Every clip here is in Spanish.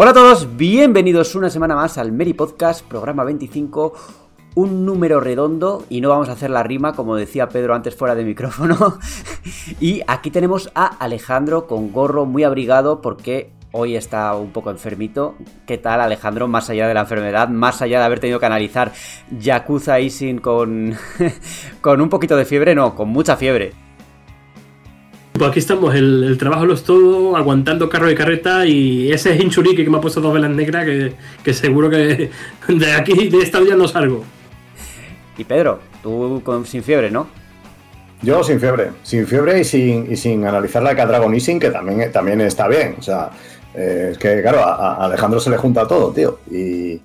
Hola a todos, bienvenidos una semana más al Mary Podcast, programa 25, un número redondo y no vamos a hacer la rima como decía Pedro antes fuera de micrófono. y aquí tenemos a Alejandro con gorro muy abrigado porque hoy está un poco enfermito. ¿Qué tal Alejandro? Más allá de la enfermedad, más allá de haber tenido que analizar Yakuza Isin con, con un poquito de fiebre, no, con mucha fiebre. Pues aquí estamos, el, trabajo lo es todo, aguantando carro de carreta y ese es Hinchuriki que me ha puesto dos velas negras que, seguro que de aquí, de esta vida no salgo. Y Pedro, tú con, sin fiebre, ¿no? Yo sin fiebre, sin fiebre y sin, y sin analizar la Dragon Ising, que también, también está bien. O sea, eh, es que claro, a, Alejandro se le junta todo, tío. Y,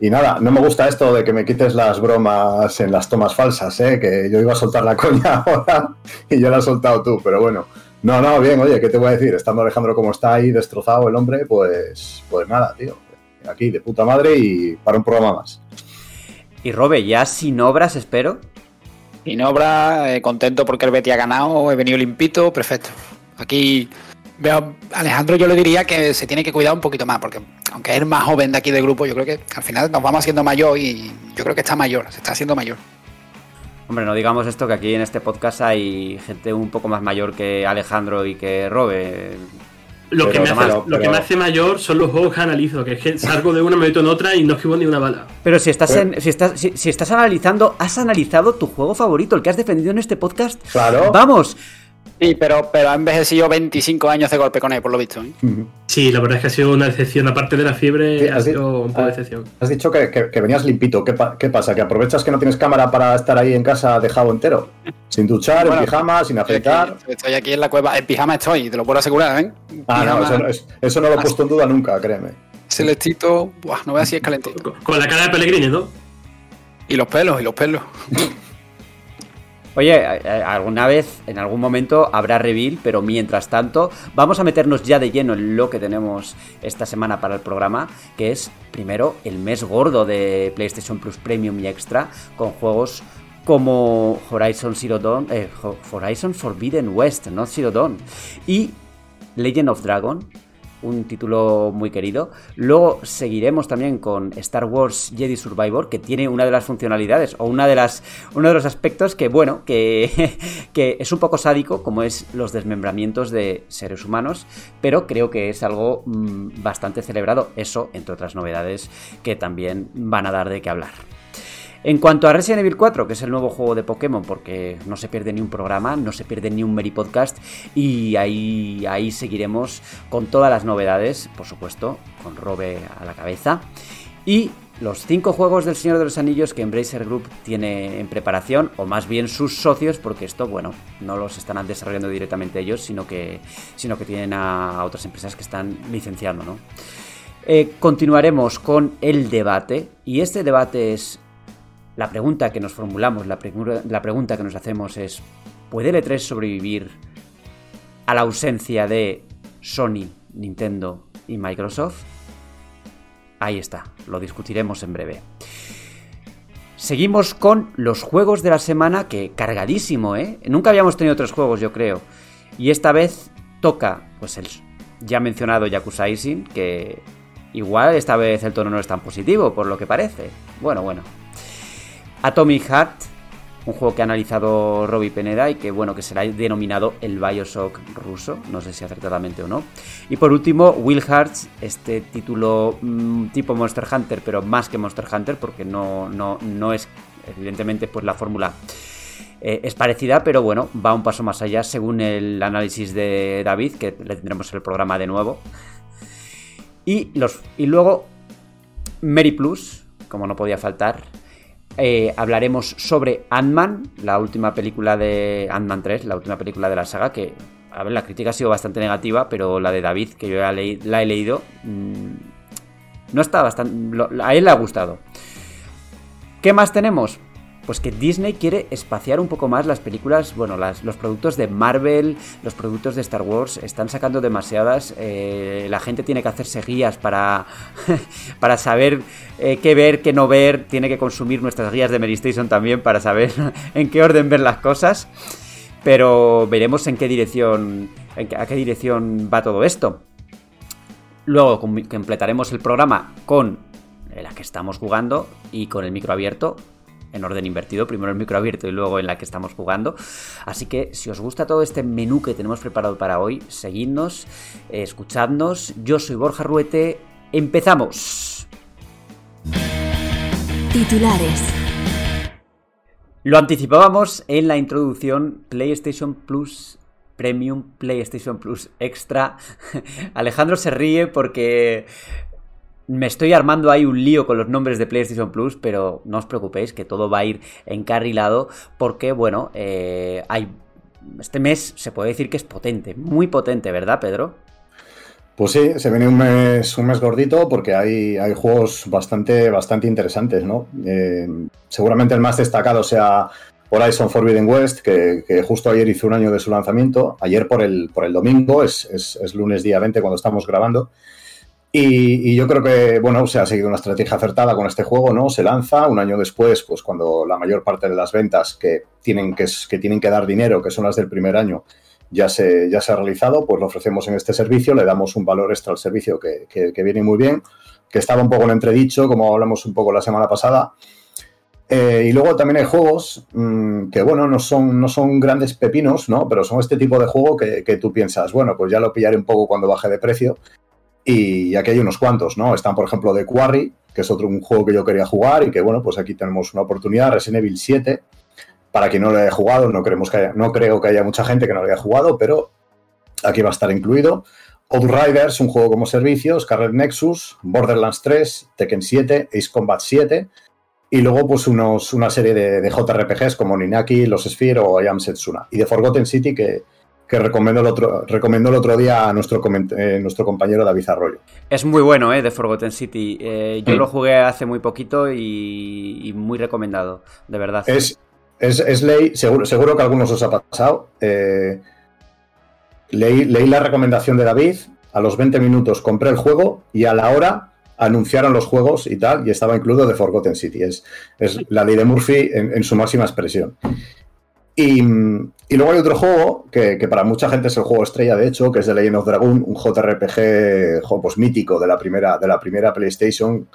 y, nada, no me gusta esto de que me quites las bromas en las tomas falsas, ¿eh? que yo iba a soltar la coña ahora y yo la has soltado tú, pero bueno. No, no, bien, oye, ¿qué te voy a decir? Estando Alejandro como está ahí destrozado el hombre, pues, pues nada, tío. Aquí de puta madre y para un programa más. Y Robe, ya sin obras, espero. Sin obra, eh, contento porque el Betty ha ganado, he venido limpito, perfecto. Aquí veo Alejandro, yo le diría que se tiene que cuidar un poquito más, porque aunque es el más joven de aquí del grupo, yo creo que al final nos vamos haciendo mayor y yo creo que está mayor, se está haciendo mayor. Hombre, no digamos esto que aquí en este podcast hay gente un poco más mayor que Alejandro y que Robe. Lo, que me, hace, mayor son los juegos que analizo, que es que salgo de una, me meto en otra y no esquivo ni una bala. Pero si estás, si, estás, si estás analizando, has analizado tu juego favorito, el que has defendido en este podcast. Claro. Vamos, Sí, pero, pero ha envejecido 25 años de golpe con él, por lo visto. ¿eh? Sí, la verdad es que ha sido una excepción. Aparte de la fiebre, ha sido un poco de excepción. Has dicho que, venías limpito. ¿Qué, pasa? ¿Que aprovechas que no tienes cámara para estar ahí en casa dejado entero? Sin duchar, en pijama, sin afeitar. Estoy aquí, en la cueva. En pijama estoy, te lo puedo asegurar, ¿eh? Ah, no, eso, no lo he puesto en duda nunca, créeme. Celestito, buah, no veas si es calentito. Con la cara de Pellegrini, ¿no? Y los pelos, y los pelos. Oye, eh, eh, alguna vez, en algún momento, habrá reveal, pero mientras tanto, vamos a meternos ya de lleno en lo que tenemos esta semana para el programa, que es, primero, el mes gordo de PlayStation Plus Premium y Extra, con juegos como Horizon Zero Dawn, eh, Horizon Forbidden West, no Zero Dawn, y Legend of Dragon, un título muy querido. Luego seguiremos también con Star Wars Jedi Survivor, que tiene una de las funcionalidades o una de las, uno de los aspectos que, bueno, que, que es un poco sádico, como es los desmembramientos de seres humanos, pero creo que es algo mm, bastante celebrado. Eso, entre otras novedades, que también van a dar de qué hablar. En cuanto a Resident Evil 4, que es el nuevo juego de Pokémon, porque no se pierde ni un programa, no se pierde ni un Meri Podcast, y ahí, ahí seguiremos con todas las novedades, por supuesto, con Robe a la cabeza. Y los cinco juegos del Señor de los Anillos que Embracer Group tiene en preparación, o más bien sus socios, porque esto, bueno, no los están desarrollando directamente ellos, sino que, sino que tienen a otras empresas que están licenciando, ¿no? Eh, continuaremos con el debate, y este debate es la pregunta que nos formulamos, la, pregunta que nos hacemos es, ¿puede el E3 sobrevivir a la ausencia de Sony, Nintendo y Microsoft? Ahí está, lo discutiremos en breve. Seguimos con los juegos de la semana, que cargadísimo, ¿eh? Nunca habíamos tenido tres juegos, yo creo. Y esta vez toca, pues el ya mencionado Yakuza Isin, que igual esta vez el tono no es tan positivo, por lo que parece. Bueno, bueno, Atomic Heart, un juego que ha analizado Robbie Peneda y que bueno, que será denominado el Bioshock ruso, no sé si acertadamente o no. Y por último, Will Hearts, este título mm, tipo Monster Hunter, pero más que Monster Hunter, porque no, no, no es evidentemente pues la fórmula. Eh, es parecida, pero bueno, va un paso más allá según el análisis de David, que le tendremos en el programa de nuevo. Y, los, y luego Mary Plus, como no podía faltar, eh, hablaremos sobre Ant-Man, la última película de Ant-Man 3, la última película de la saga, que, a ver, la crítica ha sido bastante negativa, pero la de David, que yo la he leído, mm, no está bastante... a él le ha gustado. ¿Qué más tenemos? Pues que Disney quiere espaciar un poco más las películas, bueno, los productos de Marvel, los productos de Star Wars, están sacando demasiadas, eh, la gente tiene que hacerse guías para, para saber eh, qué ver, qué no ver, tiene que consumir nuestras guías de Station también para saber en qué orden ver las cosas, pero veremos en qué dirección, a qué dirección va todo esto. Luego completaremos el programa con la que estamos jugando y con el micro abierto en orden invertido, primero el micro abierto y luego en la que estamos jugando. Así que si os gusta todo este menú que tenemos preparado para hoy, seguidnos, escuchadnos. Yo soy Borja Ruete, empezamos. Titulares. Lo anticipábamos en la introducción PlayStation Plus Premium, PlayStation Plus Extra. Alejandro se ríe porque me estoy armando ahí un lío con los nombres de PlayStation Plus, pero no os preocupéis que todo va a ir encarrilado porque, bueno, eh, hay... Este mes se puede decir que es potente, muy potente, ¿verdad, Pedro? Pues sí, se viene un mes, un mes gordito porque hay, hay juegos bastante, bastante interesantes, ¿no? Eh, seguramente el más destacado sea Horizon Forbidden West, que, justo ayer hizo un año de su lanzamiento, ayer por el, por el domingo, es, es lunes día 20 cuando estamos grabando. Y, yo creo que, bueno, se ha seguido una estrategia acertada con este juego, ¿no? Se lanza un año después, pues cuando la mayor parte de las ventas que tienen que, que tienen que dar dinero, que son las del primer año, ya se, ya se ha realizado, pues lo ofrecemos en este servicio, le damos un valor extra al servicio que, que, viene muy bien, que estaba un poco en entredicho, como hablamos un poco la semana pasada. Eh, y luego también hay juegos mm, que, bueno, no son, no son grandes pepinos, ¿no? Pero son este tipo de juego que, que, tú piensas, bueno, pues ya lo pillaré un poco cuando baje de precio. Y aquí hay unos cuantos, ¿no? Están, por ejemplo, The Quarry, que es otro un juego que yo quería jugar y que, bueno, pues aquí tenemos una oportunidad, Resident Evil 7. Para quien no lo haya jugado, no, creemos que no creo que haya mucha gente que no lo haya jugado, pero aquí va a estar incluido. Outriders, un juego como servicio, Scarlet Nexus, Borderlands 3, Tekken 7, Ace Combat 7 y luego pues unos, una serie de, de JRPGs como Ninaki, Los Sphere o I Am Setsuna. Y de Forgotten City que, que recomiendo el otro, el otro día a nuestro, eh, nuestro compañero David Arroyo. Es muy bueno, ¿eh? De Forgotten City. Eh, yo lo jugué hace muy poquito y, muy recomendado, de verdad. Es, es, ley, seguro, seguro que a algunos os ha pasado. Eh, leí, leí la recomendación de David, a los 20 minutos compré el juego y a la hora anunciaron los juegos y tal, y estaba incluido de Forgotten City. Es, es la ley de Murphy en, en su máxima expresión. Y, luego hay otro juego que, para mucha gente es el juego estrella, de hecho, que es The Legend of Dragon, un JRPG juego pues, mítico de la, primera, de la primera PlayStation,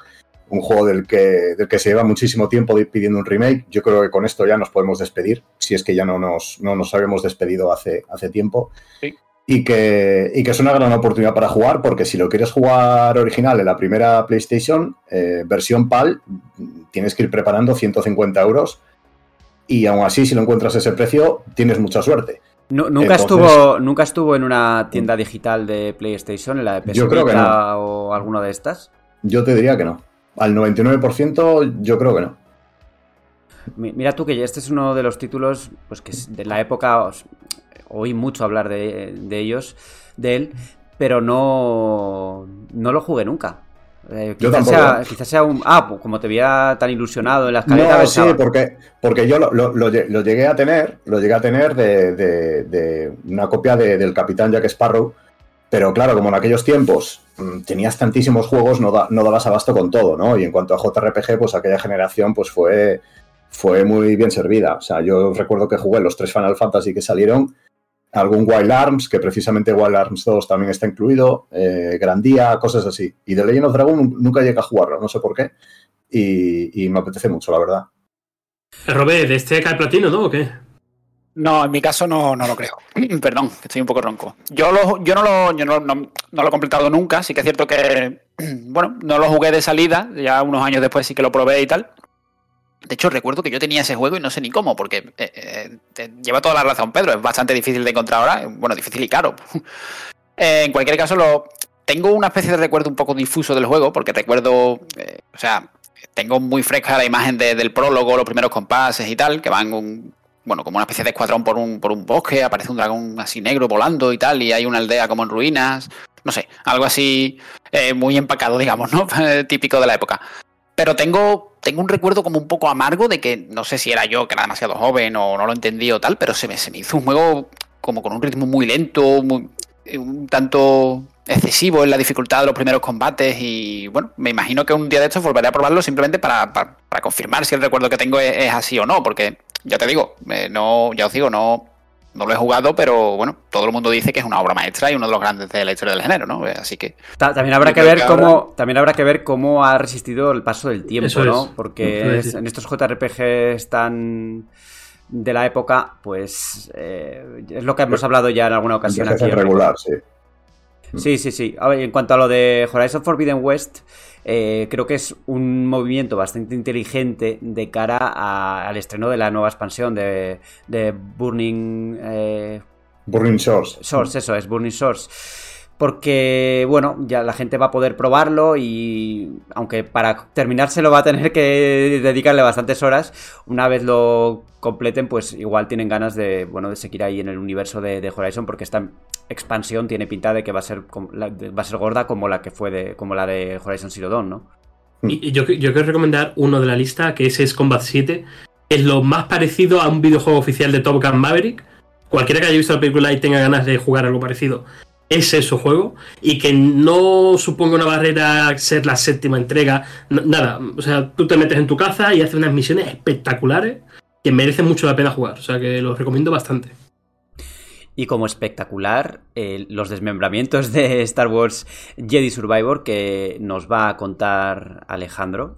un juego del que, del que se lleva muchísimo tiempo pidiendo un remake. Yo creo que con esto ya nos podemos despedir, si es que ya no nos, no nos habíamos despedido hace, hace tiempo. Y que, y que, es una gran oportunidad para jugar, porque si lo quieres jugar original en la primera PlayStation, eh, versión PAL, tienes que ir preparando 150 euros y aún así, si no encuentras ese precio, tienes mucha suerte. nunca, estuvo, ¿Nunca estuvo en una tienda digital de PlayStation, en la de PS yo creo que no. o alguna de estas? Yo te diría que no. Al 99% yo creo que no. Mira tú que este es uno de los títulos pues que de la época oí mucho hablar de, de ellos, de él, pero no, no lo jugué nunca. Eh, quizás, sea, quizás, sea, un. Ah, pues como te veía tan ilusionado en la escalera. No, sí, porque, porque yo lo, llegué a tener, lo llegué a tener de, una copia del Capitán Jack Sparrow. Pero claro, como en aquellos tiempos mm, tenías tantísimos juegos, no, no dabas abasto con todo, ¿no? Y en cuanto a JRPG, pues aquella generación pues fue, fue muy bien servida. O sea, yo recuerdo que jugué los tres Final Fantasy que salieron algún Wild Arms, que precisamente Wild Arms 2 también está incluido, eh, Grandía, cosas así. Y The Legend of Dragon nunca llega a jugarlo, no sé por qué. Y, me apetece mucho, la verdad. Robé, de este cae platino, ¿no? ¿O qué? No, en mi caso no, no lo creo. Perdón, estoy un poco ronco. Yo, lo, yo, no, lo, yo no, no, lo he completado nunca, sí que es cierto que, bueno, no lo jugué de salida, ya unos años después sí que lo probé y tal. De hecho, recuerdo que yo tenía ese juego y no sé ni cómo, porque eh, eh, lleva toda la razón Pedro, es bastante difícil de encontrar ahora, bueno, difícil y caro. en cualquier caso, lo, tengo una especie de recuerdo un poco difuso del juego, porque recuerdo, eh, o sea, tengo muy fresca la imagen de- del prólogo, los primeros compases y tal, que van un, bueno, como una especie de escuadrón por un, por un bosque, aparece un dragón así negro volando y tal, y hay una aldea como en ruinas, no sé, algo así eh, muy empacado, digamos, ¿no? Típico de la época. Pero tengo, tengo un recuerdo como un poco amargo de que no sé si era yo que era demasiado joven o no lo entendí o tal, pero se me, se me hizo un juego como con un ritmo muy lento, muy, un tanto excesivo en la dificultad de los primeros combates y bueno, me imagino que un día de estos volveré a probarlo simplemente para, para- confirmar si el recuerdo que tengo es, es así o no, porque ya te digo, eh, no, ya os digo, no, no lo he jugado, pero bueno, todo el mundo dice que es una obra maestra y uno de los grandes de la historia del género, ¿no? Eh, Así que Ta- También habrá que ver que cómo también habrá que ver cómo ha resistido el paso del tiempo, Eso ¿no? es. Porque es. en estos JRPGs tan de la época, pues eh, es lo que hemos hablado ya en alguna ocasión aquí. Regular, sí. Sí, sí, sí. A ver, en cuanto a lo de Horizon Forbidden West, eh, creo que es un movimiento bastante inteligente de cara a- al estreno de la nueva expansión de, de Burning eh, Burning Shores. Source, eso es, Burning Source. Porque, bueno, ya la gente va a poder probarlo y aunque para terminárselo va a tener que dedicarle bastantes horas, una vez lo completen, pues igual tienen ganas de, bueno, de seguir ahí en el universo de, de Horizon porque esta expansión tiene pinta de que va a ser, va a ser gorda como la que fue de, como la de Horizon Zero Dawn, ¿no? Y yo, quiero recomendar uno de la lista, que ese es Combat 7. Es lo más parecido a un videojuego oficial de Top Gun Maverick. Cualquiera que haya visto la película y tenga ganas de jugar algo parecido, es su juego. Y que no suponga una barrera ser la séptima entrega. nada, o sea, tú te metes en tu caza y haces unas misiones espectaculares que merecen mucho la pena jugar. O sea, que los recomiendo bastante. Y como espectacular, eh, los desmembramientos de Star Wars Jedi Survivor que nos va a contar Alejandro.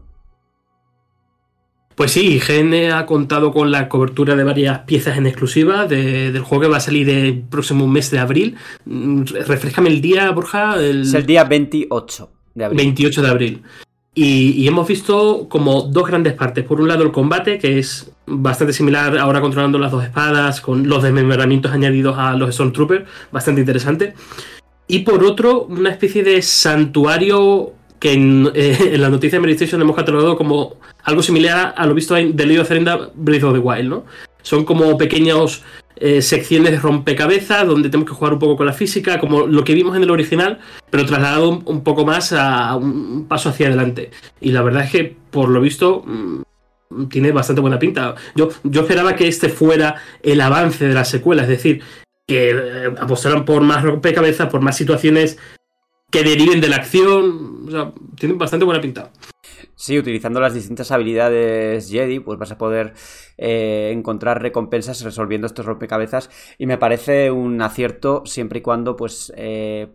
Pues sí, IGN ha contado con la cobertura de varias piezas en exclusiva de- del juego que va a salir el próximo mes de abril. Mm, Refrescame el día, Borja. El... Es el día 28 de abril. 28 de abril. Y, y hemos visto como dos grandes partes. Por un lado el combate, que es bastante similar ahora controlando las dos espadas, con los desmembramientos añadidos a los Stormtroopers, bastante interesante. Y por otro, una especie de santuario que en, eh, en la noticia de Mary Station hemos catalogado como algo similar a lo visto en The of Zelda Breath of the Wild, ¿no? Son como pequeños eh, secciones de rompecabezas donde tenemos que jugar un poco con la física, como lo que vimos en el original, pero trasladado un, un poco más a un paso hacia adelante. Y la verdad es que, por lo visto, mm, tiene bastante buena pinta. Yo, yo esperaba que este fuera el avance de la secuela, es decir, que eh, apostaran por más rompecabezas, por más situaciones que deriven de la acción. O sea, tiene bastante buena pinta. Sí, utilizando las distintas habilidades Jedi, pues vas a poder eh, encontrar recompensas resolviendo estos rompecabezas. Y me parece un acierto siempre y cuando, pues, eh,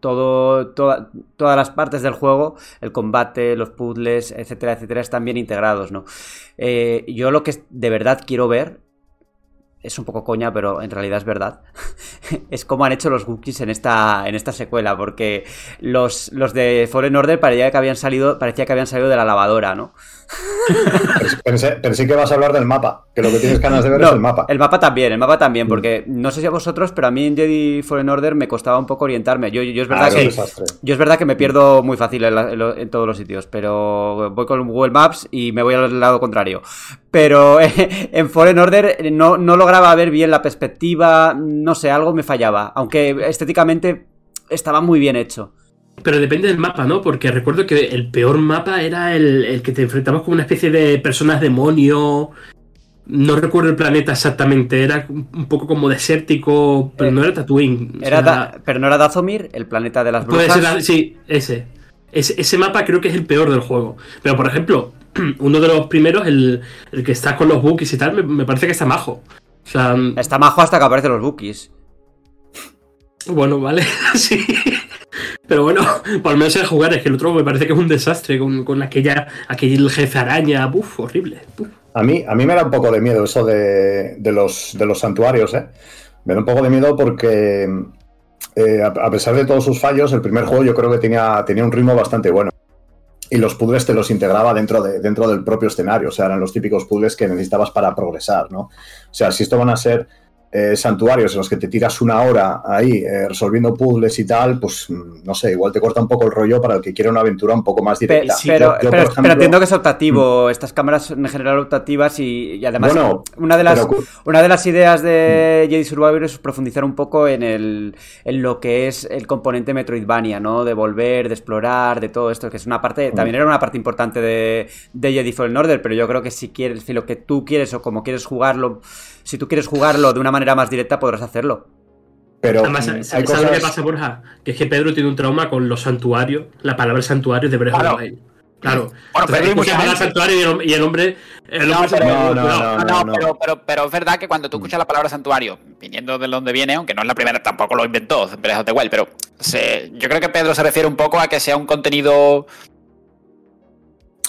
todo, toda- todas las partes del juego, el combate, los puzzles, etcétera, etcétera, están bien integrados, ¿no? Eh, yo lo que de verdad quiero ver es un poco coña, pero en realidad es verdad. es cómo han hecho los Wookiees en esta, en esta secuela, porque los, los de Fallen Order parecía que habían salido, parecía que habían salido de la lavadora, ¿no? Pensé, pensé que vas a hablar del mapa, que lo que tienes ganas de ver No, es el mapa. El mapa también, el mapa también, Mm. porque no sé si a vosotros, pero a mí en Jedi Fallen Order me costaba un poco orientarme. Yo, yo es Ah, verdad un que yo es verdad que me pierdo muy fácil en, la- en lo- en todos los sitios, pero voy con Google Maps y me voy al lado contrario. Pero en Fallen Order no, no lograba ver bien la perspectiva, no sé, algo me fallaba, aunque estéticamente estaba muy bien hecho. Pero depende del mapa, ¿no? Porque recuerdo que el peor mapa era el, el que te enfrentabas con una especie de personas demonio. No recuerdo el planeta exactamente, era un poco como desértico, pero Eh, no era Tatooine. o Era sea, Da- pero no era Dazomir, el planeta de las puede brujas. ser, sí, ese. Ese. Ese mapa creo que es el peor del juego. Pero por ejemplo, uno de los primeros, el, el que está con los bookies y tal, me, me parece que está majo. O sea, Está majo hasta que aparecen los Wookiees. Bueno, vale, sí. Pero bueno, por lo menos el jugar es que el otro me parece que es un desastre con, con aquella, aquel jefe araña, uf, horrible. uf. A mí, a mí me da un poco de miedo eso de, de los, de los santuarios, ¿eh? Me da un poco de miedo porque, eh, a, pesar de todos sus fallos, el primer juego yo creo que tenía, tenía un ritmo bastante bueno. Y los puzzles te los integraba dentro, de, dentro del propio escenario. O sea, eran los típicos puzzles que necesitabas para progresar, ¿no? O sea, si esto van a ser eh, santuarios en los que te tiras una hora ahí eh, resolviendo puzzles y tal, pues mm, no sé, igual te corta un poco el rollo para el que quiera una aventura un poco más directa. pero, Yo- yo, pero- por ejemplo- pero entiendo que es optativo. Estas cámaras en general optativas y, y además Bueno, una, de las, pero- una de las ideas de Jedi Survivor es profundizar un poco en, el, en lo que es el componente Metroidvania, ¿no? De volver, de explorar, de todo esto, que es una parte, también era una parte importante de, de Jedi Fallen Order, pero yo creo que si quieres, si lo que tú quieres o como quieres jugarlo, si tú quieres jugarlo de una manera más directa, podrás hacerlo. pero Además, mm, ¿sabes hay sabes lo que pasa, Borja? Que es que Pedro tiene un trauma con los santuarios, la palabra santuario de the Claro. Claro. Bueno, Pedro santuario y el, hom- y el hombre. El No, hombre se pero- No, no, no, No, no. Pero, pero, pero es verdad que cuando tú escuchas la palabra santuario, viniendo de donde viene, aunque no es la primera, tampoco lo inventó of the Wild, pero se- yo creo que Pedro se refiere un poco a que sea un contenido.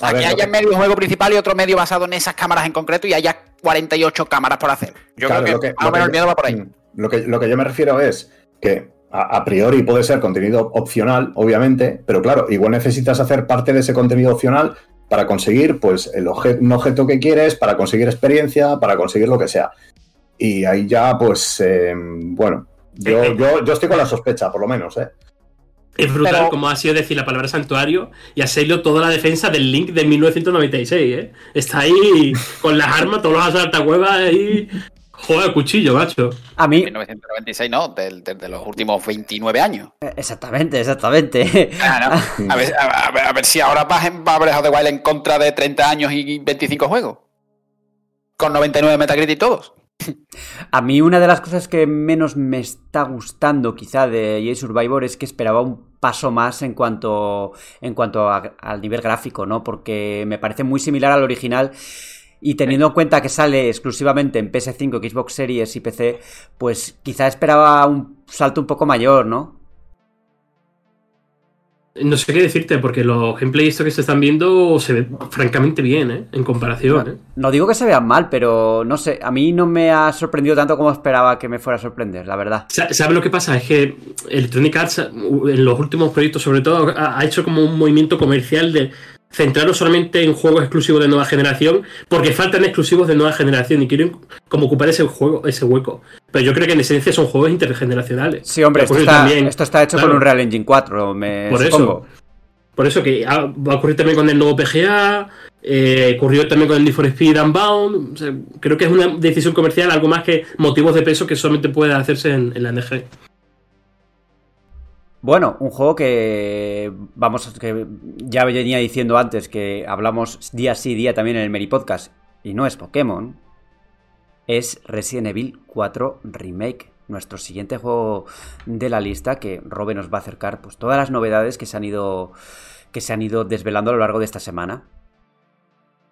A a ver, que lo haya que- medio juego principal y otro medio basado en esas cámaras en concreto y haya 48 cámaras por hacer. Yo Claro, creo lo que, más o menos el miedo va por ahí. Mm, Lo que, lo que yo me refiero es que a, a priori puede ser contenido opcional, obviamente, pero claro, igual necesitas hacer parte de ese contenido opcional para conseguir pues el obje- un objeto que quieres, para conseguir experiencia, para conseguir lo que sea. Y ahí ya, pues, eh, bueno, yo, Eh, eh. yo, yo estoy con la sospecha, por lo menos, ¿eh? Es brutal Pero- como ha sido decir la palabra santuario y hacerlo toda la defensa del Link de 1996, ¿eh? Está ahí con las armas, todos los asaltacuevas ahí. Joder, cuchillo, macho. A mí, 1996, no, del- del- de, los últimos 29 años. exactamente, exactamente. Ah, no. a, ver, a- a ver- a ver si ahora vas en va a Breath of the Wild en contra de 30 años y 25 juegos. Con 99 Metacritic todos. A mí una de las cosas que menos me está gustando quizá de Jedi Survivor es que esperaba un paso más en cuanto, en cuanto a- al nivel gráfico, ¿no? Porque me parece muy similar al original y teniendo en cuenta que sale exclusivamente en PS5, Xbox Series y PC, pues quizá esperaba un salto un poco mayor, ¿no? No sé qué decirte, porque los gameplays estos que se están viendo se ven francamente bien, ¿eh? En comparación, ¿eh? No digo que se vean mal, pero no sé, a mí no me ha sorprendido tanto como esperaba que me fuera a sorprender, la verdad. Sa- ¿Sabes lo que pasa? Es que Electronic Arts, en los últimos proyectos, sobre todo, ha hecho como un movimiento comercial de centrarlo solamente en juegos exclusivos de nueva generación, porque faltan exclusivos de nueva generación y quieren como ocupar ese juego, ese hueco. Pero yo creo que en esencia son juegos intergeneracionales. Sí, hombre, esto está, también- esto está hecho claro. con un Real Engine 4, me Por supongo. eso. Por eso que va a ocurrir también con el nuevo PGA, eh, ocurrió también con el Need for Speed Unbound. O sea, creo que es una decisión comercial, algo más que motivos de peso que solamente puede hacerse en, en la NG. Bueno, un juego que vamos que ya venía diciendo antes que hablamos día sí día también en el Meri Podcast y no es Pokémon, es Resident Evil 4 Remake, nuestro siguiente juego de la lista que Robe nos va a acercar pues todas las novedades que se han ido que se han ido desvelando a lo largo de esta semana.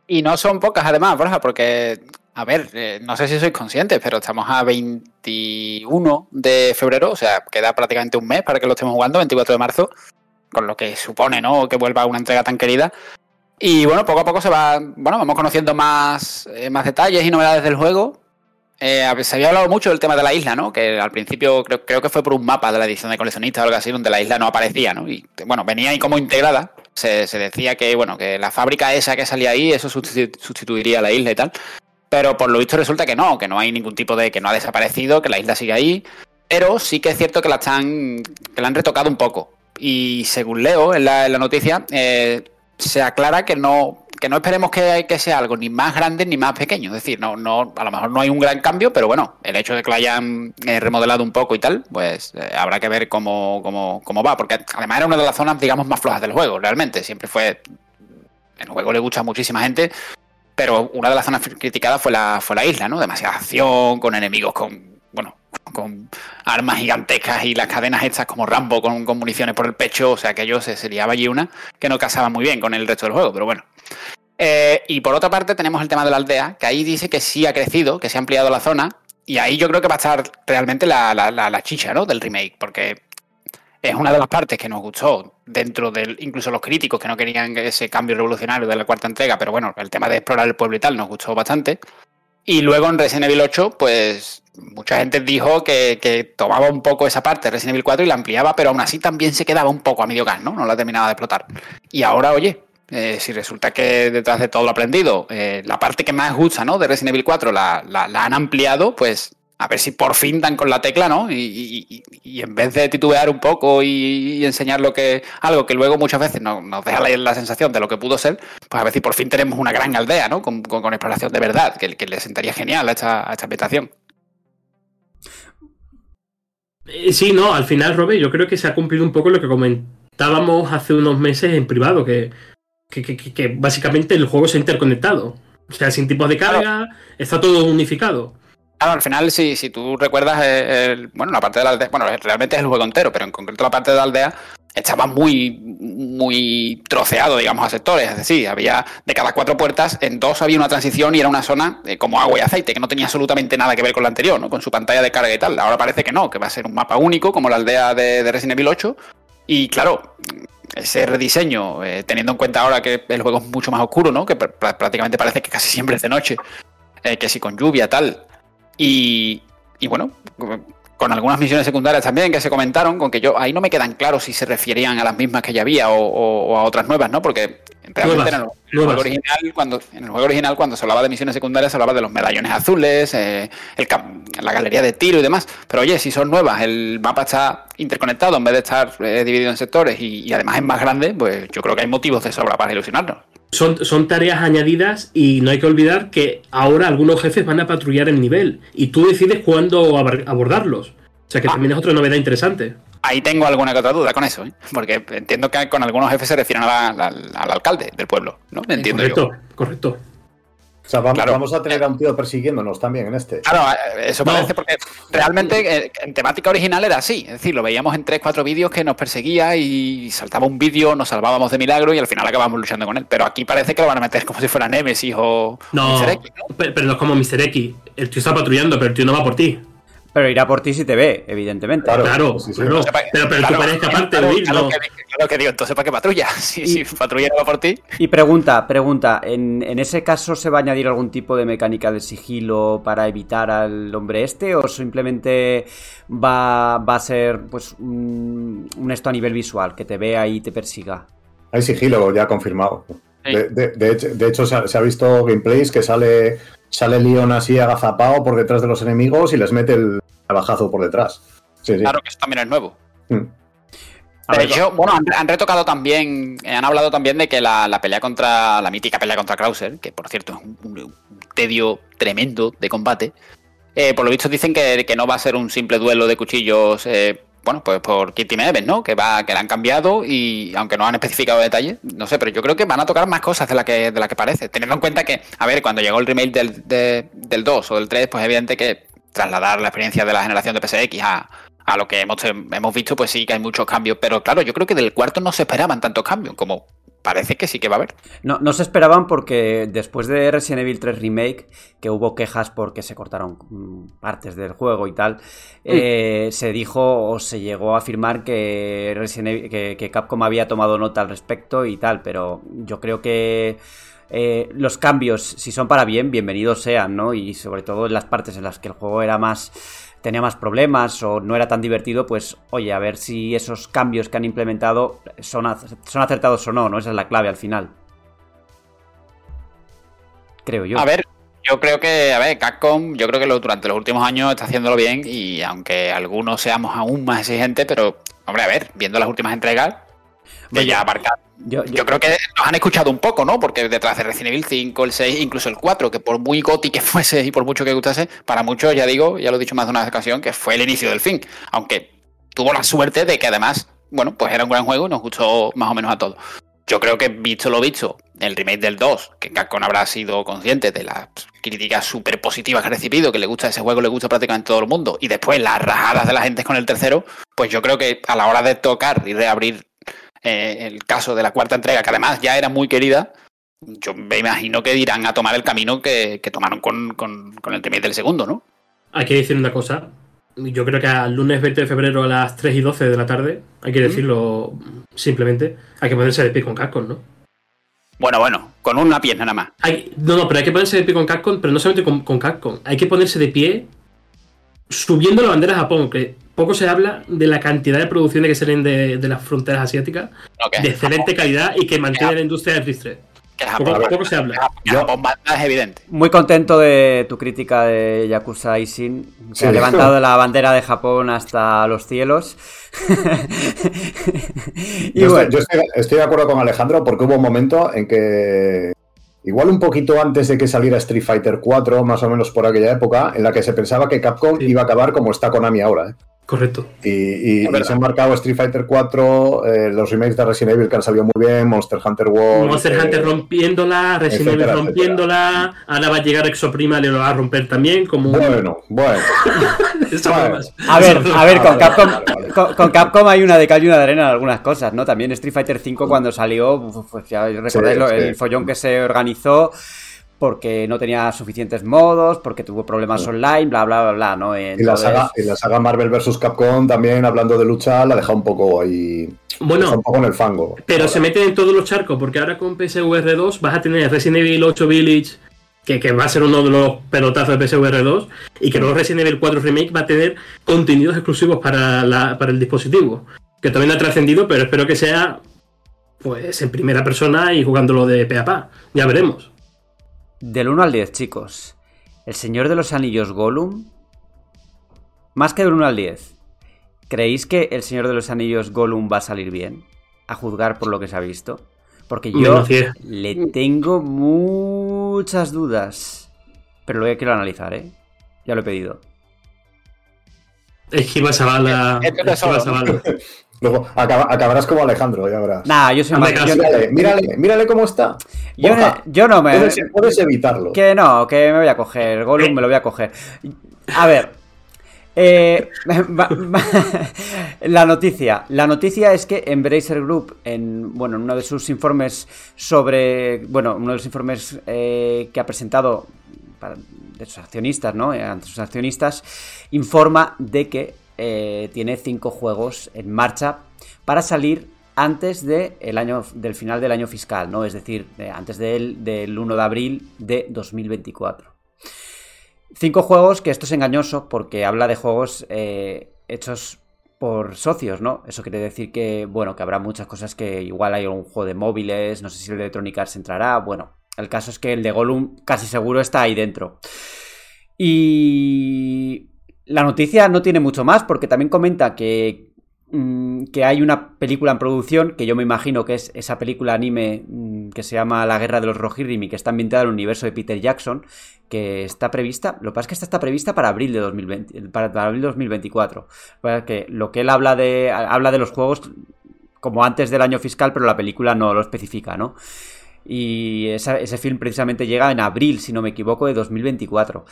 Y no son pocas además, Borja, porque, a ver, eh, no sé si sois conscientes, pero estamos a 21 de febrero, o sea, queda prácticamente un mes para que lo estemos jugando, 24 de marzo, con lo que supone, ¿no? Que vuelva una entrega tan querida. Y bueno, poco a poco se va, bueno, vamos conociendo más, eh, más detalles y novedades del juego. Eh, se había hablado mucho del tema de la isla, ¿no? Que al principio creo, que fue por un mapa de la edición de coleccionista o algo así, donde la isla no aparecía, ¿no? Y bueno, venía ahí como integrada. Se, decía que, bueno, que la fábrica esa que salía ahí, eso sustitu- sustituiría a la isla y tal. Pero por lo visto resulta que no, que no hay ningún tipo de. que no ha desaparecido, que la isla sigue ahí. Pero sí que es cierto que la están. que la han retocado un poco. Y según leo en la, en la noticia, eh, se aclara que no. Que no esperemos que, que sea algo ni más grande ni más pequeño. Es decir, no, no, a lo mejor no hay un gran cambio, pero bueno, el hecho de que lo hayan eh, remodelado un poco y tal, pues eh, habrá que ver cómo, cómo, cómo va. Porque además era una de las zonas, digamos, más flojas del juego, realmente. Siempre fue. El juego le gusta a muchísima gente, pero una de las zonas criticadas fue la, fue la isla, ¿no? Demasiada acción, con enemigos con, bueno, con armas gigantescas y las cadenas estas como Rambo con, municiones por el pecho, o sea que ellos se, se liaba allí una que no casaba muy bien con el resto del juego, pero bueno. Eh, y por otra parte tenemos el tema de la aldea, que ahí dice que sí ha crecido, que se ha ampliado la zona, y ahí yo creo que va a estar realmente la, la, la chicha, ¿no? Del remake, porque es una de las partes que nos gustó dentro del, incluso los críticos que no querían ese cambio revolucionario de la cuarta entrega, pero bueno, el tema de explorar el pueblo y tal nos gustó bastante. Y luego en Resident Evil 8, pues mucha gente dijo que, tomaba un poco esa parte de Resident Evil 4 y la ampliaba, pero aún así también se quedaba un poco a medio gas, ¿no? No la terminaba de explotar. Y ahora, oye, eh, si resulta que detrás de todo lo aprendido, eh, la parte que más gusta, ¿no? De Resident Evil 4 la, la, la han ampliado, pues a ver si por fin dan con la tecla, ¿no? Y, en vez de titubear un poco y, enseñar lo que algo que luego muchas veces nos, deja la, sensación de lo que pudo ser, pues a ver si por fin tenemos una gran aldea, ¿no? Con, exploración de verdad, que, le sentaría genial a esta, a esta ambientación. Eh, sí, no, al final, Robert, yo creo que se ha cumplido un poco lo que comentábamos hace unos meses en privado, que, que, básicamente el juego se ha interconectado. O sea, sin tipos de carga, está todo unificado. Claro, al final, si, si tú recuerdas, eh, bueno, la parte de la aldea, bueno, realmente es el juego entero, pero en concreto la parte de la aldea estaba muy, muy troceado, digamos, a sectores. Es decir, había de cada cuatro puertas, en dos había una transición y era una zona eh, como agua y aceite, que no tenía absolutamente nada que ver con la anterior, ¿no? Con su pantalla de carga y tal. Ahora parece que no, que va a ser un mapa único, como la aldea de, de Resident Evil 8. Y claro, ese rediseño, eh, teniendo en cuenta ahora que el juego es mucho más oscuro, ¿no? Que prácticamente parece que casi siempre es de noche, que si con lluvia, tal. Y, bueno, con algunas misiones secundarias también que se comentaron, con que yo ahí no me quedan claros si se referían a las mismas que ya había o, a otras nuevas, ¿no? Porque realmente en, el, juego original, cuando, en el juego original, cuando se hablaba de misiones secundarias, se hablaba de los medallones azules, eh, la galería de tiro y demás. Pero oye, si son nuevas, el mapa está interconectado en vez de estar eh, dividido en sectores y, y además es más grande, pues yo creo que hay motivos de sobra para ilusionarnos. Son, son, tareas añadidas y no hay que olvidar que ahora algunos jefes van a patrullar el nivel y tú decides cuándo abordarlos. O sea que ah. también es otra novedad interesante. Ahí tengo alguna que otra duda con eso, ¿eh? porque entiendo que con algunos jefes se refieren al alcalde del pueblo, ¿no? Entiendo correcto, correcto. O sea, vamos, a tener a un tío persiguiéndonos también en este. Claro, eh, eso parece porque realmente eh, en temática original era así. Es decir, lo veíamos en tres, cuatro vídeos que nos perseguía y saltaba un vídeo, nos salvábamos de milagro y al final acabamos luchando con él. Pero aquí parece que lo van a meter como si fuera Nemesis o no, Mr. X. Pero no es como Mr. X. El tío está patrullando, pero el tío no va por ti. Pero irá por ti si te ve, evidentemente. Claro, claro, pero, pero, tú parece capaz de huir, ¿no? Claro que, digo, entonces ¿para qué patrulla? Si, si patrulla no va por ti. Y pregunta, pregunta, ¿en, ¿en, ese caso se va a añadir algún tipo de mecánica de sigilo para evitar al hombre este? ¿O simplemente va, va a ser pues un, esto a nivel visual, que te vea y te persiga? Hay sigilo ya confirmado. De, de, hecho, se ha, visto gameplays que sale, sale Leon así agazapado por detrás de los enemigos y les mete el abajazo por detrás. Claro que eso también es nuevo. Mm. Hecho, bueno, han, retocado también, han hablado también de que la, pelea contra, la mítica pelea contra Krauser, que por cierto es un, tedio tremendo de combate, eh, por lo visto dicen que, no va a ser un simple duelo de cuchillos eh, bueno, pues por Kitty Evans, ¿no? Que va, que la han cambiado y aunque no han especificado detalles, no sé, pero yo creo que van a tocar más cosas de la que, de la que parece. Teniendo en cuenta que, a ver, cuando llegó el remake del, del 2 o del 3, pues evidente que trasladar la experiencia de la generación de PSX a, a lo que hemos, hemos visto, pues sí que hay muchos cambios. Pero claro, yo creo que del cuarto no se esperaban tantos cambios como parece que sí que va a haber. No, no se esperaban porque después de Resident Evil 3 Remake, que hubo quejas porque se cortaron mm, partes del juego y tal, mm. eh, se dijo o se llegó a afirmar que, que, Capcom había tomado nota al respecto y tal, pero yo creo que... Eh, los cambios, si son para bien, bienvenidos sean, ¿no? Y sobre todo en las partes en las que el juego era más tenía más problemas o no era tan divertido, pues oye, a ver si esos cambios que han implementado son, son acertados o no, ¿no? Esa es la clave al final. Creo yo. A ver, yo creo que, a ver, Capcom, yo creo que durante los últimos años está haciéndolo bien y aunque algunos seamos aún más exigentes, pero, hombre, a ver, viendo las últimas entregas, ya abarcar yo, creo que nos han escuchado un poco, ¿no? Porque detrás de Resident Evil 5, el 6, incluso el 4, que por muy goti que fuese y por mucho que gustase, para muchos, ya digo, ya lo he dicho más de una ocasión, que fue el inicio del fin. Aunque tuvo la suerte de que además, bueno, pues era un gran juego y nos gustó más o menos a todos. Yo creo que, visto lo visto, el remake del 2, que Capcom habrá sido consciente de las críticas súper positivas que ha recibido, que le gusta ese juego, le gusta prácticamente todo el mundo, y después las rajadas de la gente con el tercero, pues yo creo que a la hora de tocar y de abrir eh, el caso de la cuarta entrega, que además ya era muy querida, yo me imagino que irán a tomar el camino que, tomaron con, el tema del segundo, ¿no? Hay que decir una cosa. Yo creo que al lunes 20 de febrero a las 3 y 12 de la tarde, hay que decirlo simplemente, hay que ponerse de pie con Capcom, ¿no? Bueno, bueno, con una pierna nada más. no, no, pero hay que ponerse de pie con Capcom, pero no solamente con, con. Hay que ponerse de pie subiendo la bandera a Japón, que poco se habla de la cantidad de producciones que salen de, las fronteras asiáticas de excelente calidad y que mantiene la industria del ristre. Que Poco, Japón, poco se habla. que manda es evidente. Muy contento de tu crítica de Yakuza Isin. Se Sí. ha levantado la bandera de Japón hasta los cielos. y Yo, bueno, estoy, yo estoy- estoy de acuerdo con Alejandro porque hubo un momento en que, igual un poquito antes de que saliera Street Fighter 4, más o menos por aquella época, en la que se pensaba que Capcom Sí. iba a acabar como está Konami ahora. ¿eh? Correcto. Y, se han marcado Street Fighter 4, eh, los remakes de Resident Evil que han salido muy bien, Monster Hunter World. Monster eh, Hunter rompiéndola, Resident Evil etcétera, rompiéndola, ahora va a llegar Exoprima y le lo va a romper también, como Bueno, bueno. A ver, a ver, con Capcom, con, con Capcom hay una de cal y una de arena en algunas cosas, ¿no? También Street Fighter 5 cuando salió, pues ya recordáis lo- sí. el follón que se organizó porque no tenía suficientes modos, porque tuvo problemas online, bla, bla, bla, bla, ¿no? Y la, Entonces- saga, y la saga Marvel vs. Capcom también, hablando de lucha, la deja un poco ahí. Bueno, un poco en el fango. pero Ahora. se meten en todos los charcos, porque ahora con PSVR 2 vas a tener Resident Evil 8 Village, que, que va a ser uno de los pelotazos de PSVR 2, y que luego Resident Evil 4 Remake va a tener contenidos exclusivos para, la- para el dispositivo, que no ha trascendido, pero espero que sea pues en primera persona y jugándolo de pe a pa. Ya veremos. Del 1 al 10, chicos. El Señor de los Anillos Gollum. Más que del 1 al 10. ¿Creéis que el Señor de los Anillos Gollum va a salir bien? A juzgar por lo que se ha visto. Porque yo Menos 10. le tengo muchas dudas. Pero lo quiero analizar, ¿eh? Ya lo he pedido. Esquiva es Esquiva solo. Luego acaba- acabarás como Alejandro, ya verás. Nah, yo soy más. Mírale, mírale, mírale cómo está. yo, no- yo no me. puedes, puedes evitarlo. Que no, que me voy a coger. Gollum me lo voy a coger. A ver. eh, la noticia. La noticia es que Embracer Group, en, bueno, en uno de sus informes sobre. Bueno, uno de los informes eh, que ha presentado para- de sus accionistas, ¿no? Eh, Ante sus accionistas, informa de que eh, tiene cinco juegos en marcha para salir antes de el año, del final del año fiscal, ¿no? Es decir, eh, antes del, del 1 de abril de 2024. Cinco juegos, que esto es engañoso porque habla de juegos eh, hechos por socios, ¿no? Eso quiere decir que, bueno, que habrá muchas cosas que igual hay algún juego de móviles, no sé si el de Electronic Arts entrará, bueno, el caso es que el de Gollum casi seguro está ahí dentro. Y la noticia no tiene mucho más porque también comenta que, mm, que hay una película en producción que yo me imagino que es esa película anime mm, que se llama La Guerra de los Rohirrim y que está ambientada en el universo de Peter Jackson que está prevista, lo que pasa es que esta está prevista para abril de 2020, para, para abril de 2024. Lo que lo que él habla de habla de los juegos como antes del año fiscal, pero la película no lo especifica, ¿no? Y ese film precisamente llega en abril, si no me equivoco, de 2024.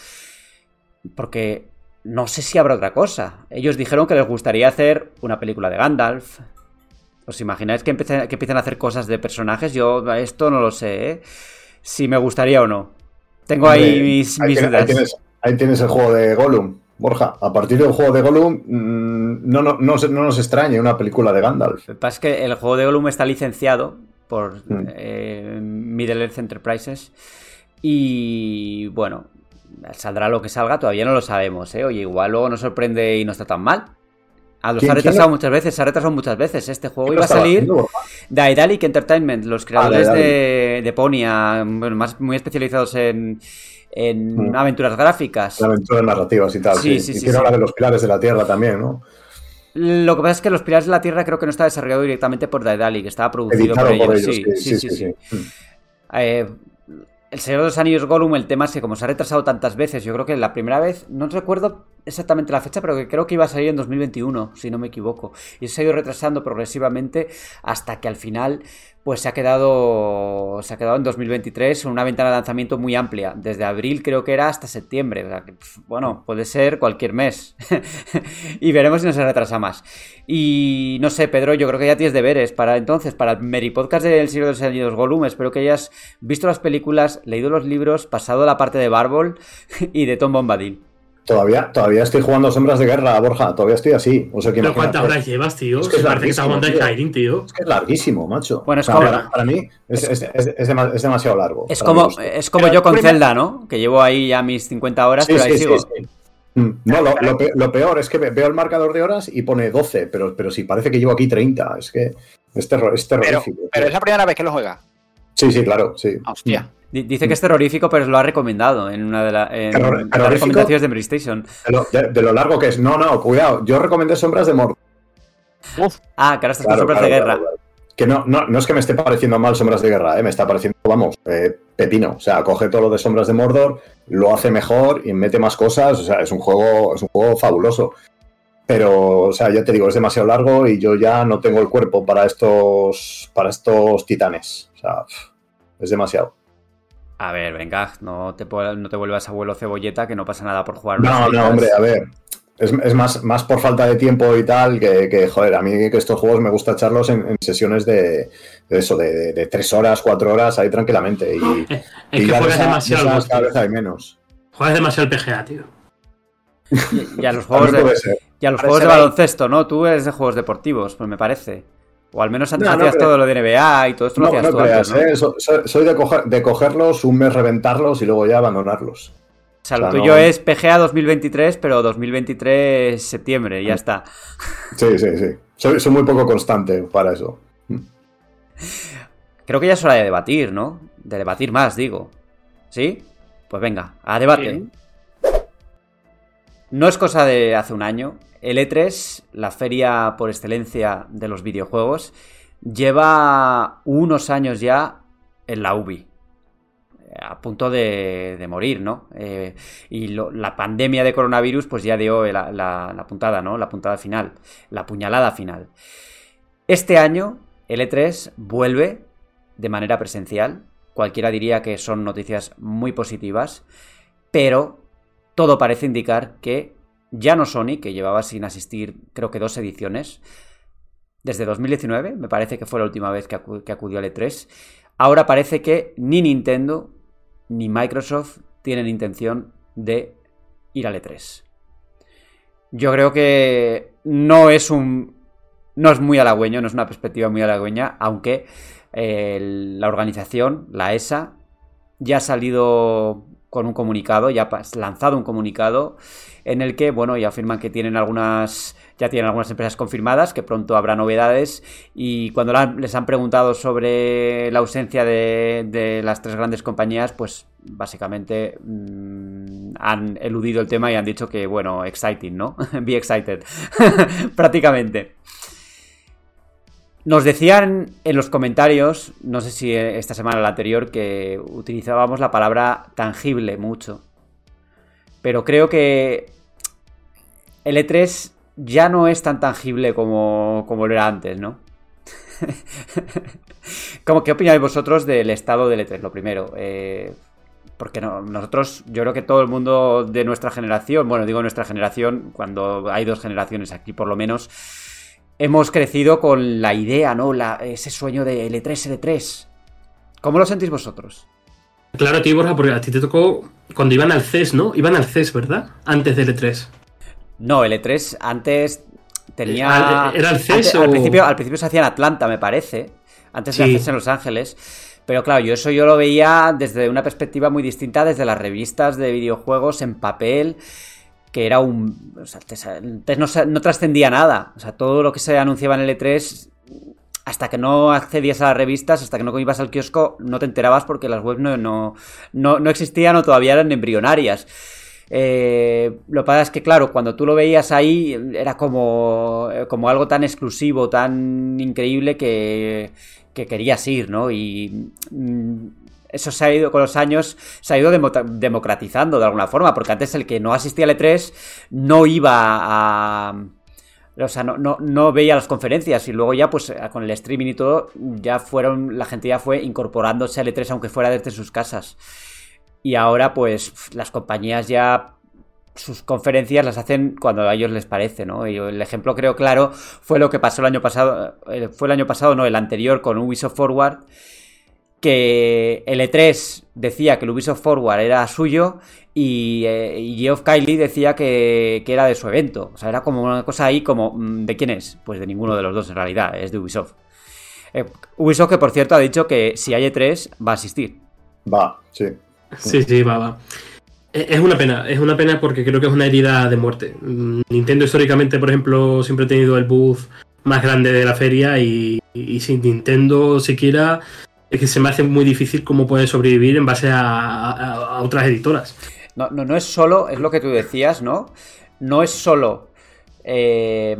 Porque no sé si habrá otra cosa. Ellos dijeron que les gustaría hacer una película de Gandalf. ¿Os imagináis que empiecen, que empiecen a hacer cosas de personajes? Yo esto no lo sé, ¿eh? Si me gustaría o no. Tengo ahí mis, ahí mis tienes, dudas. ahí tienes- ahí tienes el juego de Gollum. Borja, a partir del juego de Gollum, mm, no, no, no nos extrañe una película de Gandalf. Lo que pasa es que el juego de Gollum está licenciado por Mm. eh, Middle Earth Enterprises. Y bueno, saldrá lo que salga, todavía no lo sabemos, ¿eh? Oye, igual luego nos sorprende y no está tan mal. A los ¿Quién- ha retrasado muchas veces, se ha retrasado muchas veces. Este juego ¿Qué iba a salir? Daedalic Entertainment, los creadores Daedalic. de, de Ponya, bueno, más muy especializados en, en Mm. aventuras gráficas. De aventuras narrativas y tal. Sí, Sí, sí, Hicieron sí. la de los pilares de la Tierra también, ¿no? Lo que pasa es que Los Pilares de la Tierra creo que no está desarrollado directamente por Daedalic, estaba producido por ellos. ellos. sí, sí, sí, sí. Mm. Eh, el Señor de los Anillos Gollum, el tema es que como se ha retrasado tantas veces, yo creo que la primera vez, no recuerdo exactamente la fecha, pero que creo que iba a salir en 2021, si no me equivoco. Y se ha ido retrasando progresivamente hasta que al final pues se ha quedado se ha quedado en 2023 con una ventana de lanzamiento muy amplia, desde abril creo que era hasta septiembre, o sea que, bueno, puede ser cualquier mes. y veremos si no se retrasa más. Y no sé, Pedro, yo creo que ya tienes deberes para entonces, para el Meri Podcast del Señor de los Anillos Gollum. Espero que hayas visto las películas, leído los libros, pasado la parte de Barbol y de Tom Bombadil. Todavía, todavía estoy jugando Sombras de Guerra, Borja. Todavía estoy así. O sea, que Pero. ¿cuántas horas llevas, tío? Es que es parece que estás jugando larguísimo, al Skyrim, tío. Es que es larguísimo, macho. Bueno, es O sea, como- para, para mí es, es- es- es dema- es demasiado largo. Es como, es como yo con Zelda, ¿no? Que llevo ahí ya mis 50 horas, Sí, pero ahí sí, sigo. sí, sí. Mm, No, lo, lo pe- lo peor es que ve- veo el marcador de horas y pone 12, pero, pero sí, parece que llevo aquí 30. Es que es, terror, es Pero, terrorífico. pero es la primera vez que lo juega. Sí, sí, claro, sí. Hostia. Di- Dice que es terrorífico, pero lo ha recomendado en una de, la- en Terror- las recomendaciones de Mary Station. De lo, de- de lo largo que es. No, no, cuidado. Yo recomendé Sombras de Mordor. Ah, que ahora estás con sombras claro, de guerra. claro, claro. Que no, no, no es que me esté pareciendo mal Sombras de Guerra, ¿eh? me está pareciendo, vamos, eh, pepino. O sea, coge todo lo de Sombras de Mordor, lo hace mejor y mete más cosas. O sea, es un juego, es un juego fabuloso. Pero, o sea, ya te digo, es demasiado largo y yo ya no tengo el cuerpo para estos, para estos titanes. O sea, es demasiado. A ver, venga, no te, no te vuelvas abuelo cebolleta, que no pasa nada por jugar. No, no, hombre, a ver. Es, es más, más por falta de tiempo y tal que, que, joder, a mí que estos juegos me gusta echarlos en, en sesiones de, de eso, de, de- de tres horas, cuatro horas ahí tranquilamente. Y, Es y que ya juegas esa- demasiado esas cada vez hay menos. Juegas demasiado al PGA, tío. Y, y a los juegos, de, ser. y a los juegos de baloncesto, ¿no? Tú eres de juegos deportivos, pues me parece. O al menos antes No, no hacías todo lo de NBA y todo esto lo No, hacías no tú creas, antes, ¿no? ¿eh? So- so- soy de, coger- de cogerlos, un mes reventarlos y luego ya abandonarlos. O sea, lo o sea, tuyo no- es PGA 2023, pero 2023 septiembre, ya está. Sí, sí, sí. Soy, soy muy poco constante para eso. Creo que ya es hora de debatir, ¿no? De debatir más, digo. ¿Sí? Pues venga, a debate. Sí. No es cosa de hace un año. El E3, la feria por excelencia de los videojuegos, lleva unos años ya en la UBI. eh, A punto de, morir, ¿no? Eh, y la pandemia de coronavirus, pues ya dio la, la- la puntada, ¿no? La puntada final, la puñalada final. Este año, el E3 vuelve de manera presencial. Cualquiera diría que son noticias muy positivas, pero todo parece indicar que ya no Sony, que llevaba sin asistir creo que dos ediciones, desde 2019, me parece que fue la última vez que, acu- que acudió al E3, ahora parece que ni Nintendo ni Microsoft tienen intención de ir al E3. Yo creo que no es un... No es muy halagüeño, no es una perspectiva muy halagüeña, aunque eh, la organización, la ESA, ya ha salido con un comunicado, ya ha lanzado un comunicado en el que, bueno, ya afirman que tienen algunas, ya tienen algunas empresas confirmadas, que pronto habrá novedades y cuando les han preguntado sobre la ausencia de, de las tres grandes compañías, pues básicamente mm, han eludido el tema y han dicho que, bueno, exciting, ¿no? Be excited, prácticamente. Nos decían en los comentarios, no sé si esta semana o la anterior, que utilizábamos la palabra tangible mucho. Pero creo que el E3 ya no es tan tangible como, como lo era antes, ¿no? ¿Cómo, ¿Qué opináis vosotros del estado del E3? Lo primero, eh, porque no, nosotros, yo creo que todo el mundo de nuestra generación, bueno, digo nuestra generación, cuando hay dos generaciones aquí por lo menos, hemos crecido con la idea, ¿no? La- ese sueño de L3, L3. ¿Cómo lo sentís vosotros? Claro, tío, Borja, porque a ti te tocó cuando iban al CES, ¿no? Iban al CES, ¿verdad? Antes del E3. No, L3 antes tenía. Ah, ¿era el CES antes- al, o- principio, al principio se hacía en Atlanta, me parece. Antes de Sí. hacerse en Los Ángeles. Pero claro, yo eso yo lo veía desde una perspectiva muy distinta, desde las revistas de videojuegos en papel, que era un... o sea, no trascendía nada. O sea, todo lo que se anunciaba en el E3, hasta que no accedías a las revistas, hasta que no ibas al kiosco, no te enterabas porque las webs no, no, no, no existían o todavía eran embrionarias. Eh, lo que pasa es que, claro, cuando tú lo veías ahí, era como, eh, como algo tan exclusivo, tan increíble que, que querías ir, ¿no? Y mm, eso se ha ido con los años, se ha ido demo- democratizando de alguna forma, porque antes el que no asistía al E3 no iba a... O sea, no, no, no veía las conferencias y luego ya, pues con el streaming y todo, ya fueron, la gente ya fue incorporándose al E3 aunque fuera desde sus casas. Y ahora, pues, las compañías ya sus conferencias las hacen cuando a ellos les parece, ¿no? Y el ejemplo creo claro fue lo que pasó el año pasado, eh, fue el año pasado, no, el anterior con Ubisoft Forward, que el E3 decía que el Ubisoft Forward era suyo y, eh, y Geoff Kylie decía que, que era de su evento. O sea, era como una cosa ahí como, mm, ¿de quién es? Pues de ninguno de los dos en realidad, es de Ubisoft. Eh, Ubisoft que por cierto ha dicho que si hay E3 va a asistir. Va, sí. Sí, sí, va, va. E- Es una pena, es una pena porque creo que es una herida de muerte. Mm, Nintendo históricamente, por ejemplo, siempre ha tenido el booth más grande de la feria y, y sin Nintendo siquiera es que se me hace muy difícil cómo puede sobrevivir en base a, otras editoras. No, no, no es solo, es lo que tú decías, ¿no? No es solo eh,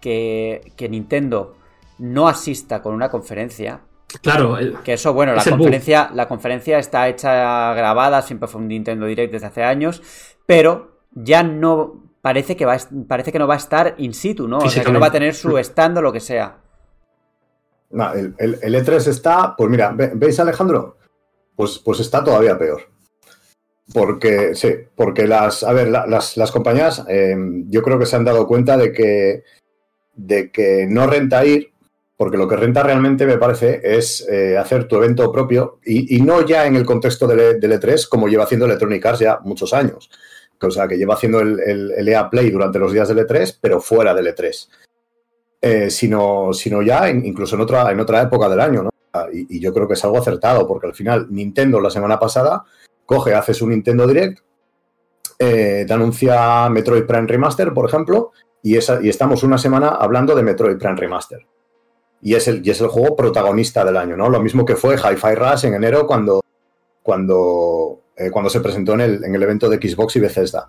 que, que Nintendo no asista con una conferencia, Claro. que eso, bueno, la conferencia, la conferencia está hecha grabada, siempre fue un Nintendo Direct desde hace años, pero ya no parece que va parece que no va a estar in situ, ¿no? O sea, que no va a tener su stand o lo que sea. El, E3 e está, pues mira, ¿veis Alejandro? Pues, pues está todavía peor. Porque, sí, porque las, a ver, las, compañías em, yo creo que se han dado cuenta de que, de que no renta ir porque lo que renta realmente me parece es eh, hacer tu evento propio y, no ya en el contexto del, E3 como lleva haciendo Electronic Arts ya muchos años. O sea, que lleva haciendo el, EA Play durante los días del E3, pero fuera del E3. Eh, sino, sino ya incluso en otra, en otra época del año, ¿no? Y, yo creo que es algo acertado, porque al final Nintendo la semana pasada coge, hace su Nintendo Direct, eh, te anuncia Metroid Prime Remaster, por ejemplo, y, y estamos una semana hablando de Metroid Prime Remaster y es el, y es el juego protagonista del año, ¿no? Lo mismo que fue Hi-Fi Rush en enero cuando, cuando, eh, cuando se presentó en el, en el evento de Xbox y Bethesda.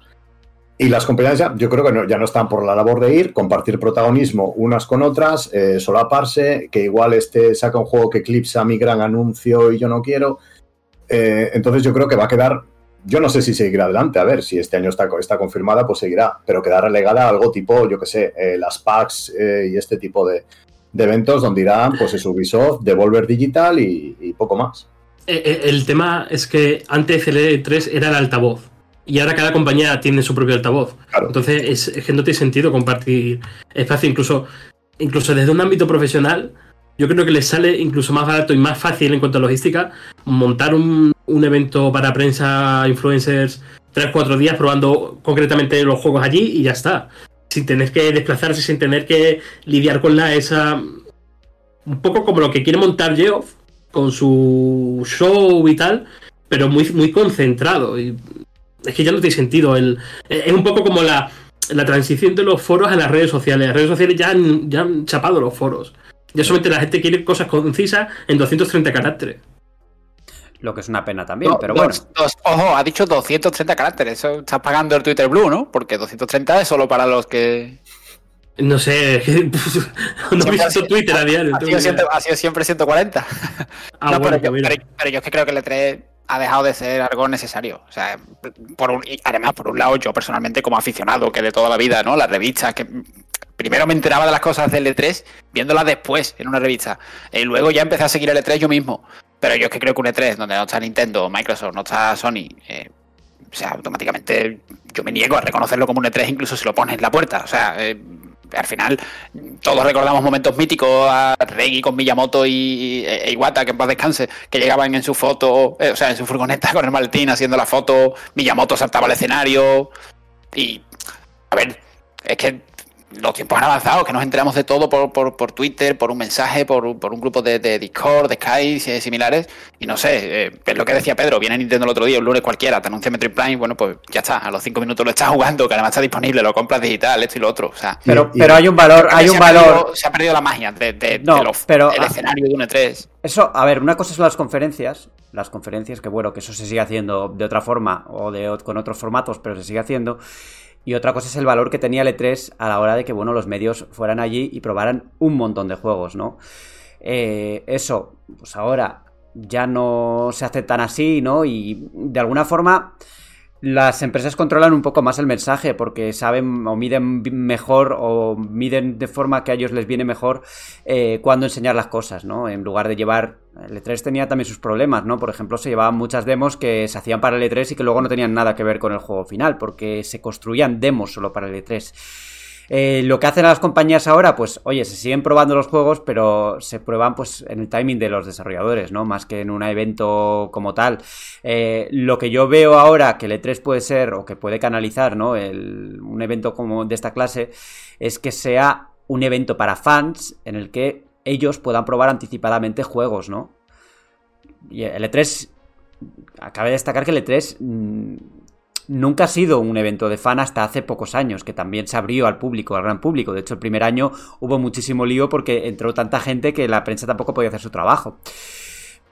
Y las compañías ya, yo creo que ya no están por la labor de ir, compartir protagonismo unas con otras, eh, solaparse, que igual este saca un juego que eclipsa mi gran anuncio y yo no quiero. Eh, entonces yo creo que va a quedar, yo no sé si seguirá adelante, a ver, si este año está, está confirmada, pues seguirá, pero quedará relegada a algo tipo, yo que sé, las packs y este tipo de, eventos donde irán pues es Ubisoft, Devolver Digital y, poco más. Eh, eh, el tema es que antes el E3 era el altavoz y ahora cada compañía tiene su propio altavoz. Entonces es, que no tiene sentido compartir espacio, incluso, incluso desde un ámbito profesional. Yo creo que les sale incluso más barato y más fácil en cuanto a logística montar un, un evento para prensa, influencers, 3-4 días probando concretamente los juegos allí y ya está sin tener que desplazarse, sin tener que lidiar con la esa. Un poco como lo que quiere montar Geoff con su show y tal, pero muy, muy concentrado. Y es que ya no tiene sentido. El, es un poco como la, la transición de los foros a las redes sociales. Las redes sociales ya han, ya han chapado los foros. Ya solamente la gente quiere cosas concisas en 230 caracteres. Lo que es una pena también, pero bueno. ojo, ha dicho 230 caracteres. Eso estás pagando el Twitter Blue, ¿no? Porque 230 es solo para los que. No sé, no he visto Twitter a diario. Ha sido, siempre, 140. Ah, no, pero, yo, pero, yo, es que creo que el E3 ha dejado de ser algo necesario. O sea, por un, además, por un lado, yo personalmente como aficionado, que de toda la vida, ¿no? Las revistas, que primero me enteraba de las cosas del E3 viéndolas después en una revista. Y luego ya empecé a seguir el E3 yo mismo. Pero yo es que creo que un E3 donde no está Nintendo, Microsoft, no está Sony, eh, o sea, automáticamente yo me niego a reconocerlo como un E3 incluso si lo pones en la puerta. O sea, eh, al final todos recordamos momentos míticos a Reggie con Miyamoto y, e, Iwata, que en paz descanse, que llegaban en su foto, eh, o sea, en su furgoneta con el maletín haciendo la foto, Miyamoto saltaba al escenario y, a ver, es que los tiempos han avanzado, que nos enteramos de todo por, por, Twitter, por un mensaje, por, un grupo de, Discord, de Skype, eh, similares. Y no sé, eh, es lo que decía Pedro, viene Nintendo el otro día, un lunes cualquiera, te anuncia Metroid Prime, bueno, pues ya está, a los cinco minutos lo estás jugando, que además está disponible, lo compras digital, esto y lo otro. O sea, pero, pero hay un valor, hay un valor. se ha perdido la magia de, de, no, pero, el escenario de un E3. Eso, a ver, una cosa son las conferencias, las conferencias, que bueno, que eso se sigue haciendo de otra forma o de, con otros formatos, pero se sigue haciendo. Y otra cosa es el valor que tenía el E3 a la hora de que, bueno, los medios fueran allí y probaran un montón de juegos, ¿no? Eh, eso, pues ahora ya no se hace tan así, ¿no? Y de alguna forma las empresas controlan un poco más el mensaje porque saben o miden mejor o miden de forma que a ellos les viene mejor eh, cuando enseñar las cosas, ¿no? En lugar de llevar... El E3 tenía también sus problemas, ¿no? Por ejemplo, se llevaban muchas demos que se hacían para el E3 y que luego no tenían nada que ver con el juego final porque se construían demos solo para el E3. Eh, lo que hacen las compañías ahora, pues, oye, se siguen probando los juegos, pero se prueban pues en el timing de los desarrolladores, ¿no? Más que en un evento como tal. Eh, lo que yo veo ahora que el E3 puede ser, o que puede canalizar, ¿no? un evento como de esta clase, es que sea un evento para fans en el que ellos puedan probar anticipadamente juegos, ¿no? Y el E3, acabe de destacar que el E3 nunca ha sido un evento de fan hasta hace pocos años, que también se abrió al público, al gran público. De hecho, el primer año hubo muchísimo lío porque entró tanta gente que la prensa tampoco podía hacer su trabajo.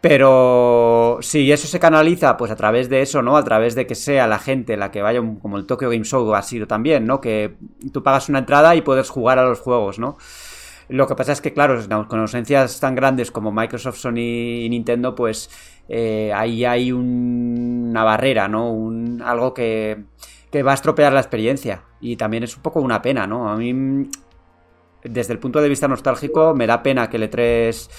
Pero si eso se canaliza, pues a través de eso, ¿no? A través de que sea la gente la que vaya, como el Tokyo Game Show ha sido también, ¿no? Que tú pagas una entrada y puedes jugar a los juegos, ¿no? Lo que pasa es que, claro, con ausencias tan grandes como Microsoft, Sony y Nintendo, pues eh, ahí hay una barrera, ¿no? Un, algo que, que va a estropear la experiencia. Y también es un poco una pena, ¿no? A mí, desde el punto de vista nostálgico, me da pena que el E3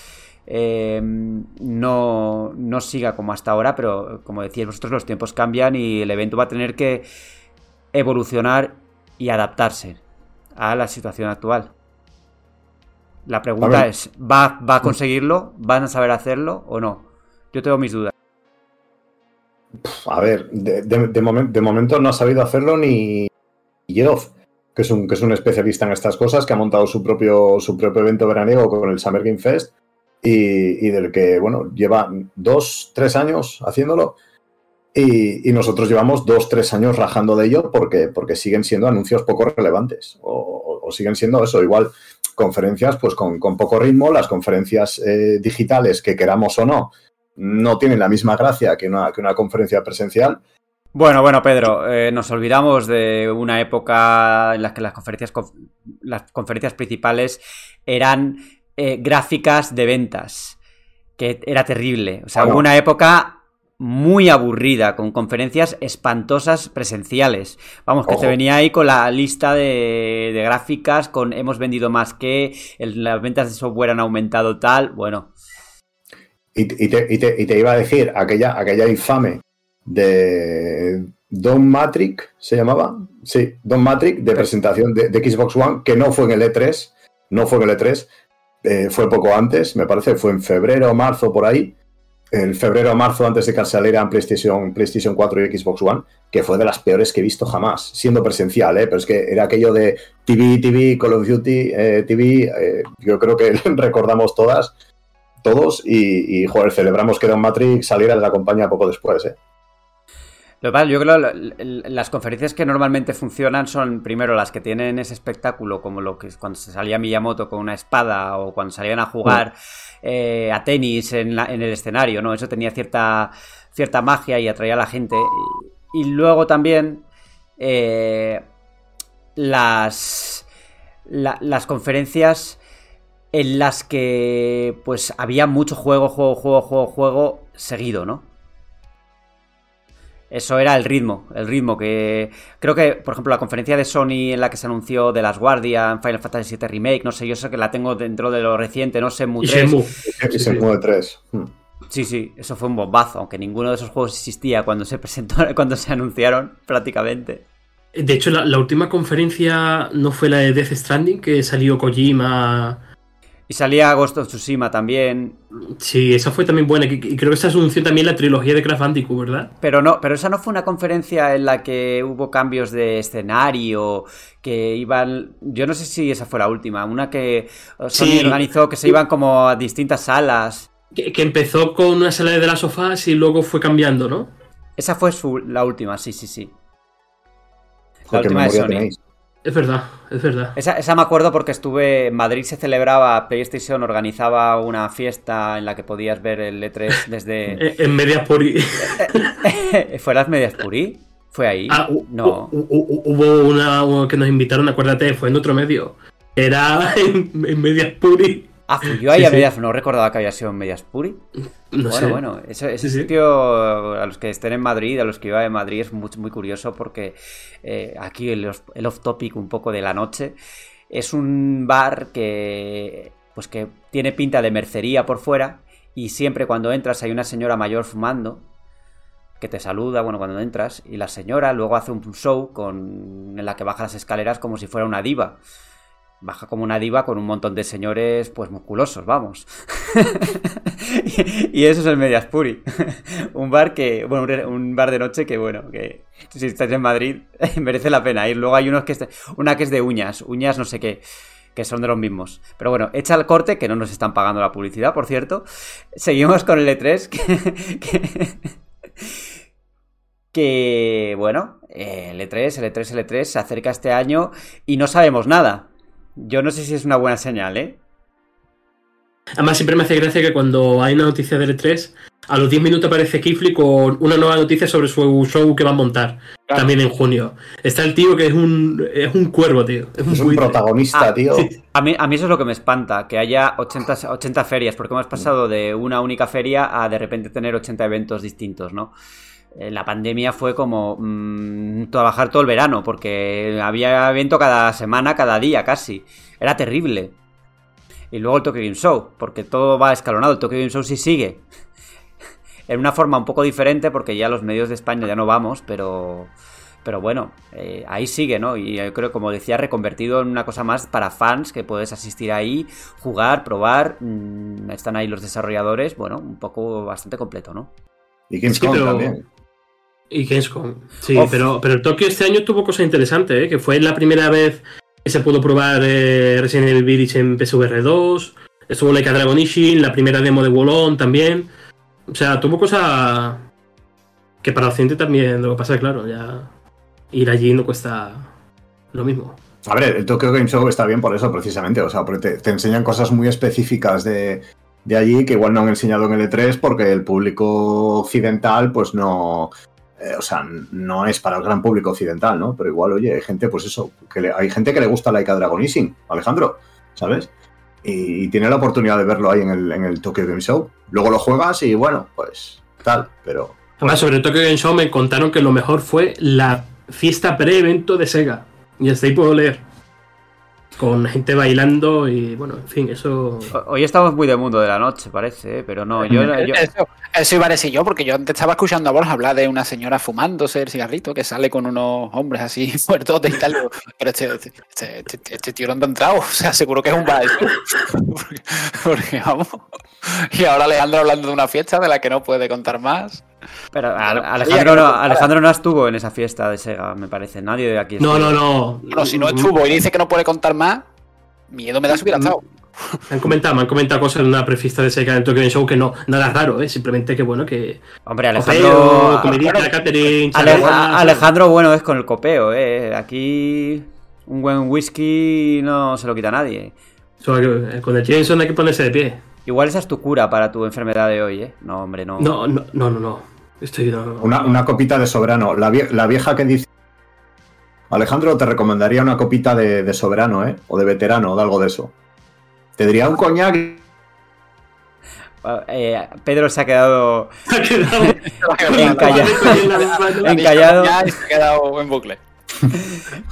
eh, no, no siga como hasta ahora, pero como decíais vosotros, los tiempos cambian y el evento va a tener que evolucionar y adaptarse a la situación actual. La pregunta es, ¿va, ¿va a conseguirlo? ¿Van a saber hacerlo o no? Yo tengo mis dudas. A ver, de, de, momento no ha sabido hacerlo ni Geoff, que es, un, que es un especialista en estas cosas, que ha montado su propio, su propio evento veraniego con el Summer Game Fest y, del que, bueno, lleva dos, tres años haciéndolo. Y, nosotros llevamos dos, tres años rajando de ello porque, porque siguen siendo anuncios poco relevantes o, o siguen siendo eso, igual conferencias pues con, poco ritmo, las conferencias eh, digitales que queramos o no no tienen la misma gracia que una, que una conferencia presencial. Bueno, bueno, Pedro, eh, nos olvidamos de una época en la que las conferencias, las conferencias principales eran eh, gráficas de ventas, que era terrible. O sea, hubo una época muy aburrida, con conferencias espantosas presenciales. Vamos, que te venía ahí con la lista de, gráficas, con hemos vendido más que, las ventas de software han aumentado tal, bueno. Y, te, iba a decir, aquella, aquella infame de Don Matrix, ¿se llamaba? Sí, Don Matrix, de presentación de, Xbox One, que no fue en el E3, no fue en el E3, eh, fue poco antes, me parece, fue en febrero o marzo por ahí, el febrero o marzo antes de que salieran PlayStation, PlayStation 4 y Xbox One, que fue de las peores que he visto jamás, siendo presencial, ¿eh? pero es que era aquello de TV, TV, Call of Duty, eh, TV, eh, yo creo que recordamos todas, todos, y, joder, celebramos que Don Matrix saliera de la compañía poco después. ¿eh? Lo que yo creo las conferencias que normalmente funcionan son primero las que tienen ese espectáculo, como lo que es cuando se salía Miyamoto con una espada o cuando salían a jugar eh, a tenis en, el escenario, ¿no? Eso tenía cierta, cierta magia y atraía a la gente. Y, luego también eh, las, las conferencias en las que pues había mucho juego, juego, juego, juego, juego seguido, ¿no? Eso era el ritmo, el ritmo que creo que, por ejemplo, la conferencia de Sony en la que se anunció de las Guardian, Final Fantasy VII Remake, no sé, yo sé que la tengo dentro de lo reciente, no sé, Mu 3. Y Shenmue 3. Hmm. Sí, sí, eso fue un bombazo, aunque ninguno de esos juegos existía cuando se presentó, cuando se anunciaron prácticamente. De hecho, la, la última conferencia no fue la de Death Stranding, que salió Kojima y salía Ghost of Tsushima también. Sí, esa fue también buena. Y creo que esa anunció también la trilogía de Crash Bandicoot, ¿verdad? Pero no, pero esa no fue una conferencia en la que hubo cambios de escenario, que iban. Yo no sé si esa fue la última. Una que Sony organizó que se iban como a distintas salas. Que, empezó con una sala de las sofás y luego fue cambiando, ¿no? Esa fue la última, sí, sí, sí. La última de Sony. Es verdad, es verdad. Esa, me acuerdo porque estuve en Madrid, se celebraba, PlayStation organizaba una fiesta en la que podías ver el E3 desde... en Medias Puri. ¿Fue las Medias Puri? ¿Fue ahí? Ah, no. Hubo una que nos invitaron, acuérdate, fue en otro medio. Era en, en Medias Puri. Ah, fui yo ahí a Medias, no recordaba que había sido en Medias Puri. bueno, bueno, ese, sitio, a los que estén en Madrid, a los que iba de Madrid, es muy, muy curioso porque eh, aquí el, off-topic un poco de la noche es un bar que, pues que tiene pinta de mercería por fuera y siempre cuando entras hay una señora mayor fumando que te saluda, bueno, cuando entras, y la señora luego hace un show con, en la que baja las escaleras como si fuera una diva. Baja como una diva con un montón de señores, pues musculosos, vamos. y, eso es el Mediaspuri. un bar que, bueno, un bar de noche que, bueno, que si estás en Madrid merece la pena ir. Luego hay unos que, una que es de uñas, uñas no sé qué, que son de los mismos. Pero bueno, echa el corte, que no nos están pagando la publicidad, por cierto. Seguimos con el E3, que, que bueno, el E3, el E3, el E3 se acerca este año y no sabemos nada. Yo no sé si es una buena señal, ¿eh? Además, siempre me hace gracia que cuando hay una noticia del E3, a los 10 minutos aparece Kifli con una nueva noticia sobre su show que va a montar. Claro. También en junio. Está el tío que es un, es un cuervo, tío. Es un, Es un buitre. protagonista, Ah, tío. sí. A mí, a mí eso es lo que me espanta, que haya 80, 80 ferias, porque hemos pasado de una única feria a de repente tener 80 eventos distintos, ¿no? Eh, La pandemia fue como mm, trabajar todo el verano, porque había evento cada semana, cada día casi. Era terrible. Y luego el Tokyo Game Show, porque todo va escalonado. El Tokyo Game Show sí sigue. En una forma un poco diferente, porque ya los medios de España ya no vamos, pero. Pero bueno, eh, ahí sigue, ¿no? Y yo creo, como decía, reconvertido en una cosa más para fans, que puedes asistir ahí, jugar, probar. mm, están ahí los desarrolladores, bueno, un poco bastante completo, ¿no? Y Gamescom Sí, pero- también. Y Gamescom. Sí, pero, pero el Tokio este año tuvo cosas interesantes, ¿eh? que fue la primera vez que se pudo probar eh, Resident Evil Village en PSVR 2. Estuvo Like a Dragon Ishin, la primera demo de Wolong también. O sea, tuvo cosas que para Occidente también lo que pasa, claro, ya ir allí no cuesta lo mismo. A ver, el Tokyo Game Show está bien por eso, precisamente. O sea, porque te, te enseñan cosas muy específicas de, de allí que igual no han enseñado en el E3 porque el público occidental, pues no. Eh, o sea, no es para el gran público occidental, ¿no? Pero igual, oye, hay gente, pues eso, que le- hay gente que le gusta Laika Dragon Ising, Alejandro, ¿sabes? Y, tiene la oportunidad de verlo ahí en el, en el Tokyo Game Show. Luego lo juegas y bueno, pues tal, pero. Además, sobre Tokyo Game Show me contaron que lo mejor fue la fiesta pre-evento de Sega. Y hasta ahí puedo leer. Con gente bailando y bueno, en fin, eso. Hoy estamos muy de mundo de la noche, parece, ¿eh? pero no, yo, yo- Eso, eso iba a decir yo, porque yo antes estaba escuchando a Borja hablar de una señora fumándose el cigarrito que sale con unos hombres así muertos y tal. Pero este, este, este, este- este tío no ha entrado, o sea, seguro que es un bar. porque, porque, vamos. Y ahora Alejandro hablando de una fiesta de la que no puede contar más. Pero a- Alejandro, no, Alejandro no estuvo en esa fiesta de Sega, me parece. Nadie de aquí No, estuvo. no, no. Bueno, si no estuvo y dice que no puede contar más, miedo me da si hubiera estado. Me han comentado, me han comentado cosas en una prefista de Sega en Tokyo Game Show que no, nada raro, ¿eh? Simplemente que bueno, que. Hombre, Copeo, Alejandro. comidita, claro. catering, Ale- Alejandro, bueno, es con el copeo, ¿eh? Aquí un buen whisky no se lo quita nadie. eso, eh, Con el Jameson hay que ponerse de pie. Igual esa es tu cura para tu enfermedad de hoy, ¿eh? No, hombre, no. No, no, no, no. no. Estoy. no, no. Una, una copita de soberano. La, vie- la vieja que dice. Alejandro, te recomendaría una copita de, de soberano, ¿eh? O de veterano, o de algo de eso. Te diría un coñac. Eh, Pedro se ha quedado Ha quedado- encallado. Encallado. Encallado. Ya y se ha quedado en bucle.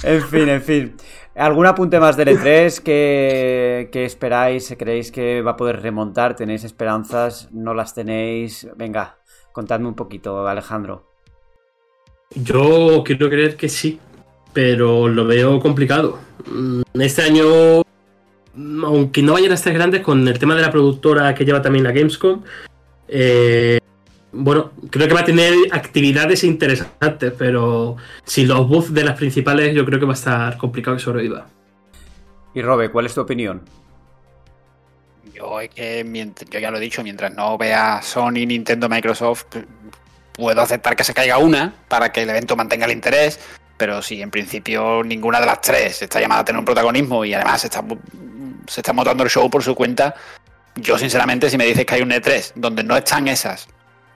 En fin, en fin. ¿Algún apunte más del E3 que, que esperáis? ¿Creéis que va a poder remontar? ¿Tenéis esperanzas? ¿No las tenéis? Venga, contadme un poquito, Alejandro. Yo quiero creer que sí, pero lo veo complicado. Mm, Este año, aunque no vayan a estar grandes con el tema de la productora que lleva también la Gamescom, eh, bueno, creo que va a tener actividades interesantes, pero sin los buffs de las principales, yo creo que va a estar complicado que sobreviva. Y Robe, ¿cuál es tu opinión? Yo es que, yo ya lo he dicho, mientras no vea Sony, Nintendo, Microsoft, puedo aceptar que se caiga una para que el evento mantenga el interés, pero si en principio ninguna de las tres está llamada a tener un protagonismo y además se está, se está montando el show por su cuenta, yo sinceramente si me dices que hay un E3 donde no están esas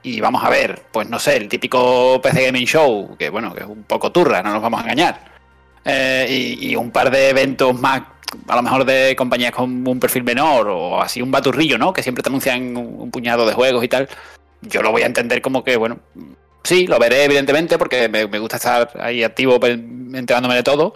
y vamos a ver, pues no sé, el típico PC Gaming Show, que bueno, que es un poco turra, no nos vamos a engañar, eh, y, un par de eventos más, a lo mejor de compañías con un perfil menor o así un baturrillo, ¿no? Que siempre te anuncian un, puñado de juegos y tal. Yo lo voy a entender como que, bueno, sí, lo veré evidentemente porque me, me gusta estar ahí activo pe- enterándome de todo,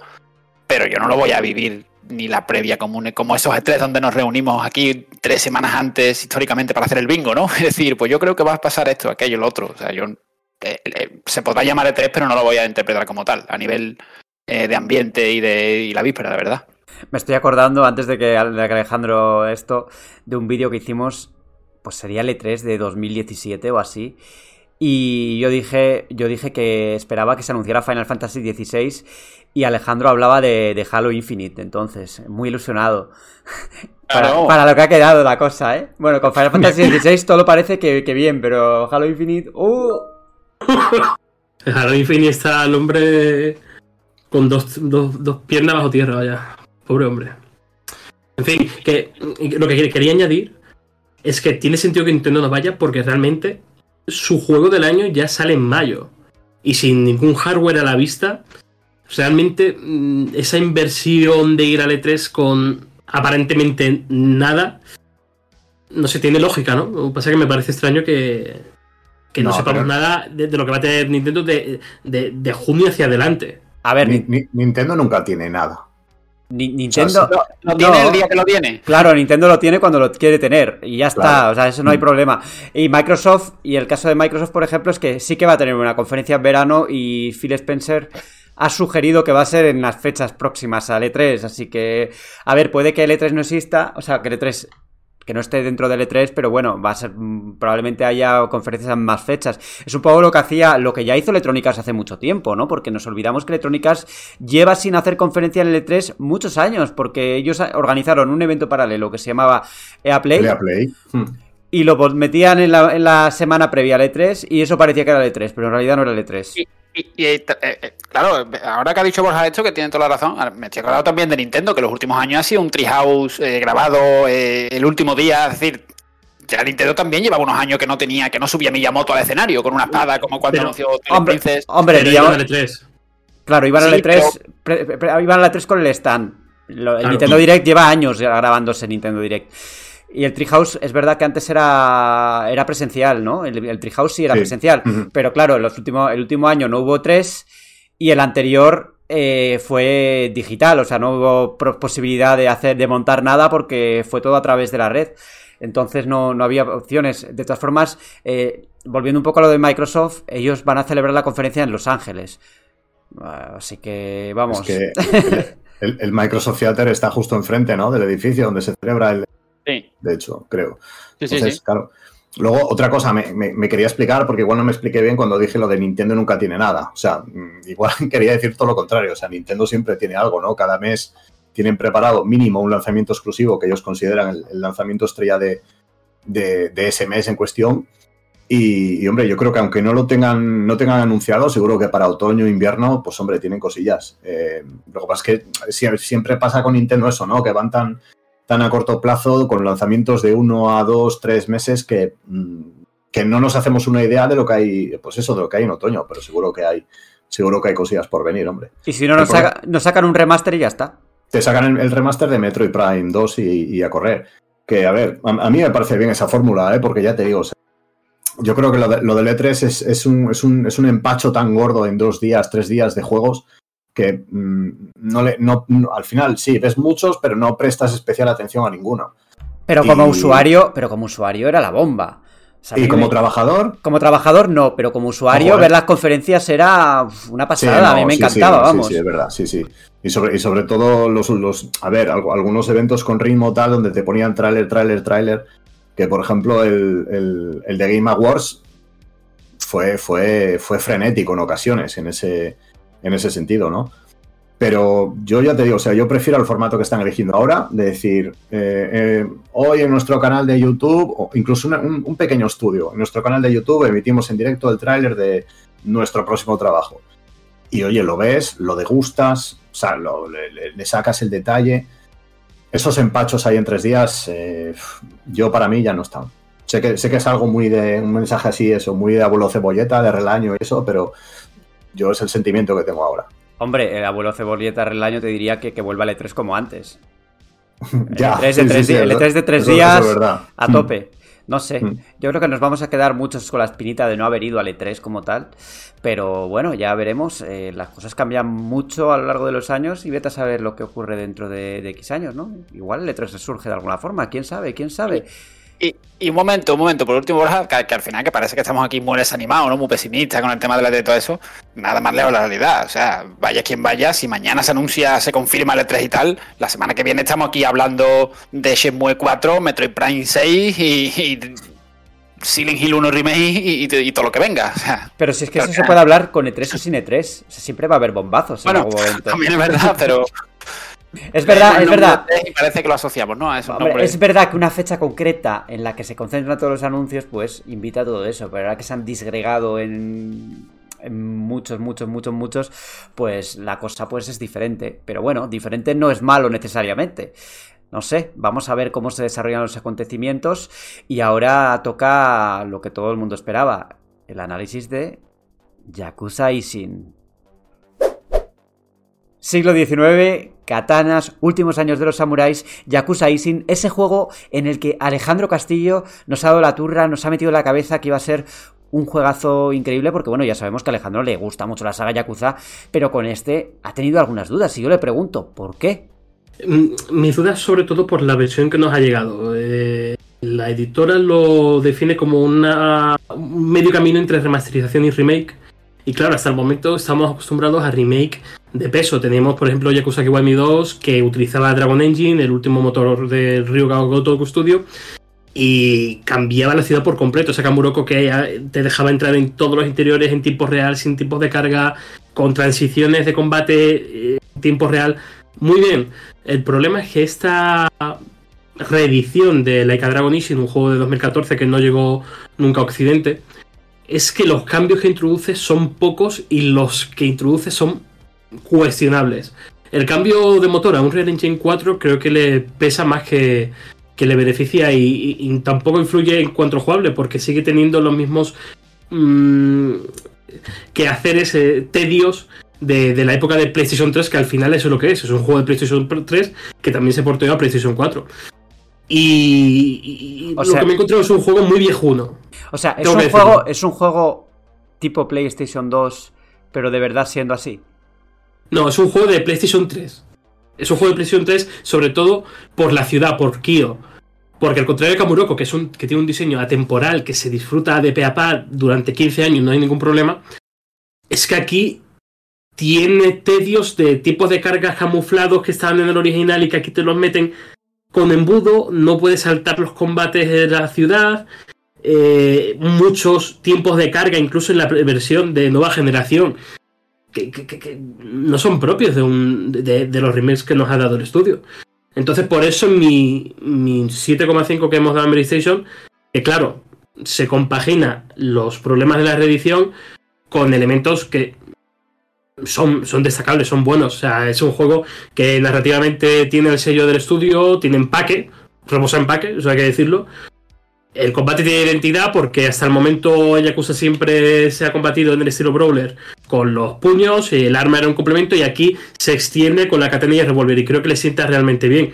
pero yo no lo voy a vivir ni la previa común, como esos E3 donde nos reunimos aquí tres semanas antes históricamente para hacer el bingo, ¿no? Es decir, pues yo creo que va a pasar esto, aquello, lo otro. O sea, yo eh, eh, se podrá llamar E3, pero no lo voy a interpretar como tal, a nivel eh, de ambiente y de la víspera, de verdad. Me estoy acordando, antes de que, de que Alejandro esto, de un vídeo que hicimos, pues sería el E3 de 2017 o así. Y yo dije, yo dije que esperaba que se anunciara Final Fantasy XVI y Alejandro hablaba de, de Halo Infinite, entonces, muy ilusionado. Para, Claro. para lo que ha quedado la cosa, ¿eh? Bueno, con Final Fantasy XVI todo parece que, que bien, pero Halo Infinite... ¡Uh! Halo Infinite está el hombre con dos, dos, dos piernas bajo tierra, vaya. Pobre hombre. En fin, que lo que quería añadir es que tiene sentido que Nintendo no vaya porque realmente su juego del año ya sale en mayo. Y sin ningún hardware a la vista, realmente mm, esa inversión de ir al E3 con aparentemente nada, no se tiene lógica, ¿no? Lo que pasa es que me parece extraño que, que no, No, sepamos pero- nada de, de lo que va a tener Nintendo de, de- de junio hacia adelante. A ver, Ni- Ni- ni- Nintendo nunca tiene nada. Ni- Nintendo. Lo, lo No. tiene el día que lo tiene. Claro, Nintendo lo tiene cuando lo quiere tener y ya está, Claro. o sea, eso no hay Mm. problema. Y Microsoft, y el caso de Microsoft, por ejemplo, es que sí que va a tener una conferencia en verano y Phil Spencer ha sugerido que va a ser en las fechas próximas al E3, así que, a ver, puede que el E3 no exista, o sea, que el E3 que no esté dentro del E3, pero bueno, va a ser mm, probablemente haya conferencias en más fechas. Es un poco lo que hacía, lo que ya hizo Electrónicas hace mucho tiempo, ¿no? Porque nos olvidamos que Electrónicas lleva sin hacer conferencia en el E3 muchos años, porque ellos organizaron un evento paralelo que se llamaba EA Play. Hmm. y lo metían en la, en la semana previa al E3 y eso parecía que era el E3, pero en realidad no era el E3. Y, y- y, eh, eh, claro, ahora que ha dicho Borja esto, que tiene toda la razón, me estoy acordando también de Nintendo, que los últimos años ha sido un Treehouse eh, grabado eh, el último día, es decir, ya Nintendo también llevaba unos años que no tenía, que no subía Miyamoto al escenario con una espada, como cuando Pero, anunció Hombre, Princess. hombre, Pero iban al E3. Claro, iban al Sí, E3, pre- pre- iban al E3 con el stand. El Claro. Nintendo Direct lleva años grabándose Nintendo Direct. Y el Treehouse es verdad que antes era, era presencial, ¿no? El, el Treehouse sí era Sí. presencial. Pero claro, los últimos, el último año no hubo tres y el anterior eh, fue digital. O sea, no hubo posibilidad de hacer, de montar nada porque fue todo a través de la red. Entonces no, no había opciones. De todas formas, eh, volviendo un poco a lo de Microsoft, ellos van a celebrar la conferencia en Los Ángeles. Ah, Así que vamos. Es que el- el Microsoft Theater está justo enfrente, ¿no? Del edificio donde se celebra el. Sí, De hecho, creo. sí. Entonces, sí. claro. Luego, otra cosa, me, me- me quería explicar, porque igual no me expliqué bien cuando dije lo de Nintendo nunca tiene nada. O sea, mm, igual quería decir todo lo contrario. O sea, Nintendo siempre tiene algo, ¿no? Cada mes tienen preparado mínimo un lanzamiento exclusivo que ellos consideran el, el lanzamiento estrella de, de- de ese mes en cuestión. Y, y, hombre, yo creo que aunque no lo tengan, no tengan anunciado, seguro que para otoño e invierno, pues hombre, tienen cosillas. Eh, lo que pasa es que sie- siempre pasa con Nintendo eso, ¿no? Que van tan, tan a corto plazo con lanzamientos de uno a dos, tres meses que, mm, que no nos hacemos una idea de lo que hay, pues eso, de lo que hay en otoño, pero seguro que hay, seguro que hay cosillas por venir, hombre. Y si no, nos, saca- nos sacan un remaster y ya está. Te sacan el, el remaster de Metroid Prime 2 y, y a correr. Que, a ver, a, a mí me parece bien esa fórmula, ¿eh? porque ya te digo, o sea, yo creo que lo, de- lo del E3 es, es un, es, un, es un empacho tan gordo en dos días, tres días de juegos que mm, no le, no, no- al final sí, ves muchos, pero no prestas especial atención a ninguno. Pero como usuario, pero como usuario era la bomba. O sea, a Y como me- trabajador, como trabajador no, pero como usuario ver las conferencias era una Sí, pasada, a mí me sí, encantaba, sí, vamos. Sí, sí, es verdad, sí, sí. Y sobre, y sobre todo los, los, a ver, algunos eventos con ritmo tal donde te ponían tráiler, tráiler, tráiler, que por ejemplo el, el, el de Game Awards fue, fue, fue frenético en ocasiones en ese, en ese sentido, ¿no? Pero yo ya te digo, o sea, yo prefiero el formato que están eligiendo ahora, de decir, eh, eh, hoy en nuestro canal de YouTube, o incluso una- un, un pequeño estudio, en nuestro canal de YouTube emitimos en directo el tráiler de nuestro próximo trabajo. Y oye, lo ves, lo degustas, o sea, lo- le, le- sacas el detalle. Esos empachos ahí en tres días, eh, yo para mí ya no están. Sé que, sé que es algo muy de un mensaje así, eso, muy de abuelo cebolleta, de relaño y eso, pero yo es el sentimiento que tengo ahora. Hombre, el abuelo Cebolleta Relaño te diría que, que vuelva al E3 como antes. Ya, el E3 de sí, tres, sí, di- sí, el eso- E3 de tres eso- eso días es a Mm. tope. No sé, Mm. yo creo que nos vamos a quedar muchos con la espinita de no haber ido al E3 como tal, pero bueno, ya veremos, eh, las cosas cambian mucho a lo largo de los años y vete a saber lo que ocurre dentro de, de X años, ¿no? Igual el E3 resurge de alguna forma, quién sabe, quién sabe. Y, y un momento, un momento, por último, Borja, que, que al final que parece que estamos aquí muy desanimados, ¿no? Muy pesimistas con el tema de la de todo eso. Nada más lejos de la realidad. O sea, vaya quien vaya, si mañana se anuncia, se confirma el E3 y tal, la semana que viene estamos aquí hablando de Shenmue 4, Metroid Prime 6 y, y Silent Hill 1 Remake y, y- y todo lo que venga. O sea, Pero si es que eso se puede hablar con E3 o sin E3, o sea, siempre va a haber bombazos en bueno, algún momento. también es verdad, pero... Es verdad, es verdad. E3 Y parece que lo asociamos, ¿no? A esos Hombre, es verdad que una fecha concreta en la que se concentran todos los anuncios, pues invita a todo eso. Pero ahora que se han disgregado en, en muchos, muchos, muchos, muchos, pues la cosa pues es diferente. Pero bueno, diferente no es malo necesariamente. no sé, vamos a ver cómo se desarrollan los acontecimientos y ahora toca lo que todo el mundo esperaba, el análisis de Yakuza Isin. Siglo XIX, katanas, últimos años de los samuráis, Yakuza Isin, ese juego en el que Alejandro Castillo nos ha dado la turra, nos ha metido en la cabeza que iba a ser un juegazo increíble porque bueno, ya sabemos que a Alejandro le gusta mucho la saga Yakuza, pero con este ha tenido algunas dudas y yo le pregunto, ¿por qué? Mm, mis dudas sobre todo por la versión que nos ha llegado. Eh, la editora lo define como una, un medio camino entre remasterización y remake. Y claro, hasta el momento estamos acostumbrados a remake de peso. Tenemos, por ejemplo, Yakuza Kiwami 2, que utilizaba Dragon Engine, el último motor del Ryuga Goto Studio, y cambiaba la ciudad por completo. Ese Kamuroko que te dejaba entrar en todos los interiores en tiempo real, sin tipos de carga, con transiciones de combate eh, en tiempo real. Muy bien. El problema es que esta reedición de Laika Dragon Ishin, un juego de 2014 que no llegó nunca a Occidente, es que los cambios que introduce son pocos y los que introduce son cuestionables. El cambio de motor a un Real Engine 4 creo que le pesa más que, que le beneficia y, tampoco influye en cuanto jugable porque sigue teniendo los mismos mm, que hacer ese tedios de, la época de PlayStation 3 que al final eso es lo que es, es un juego de PlayStation 3 que también se portó a PlayStation 4. Y, lo que me he encontrado es un juego muy viejuno. O sea, es un, juego, es un juego tipo PlayStation 2, pero de verdad siendo así. No, es un juego de PlayStation 3. Es un juego de PlayStation 3, sobre todo por la ciudad, por Kyo. Porque al contrario de Kamuroko, que, es un, que tiene un diseño atemporal, que se disfruta de pe a pa durante 15 años, no hay ningún problema, es que aquí tiene tedios de tipos de cargas camuflados que estaban en el original y que aquí te los meten con embudo, no puedes saltar los combates de la ciudad, eh, muchos tiempos de carga, incluso en la versión de nueva generación, que, no son propios de, un, de, los remakes que nos ha dado el estudio. Entonces, por eso mi, mi 7,5 que hemos dado en PlayStation, que claro, se compagina los problemas de la reedición con elementos que son, son destacables, son buenos. O sea, es un juego que narrativamente tiene el sello del estudio, tiene empaque, reposa empaque, eso hay que decirlo. El combate tiene identidad porque hasta el momento Yakuza siempre se ha combatido en el estilo brawler con los puños, el arma era un complemento y aquí se extiende con la katana y el revólver y creo que le sienta realmente bien.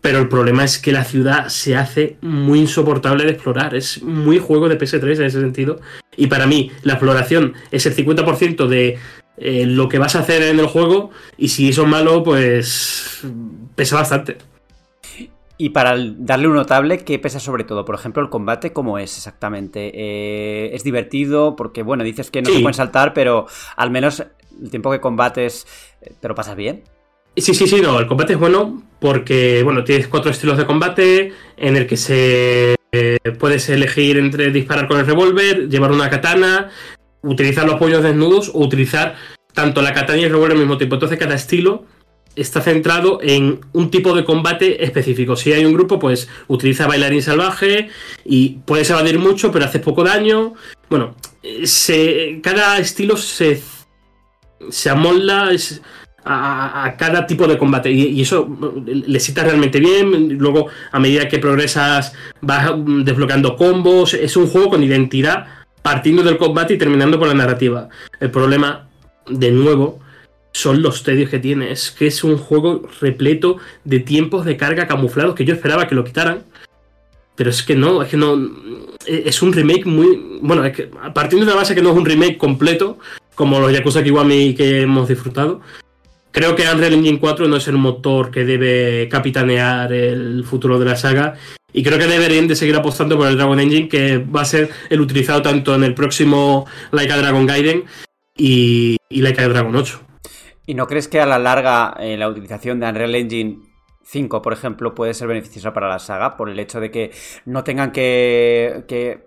Pero el problema es que la ciudad se hace muy insoportable de explorar, es muy juego de PS3 en ese sentido. Y para mí la exploración es el 50% de eh, lo que vas a hacer en el juego y si eso es malo pues pesa bastante. Y para darle un notable, ¿qué pesa sobre todo? Por ejemplo, el combate, ¿cómo es exactamente? Eh, ¿Es divertido? Porque, bueno, dices que no se pueden saltar, pero al menos el tiempo que combates, eh, ¿te lo pasas bien? Sí, sí, sí, no, el combate es bueno porque, bueno, tienes cuatro estilos de combate en el que se eh, puedes elegir entre disparar con el revólver, llevar una katana, utilizar los puños desnudos o utilizar tanto la katana y el revólver al mismo tiempo. Entonces cada estilo está centrado en un tipo de combate específico. Si hay un grupo, pues utiliza bailarín salvaje y puedes evadir mucho, pero hace poco daño. Bueno, cada estilo se, se amolda a, cada tipo de combate y, eso le cita realmente bien. Luego, a medida que progresas, vas desbloqueando combos. Es un juego con identidad partiendo del combate y terminando con la narrativa. El problema, de nuevo, son los tedios que tiene. Es que es un juego repleto de tiempos de carga camuflados que yo esperaba que lo quitaran. Pero es que no, es que no. Es un remake muy. Bueno, es que partiendo de la base que no es un remake completo, como los Yakuza Kiwami que hemos disfrutado, creo que Unreal Engine 4 no es el motor que debe capitanear el futuro de la saga. Y creo que deberían de seguir apostando por el Dragon Engine, que va a ser el utilizado tanto en el próximo Laika Dragon Gaiden y, y Laika Dragon 8. ¿Y no crees que a la larga eh, la utilización de Unreal Engine 5, por ejemplo, puede ser beneficiosa para la saga por el hecho de que no tengan que,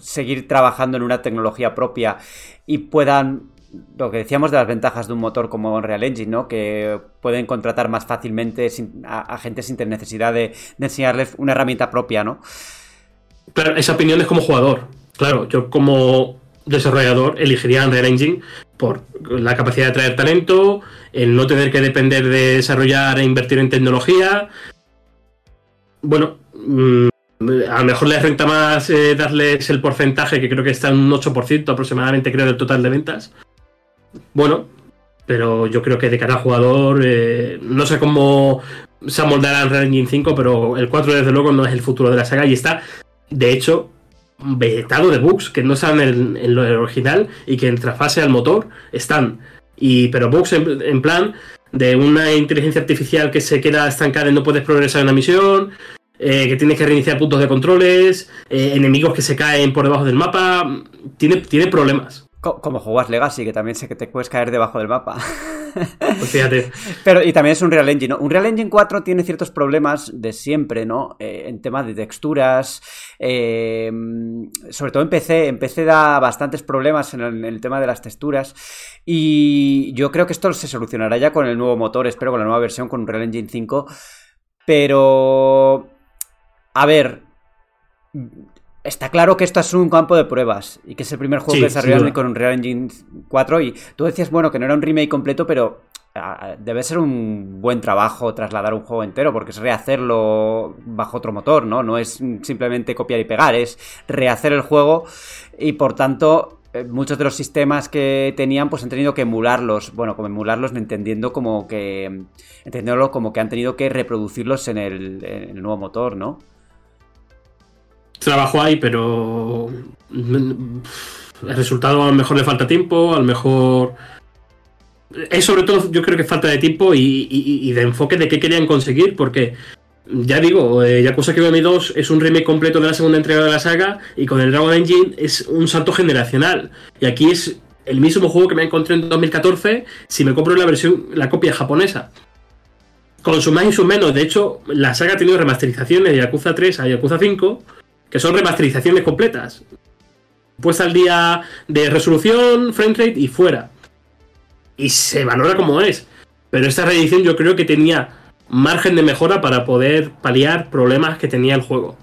seguir trabajando en una tecnología propia y puedan lo que decíamos de las ventajas de un motor como Unreal Engine, ¿no? Que pueden contratar más fácilmente a, gente sin necesidad de, enseñarles una herramienta propia, ¿no? Pero esa opinión es como jugador. Claro, yo como desarrollador elegiría Unreal Engine por la capacidad de atraer talento, el no tener que depender de desarrollar e invertir en tecnología. bueno, mm, a lo mejor les renta más eh, darles el porcentaje, que creo que está en un 8% aproximadamente, creo, del total de ventas. Bueno, pero yo creo que de cara al jugador, eh, no sé cómo se amoldará el Real Engine 5, pero el 4 desde luego no es el futuro de la saga y está, de hecho, vetado de bugs que no están en, lo original y que en trasfase al motor están. Y, pero bugs en, plan de una inteligencia artificial que se queda estancada y no puedes progresar en la misión, eh, que tienes que reiniciar puntos de controles, eh, enemigos que se caen por debajo del mapa, tiene, tiene problemas. Como jugas Legacy, que también sé que te puedes caer debajo del mapa. Pues fíjate. Pero, y también es un Real Engine, ¿no? Un Real Engine 4 tiene ciertos problemas de siempre, ¿no? Eh, en tema de texturas. Eh, sobre todo en PC. En PC da bastantes problemas en el, en el, tema de las texturas. Y yo creo que esto se solucionará ya con el nuevo motor, espero, con la nueva versión, con un Real Engine 5. Pero. A ver está claro que esto es un campo de pruebas y que es el primer juego Sí, que desarrollaron duda. con un Real Engine 4 y tú decías, bueno, que no era un remake completo, pero ah, debe ser un buen trabajo trasladar un juego entero porque es rehacerlo bajo otro motor, ¿no? No es simplemente copiar y pegar, es rehacer el juego y por tanto eh, muchos de los sistemas que tenían pues han tenido que emularlos, bueno, como emularlos entendiendo como que entendiéndolo como que han tenido que reproducirlos en el, en el nuevo motor, ¿no? Trabajo hay, pero mm, el resultado a lo mejor le falta tiempo, a lo mejor... Es sobre todo, yo creo que falta de tiempo y, de enfoque de qué querían conseguir, porque ya digo, eh, Yakuza Kiwami 2 es un remake completo de la segunda entrega de la saga y con el Dragon Engine es un salto generacional. Y aquí es el mismo juego que me encontré en 2014 si me compro la versión, la copia japonesa. Con sus más y sus menos. De hecho, la saga ha tenido remasterizaciones de Yakuza 3 a Yakuza 5 que son remasterizaciones completas. Puesta al día de resolución, frame rate y fuera. Y se valora como es. Pero esta reedición yo creo que tenía margen de mejora para poder paliar problemas que tenía el juego.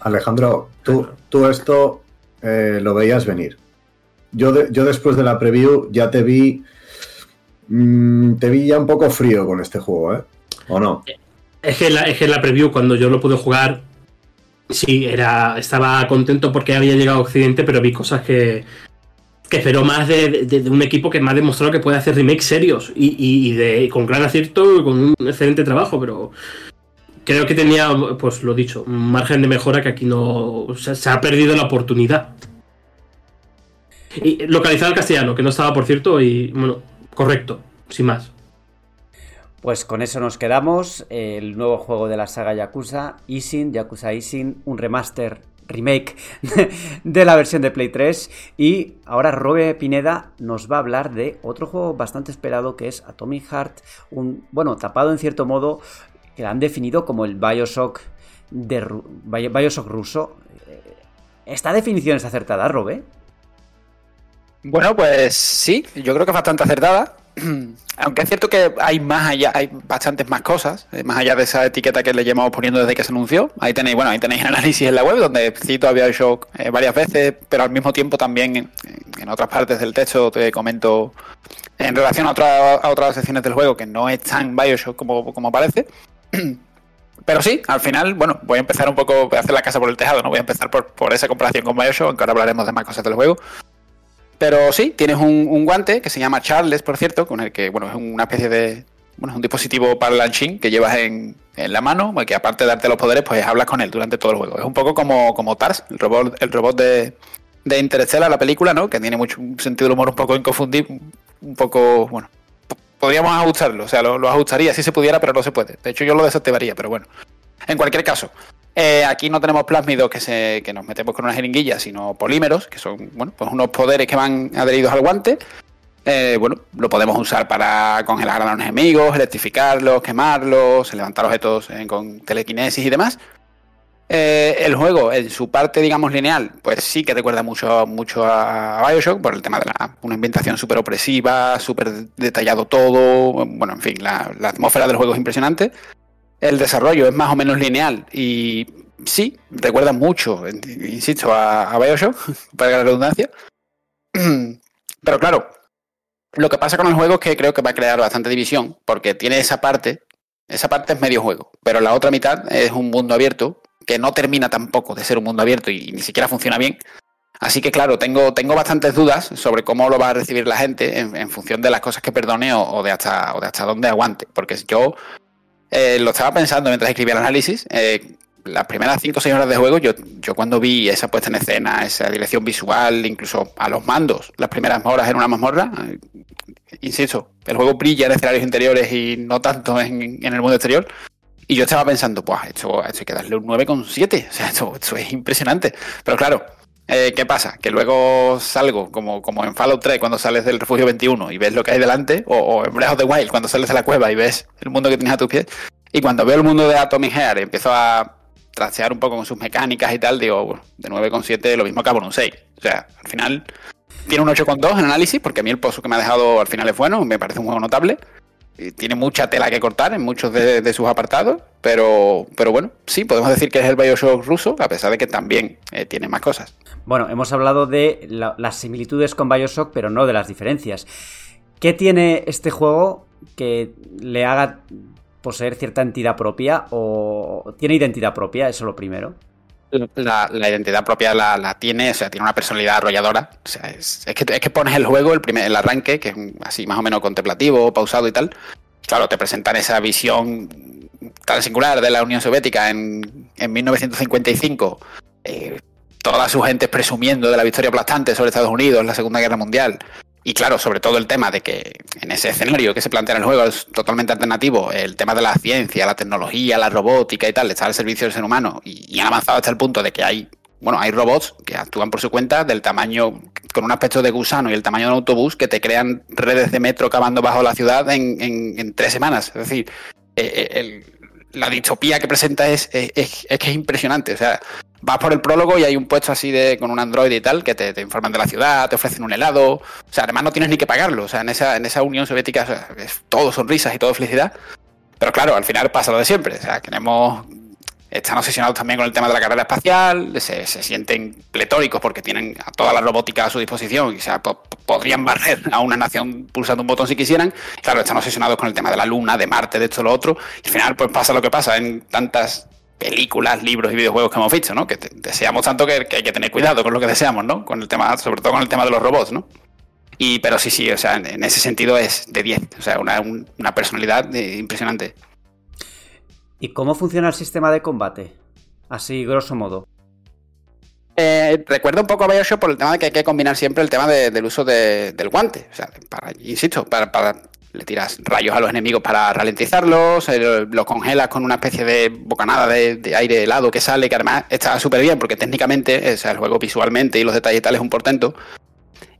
Alejandro, tú, tú esto eh, lo veías venir. Yo, de- yo después de la preview ya te vi. mm, te vi ya un poco frío con este juego, ¿eh? ¿O no? Es que, la, es que la preview, cuando yo lo pude jugar, sí, era, estaba contento porque había llegado a Occidente, pero vi cosas que, que esperó más de, un equipo que me ha demostrado que puede hacer remakes serios y, y- de, con gran acierto y con un excelente trabajo, pero creo que tenía, pues lo dicho, un margen de mejora que aquí no. Se, se ha perdido la oportunidad. Y localizado al castellano, que no estaba, por cierto, y bueno, correcto, sin más. Pues con eso nos quedamos. El nuevo juego de la saga Yakuza, Isin, Yakuza Isin, un remaster, remake de la versión de Play 3. Y ahora Robe Pineda nos va a hablar de otro juego bastante esperado que es Atomic Heart. Un, bueno, tapado en cierto modo, que lo han definido como el Bioshock, de, Bioshock ruso. Eh, ¿Esta definición es acertada, Robe? Bueno, pues sí, yo creo que es bastante acertada. Aunque es cierto que hay más allá, hay bastantes más cosas, eh, más allá de esa etiqueta que le llevamos poniendo desde que se anunció. Ahí tenéis, bueno, ahí tenéis el análisis en la web donde cito a Bioshock eh, varias veces, pero al mismo tiempo también en, otras partes del texto te comento en relación a otras secciones del juego que no es tan Bioshock como, como parece. Pero sí, al final, bueno, voy a empezar un poco, voy a hacer la casa por el tejado, no voy a empezar por, por esa comparación con Bioshock, aunque ahora hablaremos de más cosas del juego. Pero sí, tienes un, guante que se llama Charles, por cierto, con el que, bueno, es una especie de. Bueno, es un dispositivo parlanchín que llevas en, en la mano, que aparte de darte los poderes, pues hablas con él durante todo el juego. Es un poco como, como Tars, el robot, el robot de, de Interstellar, la película, ¿no? Que tiene mucho un sentido del humor un poco inconfundible, un poco, bueno. Podríamos ajustarlo, o sea, lo ajustaría si se pudiera, pero no se puede. De hecho, yo lo desactivaría, pero bueno. En cualquier caso, eh, aquí no tenemos plásmidos que, se, que nos metemos con una jeringuilla, sino polímeros, que son bueno, pues unos poderes que van adheridos al guante. Eh, bueno, lo podemos usar para congelar a los enemigos, electrificarlos, quemarlos, levantar objetos con telequinesis y demás. Eh, el juego, en su parte, digamos, lineal, pues sí que recuerda mucho, mucho a Bioshock por el tema de la, una ambientación súper opresiva, súper detallado todo. Bueno, en fin, la atmósfera del juego es impresionante. El desarrollo es más o menos lineal y sí, recuerda mucho, insisto, a, Bioshock, para la redundancia. Pero claro, lo que pasa con el juego es que creo que va a crear bastante división, porque tiene esa parte esa parte es medio juego, pero la otra mitad es un mundo abierto que no termina tampoco de ser un mundo abierto y, ni siquiera funciona bien. Así que claro, tengo, tengo bastantes dudas sobre cómo lo va a recibir la gente en, función de las cosas que perdone o, de hasta, de hasta dónde aguante. Porque yo eh, lo estaba pensando mientras escribía el análisis. Eh, las primeras 5 o 6 horas de juego, yo, yo cuando vi esa puesta en escena, esa dirección visual, incluso a los mandos, las primeras horas en una mazmorra, eh, insisto, el juego brilla en escenarios interiores y no tanto en, el mundo exterior. Y yo estaba pensando, pues esto, esto hay que darle un 9,7. O sea, esto, es impresionante. Pero claro, eh, ¿qué pasa? Que luego salgo, como, como en Fallout 3, cuando sales del refugio 21 y ves lo que hay delante, o, en Breath of the Wild, cuando sales de la cueva y ves el mundo que tienes a tus pies. Y cuando veo el mundo de Atomic Heart y empiezo a trastear un poco con sus mecánicas y tal, digo, de 9,7 lo mismo acabo en un 6. O sea, al final tiene un 8,2 en análisis, porque a mí el pozo que me ha dejado al final es bueno, me parece un juego notable. Tiene mucha tela que cortar en muchos de, sus apartados, pero, pero bueno, sí, podemos decir que es el Bioshock ruso, a pesar de que también eh, tiene más cosas. Bueno, hemos hablado de las similitudes con Bioshock, pero no de las diferencias. ¿Qué tiene este juego que le haga poseer cierta entidad propia o tiene identidad propia? Eso es lo primero. La, identidad propia la, tiene, o sea, tiene una personalidad arrolladora. O sea, es, que, es que pones el juego, el, primer, el arranque, que es así más o menos contemplativo, pausado y tal. Claro, te presentan esa visión tan singular de la Unión Soviética en, en 1955. Eh, toda su gente presumiendo de la victoria aplastante sobre Estados Unidos en la Segunda Guerra Mundial. Y claro, sobre todo el tema de que en ese escenario que se plantea en el juego es totalmente alternativo, el tema de la ciencia, la tecnología, la robótica y tal, está al servicio del ser humano y, han avanzado hasta el punto de que hay, bueno, hay robots que actúan por su cuenta del tamaño, con un aspecto de gusano y el tamaño de un autobús que te crean redes de metro cavando bajo la ciudad en, tres semanas. Es decir, eh, eh, la distopía que presenta es, es, es, que es impresionante. O sea, vas por el prólogo y hay un puesto así de con un Android y tal que te, informan de la ciudad, te ofrecen un helado. O sea, además no tienes ni que pagarlo. O sea, en esa, en esa Unión Soviética es todo sonrisas y todo felicidad. Pero claro, al final pasa lo de siempre. O sea, queremos. Están obsesionados también con el tema de la carrera espacial, se, sienten pletóricos porque tienen a toda la robótica a su disposición y sea, podrían barrer a una nación pulsando un botón si quisieran. Claro, están obsesionados con el tema de la Luna, de Marte, de esto, lo otro. Y al final, pues pasa lo que pasa en tantas películas, libros y videojuegos que hemos visto, ¿no? Que deseamos tanto que, hay que tener cuidado con lo que deseamos, ¿no? Con el tema, sobre todo con el tema de los robots, ¿no? Y, pero sí, sí, o sea, en, ese sentido es de 10, o sea, una, una personalidad impresionante. ¿Y cómo funciona el sistema de combate? Así, grosso modo. Eh, recuerdo un poco a Bioshock por el tema de que hay que combinar siempre el tema del uso del guante. O sea, para, insisto, para, para le tiras rayos a los enemigos para ralentizarlos, los congelas con una especie de bocanada de, aire helado que sale, que además está súper bien porque técnicamente, o sea, el juego visualmente y los detalles tal es un portento.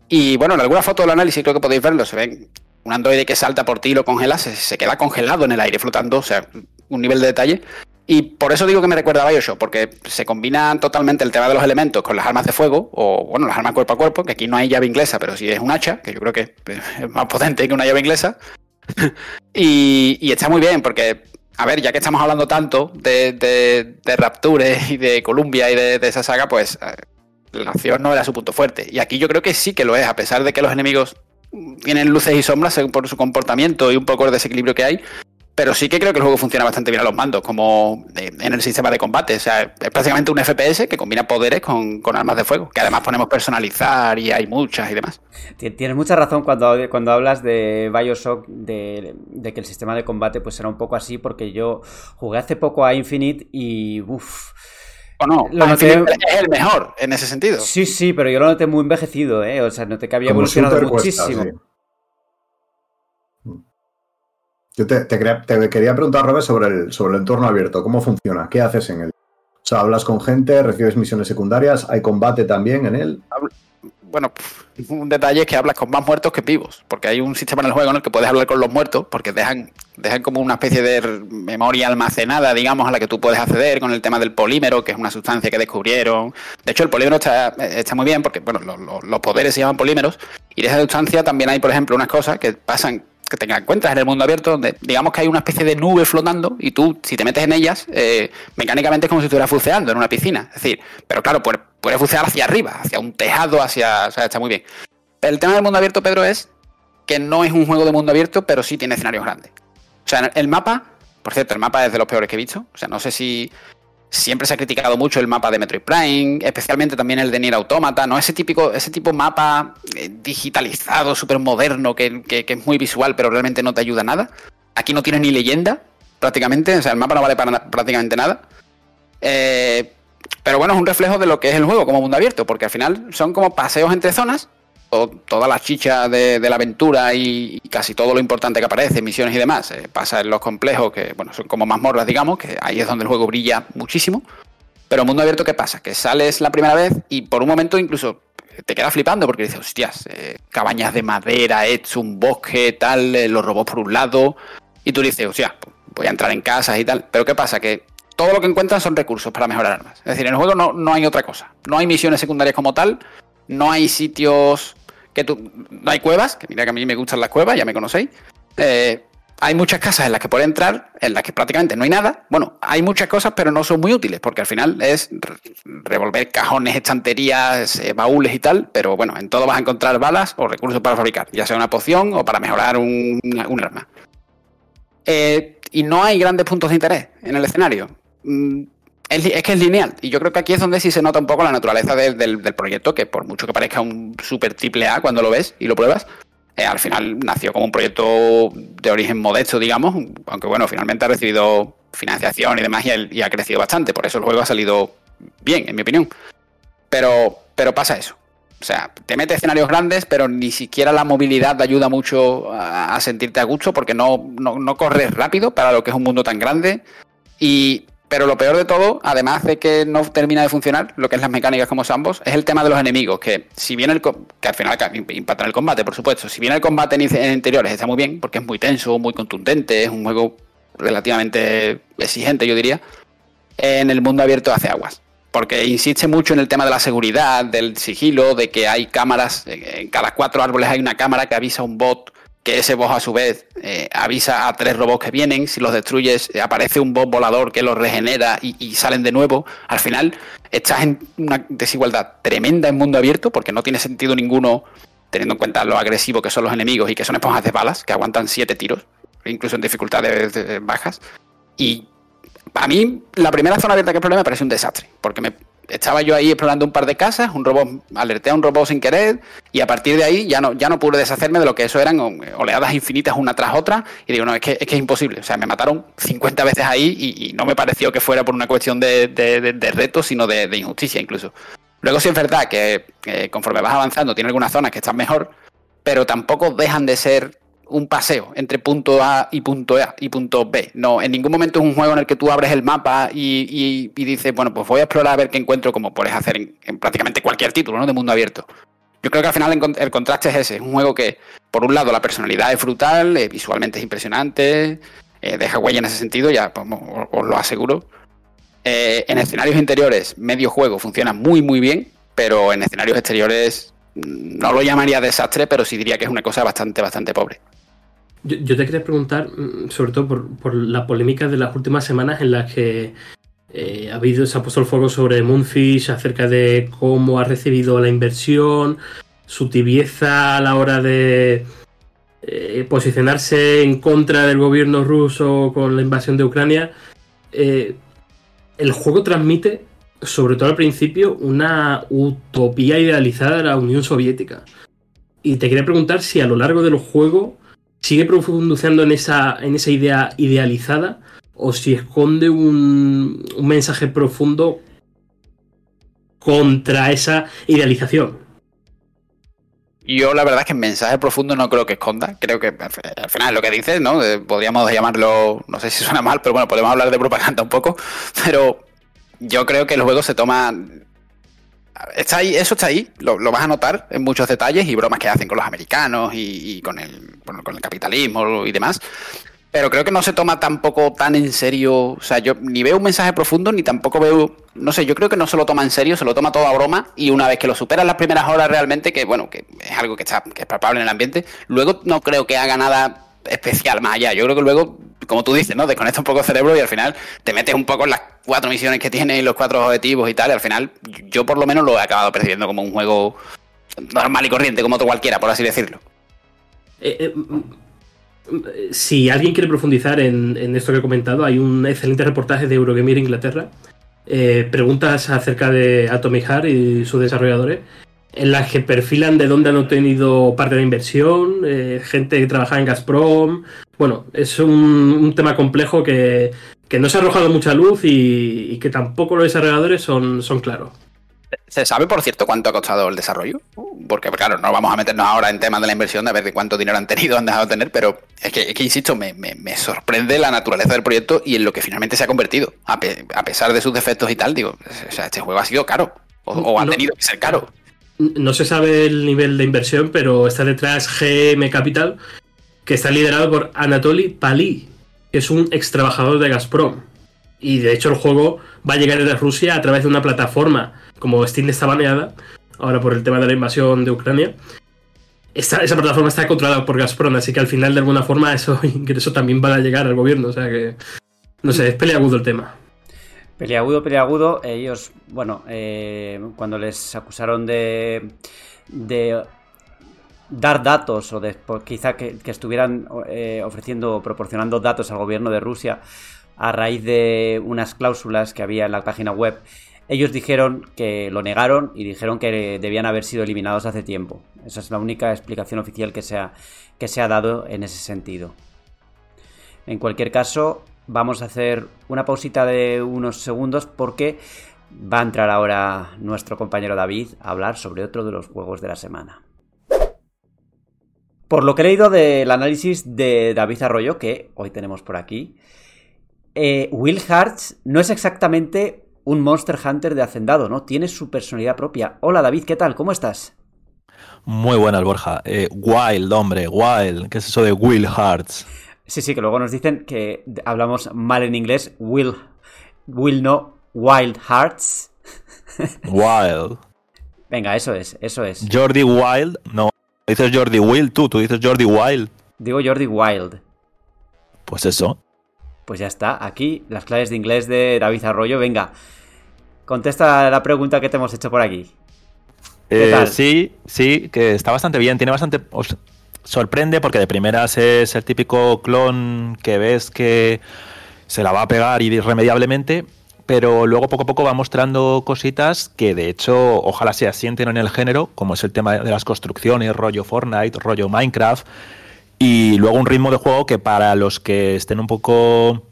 Y bueno, en alguna foto del análisis creo que podéis verlo, se ven un androide que salta por ti y lo congela, se, queda congelado en el aire flotando, o sea, un nivel de detalle. Y por eso digo que me recuerda a Bioshock, porque se combina totalmente el tema de los elementos con las armas de fuego, o bueno, las armas cuerpo a cuerpo, que aquí no hay llave inglesa, pero sí es un hacha, que yo creo que es más potente que una llave inglesa. y, está muy bien, porque, a ver, ya que estamos hablando tanto de, de, Rapture y de Columbia y de, esa saga, pues eh, la acción no era su punto fuerte. Y aquí yo creo que sí que lo es, a pesar de que los enemigos tienen luces y sombras por su comportamiento y un poco de desequilibrio que hay, pero sí que creo que el juego funciona bastante bien a los mandos, como en el sistema de combate. O sea, es prácticamente un FPS que combina poderes con, armas de fuego, que además ponemos personalizar y hay muchas y demás. Tienes mucha razón cuando, cuando hablas de Bioshock, de, que el sistema de combate pues será un poco así, porque yo jugué hace poco a Infinite y uff. O no, lo es el mejor en ese sentido. Sí, sí, pero yo lo noté muy envejecido, ¿eh? O sea, noté que había evolucionado muchísimo. Yo te, quería preguntar, Robert, sobre el, sobre el entorno abierto. ¿Cómo funciona? ¿Qué haces en él? O sea, hablas con gente, recibes misiones secundarias, hay combate también en él. Bueno, un detalle es que hablas con más muertos que vivos, porque hay un sistema en el juego en el que puedes hablar con los muertos, porque dejan, dejan como una especie de memoria almacenada, digamos, a la que tú puedes acceder con el tema del polímero, que es una sustancia que descubrieron. De hecho, el polímero está, está muy bien, porque bueno, los poderes se llaman polímeros, y de esa sustancia también hay, por ejemplo, unas cosas que pasan que te encuentras en el mundo abierto donde digamos que hay una especie de nube flotando y tú si te metes en ellas eh, mecánicamente es como si estuvieras buceando en una piscina. Es decir pero claro puedes, puedes bucear hacia arriba hacia un tejado hacia o sea está muy bien. El tema del mundo abierto Pedro es que no es un juego de mundo abierto pero sí tiene escenarios grandes. O sea el mapa Por cierto, el mapa es de los peores que he visto. O sea, no sé si siempre se ha criticado mucho el mapa de Metroid Prime, especialmente también el de Nier Automata, ¿no? Ese típico, ese tipo mapa eh, digitalizado, súper moderno, que, que, es muy visual, pero realmente no te ayuda a nada. Aquí no tiene ni leyenda, prácticamente, o sea, el mapa no vale para prácticamente nada. Eh, pero bueno, es un reflejo de lo que es el juego como mundo abierto, porque al final son como paseos entre zonas, o toda la chicha de, la aventura y, casi todo lo importante que aparece, misiones y demás, eh, pasa en los complejos, que bueno, son como mazmorras, digamos, que ahí es donde el juego brilla muchísimo. Pero mundo abierto, ¿qué pasa? Que sales la primera vez y por un momento incluso te quedas flipando porque dices, hostias, eh, cabañas de madera, hecho un bosque, tal, los robots por un lado, y tú dices, hostias, voy a entrar en casas y tal. Pero ¿qué pasa? Que todo lo que encuentras son recursos para mejorar armas. Es decir, en el juego no, no hay otra cosa. No hay misiones secundarias como tal, no hay sitios que tú. No hay cuevas, que mira que a mí me gustan las cuevas, ya me conocéis. Eh, hay muchas casas en las que puedes entrar, en las que prácticamente no hay nada. Bueno, hay muchas cosas, pero no son muy útiles, porque al final es revolver cajones, estanterías, eh, baúles y tal. Pero bueno, en todo vas a encontrar balas o recursos para fabricar, ya sea una poción o para mejorar un, arma. Eh, y no hay grandes puntos de interés en el escenario. Es, que es lineal. Y yo creo que aquí es donde sí se nota un poco la naturaleza del, proyecto, que por mucho que parezca un super triple A cuando lo ves y lo pruebas, eh, al final nació como un proyecto de origen modesto, digamos, aunque bueno, finalmente ha recibido financiación y demás y ha, crecido bastante. Por eso el juego ha salido bien, en mi opinión. Pero, pero pasa eso. O sea, te mete escenarios grandes, pero ni siquiera la movilidad te ayuda mucho a, sentirte a gusto porque no, no, corres rápido para lo que es un mundo tan grande. Y, pero lo peor de todo, además de que no termina de funcionar, lo que es las mecánicas como ambos, es el tema de los enemigos, que si bien el que al final impacta en el combate, por supuesto, si bien el combate en, interiores está muy bien, porque es muy tenso, muy contundente, es un juego relativamente exigente, yo diría, en el mundo abierto hace aguas. Porque insiste mucho en el tema de la seguridad, del sigilo, de que hay cámaras, en cada cuatro árboles hay una cámara que avisa a un bot, que ese bot a su vez eh, avisa a tres robots que vienen, si los destruyes eh, aparece un bot volador que los regenera y, salen de nuevo. Al final estás en una desigualdad tremenda en mundo abierto, porque no tiene sentido ninguno teniendo en cuenta lo agresivo que son los enemigos y que son esponjas de balas, que aguantan siete tiros, incluso en dificultades bajas. Y a mí, la primera zona abierta que problema me parece un desastre, porque me estaba yo ahí explorando un par de casas, un robot, alerté a un robot sin querer, y a partir de ahí ya no, ya no pude deshacerme de lo que eso eran oleadas infinitas una tras otra, y digo, no, es que es, que es imposible. O sea, me mataron 50 veces ahí y, no me pareció que fuera por una cuestión de, de, reto, sino de, injusticia incluso. Luego sí es verdad que conforme vas avanzando tiene algunas zonas que están mejor, pero tampoco dejan de ser un paseo entre punto A y punto A y punto B. No, en ningún momento es un juego en el que tú abres el mapa y, dices, bueno, pues voy a explorar a ver qué encuentro, como puedes hacer en, prácticamente cualquier título, ¿no? De mundo abierto. Yo creo que al final el, contraste es ese. Es un juego que, por un lado, la personalidad es brutal, eh, visualmente es impresionante, eh, deja huella en ese sentido, ya pues, os, lo aseguro. Eh, en escenarios interiores, medio juego funciona muy, muy bien, pero en escenarios exteriores mm, no lo llamaría desastre, pero sí diría que es una cosa bastante, bastante pobre. Yo, te quería preguntar, mm, sobre todo por, la polémica de las últimas semanas en las que eh, ha habido, se ha puesto el fuego sobre Moonfish acerca de cómo ha recibido la inversión, su tibieza a la hora de eh, posicionarse en contra del gobierno ruso con la invasión de Ucrania. Eh, el juego transmite, sobre todo al principio, una utopía idealizada de la Unión Soviética. Y te quería preguntar si a lo largo del juego sigue profundizando en esa, en esa idea idealizada o si esconde un, mensaje profundo contra esa idealización. Yo la verdad es que el mensaje profundo no creo que esconda. Creo que al final lo que dices, ¿no? Eh, podríamos llamarlo, no sé si suena mal, pero bueno, podemos hablar de propaganda un poco. Pero yo creo que el juego se toma Está ahí, eso está ahí, lo, vas a notar en muchos detalles y bromas que hacen con los americanos y, con, el, con el capitalismo y demás. Pero creo que no se toma tampoco tan en serio. O sea, yo ni veo un mensaje profundo, ni tampoco veo. No sé, yo creo que no se lo toma en serio, se lo toma todo a broma. Y una vez que lo superan las primeras horas realmente, que bueno, que es algo que está que es palpable en el ambiente, luego no creo que haga nada especial más allá. Yo creo que luego, como tú dices, ¿no? Desconecta un poco el cerebro y al final te metes un poco en las cuatro misiones que tiene y los cuatro objetivos y tal. Al final, yo por lo menos lo he acabado percibiendo como un juego normal y corriente, como otro cualquiera, por así decirlo. Eh, eh, si alguien quiere profundizar en, esto que he comentado, hay un excelente reportaje de Eurogamer Inglaterra. Eh, preguntas acerca de Atomic Heart y sus desarrolladores, en las que perfilan de dónde han obtenido parte de la inversión, eh, gente que trabaja en Gazprom. Bueno, es un tema complejo que, que, no se ha arrojado mucha luz y, y, que tampoco los desarrolladores son, son claros. ¿Se sabe, por cierto, cuánto ha costado el desarrollo? Porque, claro, no vamos a meternos ahora en temas de la inversión, de ver de cuánto dinero han tenido, han dejado de tener, pero es que, es que insisto, me, me, me, sorprende la naturaleza del proyecto y en lo que finalmente se ha convertido. A, pe, a pesar de sus defectos y tal, digo, o sea, este juego ha sido caro, o, o ha no, tenido que ser caro. No se sabe el nivel de inversión, pero está detrás GM Capital, que está liderado por Anatoly Pali, es un ex trabajador de Gazprom. Y de hecho el juego va a llegar desde Rusia a través de una plataforma como Steam está baneada, ahora por el tema de la invasión de Ucrania, esa plataforma está controlada por Gazprom, así que al final de alguna forma eso ingreso también va a llegar al gobierno, o sea que no sé, es peleagudo el tema. Peleagudo, peleagudo, ellos, bueno, eh, cuando les acusaron de, de dar datos o de quizá que, estuvieran eh, ofreciendo proporcionando datos al gobierno de Rusia a raíz de unas cláusulas que había en la página web, ellos dijeron que lo negaron y dijeron que debían haber sido eliminados hace tiempo. Esa es la única explicación oficial que se que se ha dado en ese sentido. En cualquier caso, vamos a hacer una pausita de unos segundos porque va a entrar ahora nuestro compañero David a hablar sobre otro de los juegos de la semana. Por lo que he leído del análisis de David Arroyo, que hoy tenemos por aquí, eh, Will Hearts no es exactamente un Monster Hunter de Hacendado, ¿no? Tiene su personalidad propia. Hola David, ¿qué tal? ¿Cómo estás? Muy buenas, Borja. Eh, wild, hombre, Wild. ¿Qué es eso de Will Hearts? Sí, sí, que luego nos dicen que hablamos mal en inglés. Will, Will no, Wild Hearts. Wild. Venga, eso es, eso es. Jordi Wild, no. Dices Jordi Will, tú, tú dices Jordi Wild. Digo Jordi Wild. Pues eso. Pues ya está, aquí las claves de inglés de David Arroyo. Venga, contesta la pregunta que te hemos hecho por aquí. Eh, sí, sí, que está bastante bien. Tiene bastante. Os sorprende porque de primeras es el típico clon que ves que se la va a pegar irremediablemente. Pero luego poco a poco va mostrando cositas que de hecho ojalá se asienten en el género, como es el tema de las construcciones, rollo Fortnite, rollo Minecraft y luego un ritmo de juego que para los que estén un poco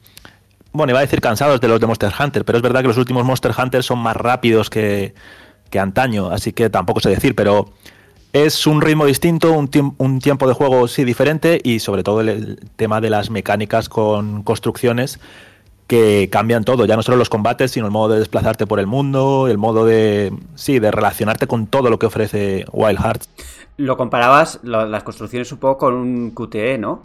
bueno, iba a decir cansados de los de Monster Hunter, pero es verdad que los últimos Monster Hunter son más rápidos que, que antaño, así que tampoco sé decir, pero es un ritmo distinto, un, un, tiempo de juego sí diferente y sobre todo el, tema de las mecánicas con construcciones que cambian todo, ya no solo los combates, sino el modo de desplazarte por el mundo, el modo de sí, de relacionarte con todo lo que ofrece Wild Hearts. Lo comparabas lo, las construcciones un poco con un QTE, ¿no?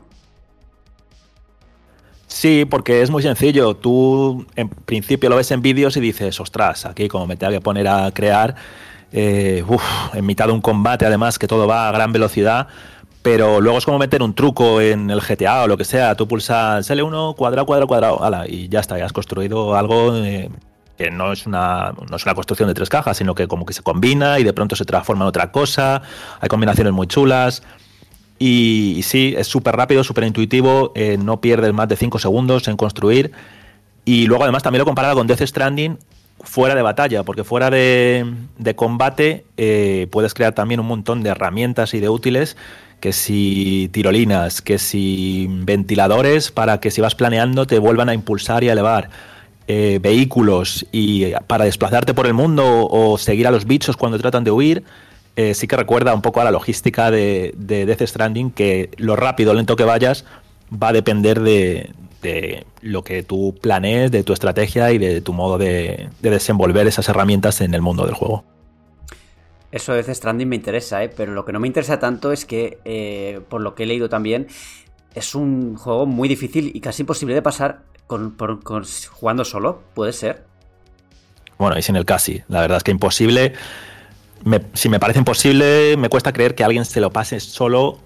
Sí, porque es muy sencillo. Tú en principio lo ves en vídeos y dices, ostras, aquí como me tengo que poner a crear, eh, uf, en mitad de un combate, además que todo va a gran velocidad, pero luego es como meter un truco en el GTA o lo que sea. Tú pulsas L1, cuadrado, cuadrado, cuadrado, y ya está, ya has construido algo eh, que no es, una, construcción de tres cajas, sino que como que se combina y de pronto se transforma en otra cosa. Hay combinaciones muy chulas. Y, sí, es súper rápido, súper intuitivo, eh, no pierdes más de 5 segundos en construir. Y luego además también lo comparaba con Death Stranding fuera de batalla, porque fuera de, de combate eh, puedes crear también un montón de herramientas y de útiles, que si tirolinas, que si ventiladores, para que si vas planeando te vuelvan a impulsar y a elevar. Eh, vehículos y para desplazarte por el mundo o seguir a los bichos cuando tratan de huir eh, sí que recuerda un poco a la logística de, de Death Stranding, que lo rápido o lento que vayas va a depender de, de, lo que tú planees, de tu estrategia y de tu modo de, de, desenvolver esas herramientas en el mundo del juego. Eso de Death Stranding me interesa, ¿eh? pero lo que no me interesa tanto es que, eh, por lo que he leído también, es un juego muy difícil y casi imposible de pasar con, jugando solo, ¿puede ser? Bueno, y sin el casi, la verdad es que imposible si me parece imposible, me cuesta creer que alguien se lo pase solo,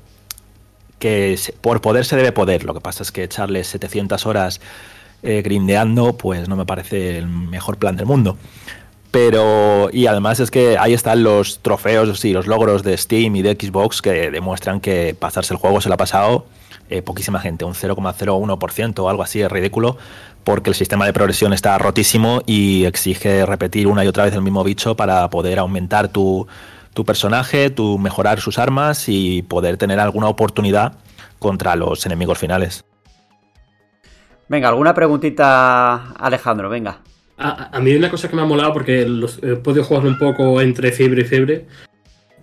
que por poder se debe poder. Lo que pasa es que echarle 700 horas eh, grindeando, pues no me parece el mejor plan del mundo. Pero, y además es que ahí están los trofeos y los logros de Steam y de Xbox que demuestran que pasarse el juego se lo ha pasado eh, poquísima gente, un 0,01% o algo así, es ridículo, porque el sistema de progresión está rotísimo y exige repetir una y otra vez el mismo bicho para poder aumentar tu, tu personaje, tu mejorar sus armas y poder tener alguna oportunidad contra los enemigos finales. Venga, alguna preguntita, Alejandro, venga. A, mí hay una cosa que me ha molado porque he podido jugar un poco entre fiebre y fiebre.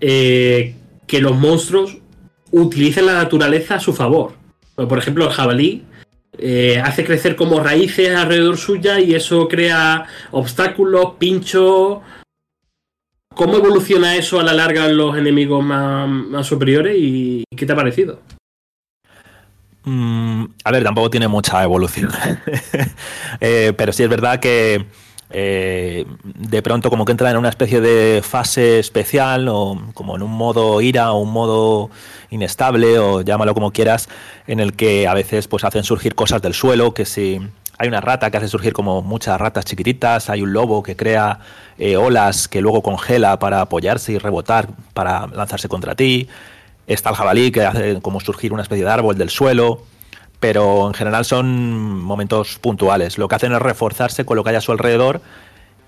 Eh, que los monstruos utilicen la naturaleza a su favor. Por ejemplo, el jabalí eh, hace crecer como raíces alrededor suya y eso crea obstáculos, pinchos. ¿Cómo evoluciona eso a la larga en los enemigos más superiores y qué te ha parecido? Mm, a ver, tampoco tiene mucha evolución. Eh, pero sí es verdad que eh, de pronto como que entra en una especie de fase especial o como en un modo ira o un modo inestable o llámalo como quieras, en el que a veces pues hacen surgir cosas del suelo, que si hay una rata que hace surgir como muchas ratas chiquititas, hay un lobo que crea eh, olas que luego congela para apoyarse y rebotar para lanzarse contra ti. Está el jabalí que hace como surgir una especie de árbol del suelo, pero en general son momentos puntuales. Lo que hacen es reforzarse con lo que hay a su alrededor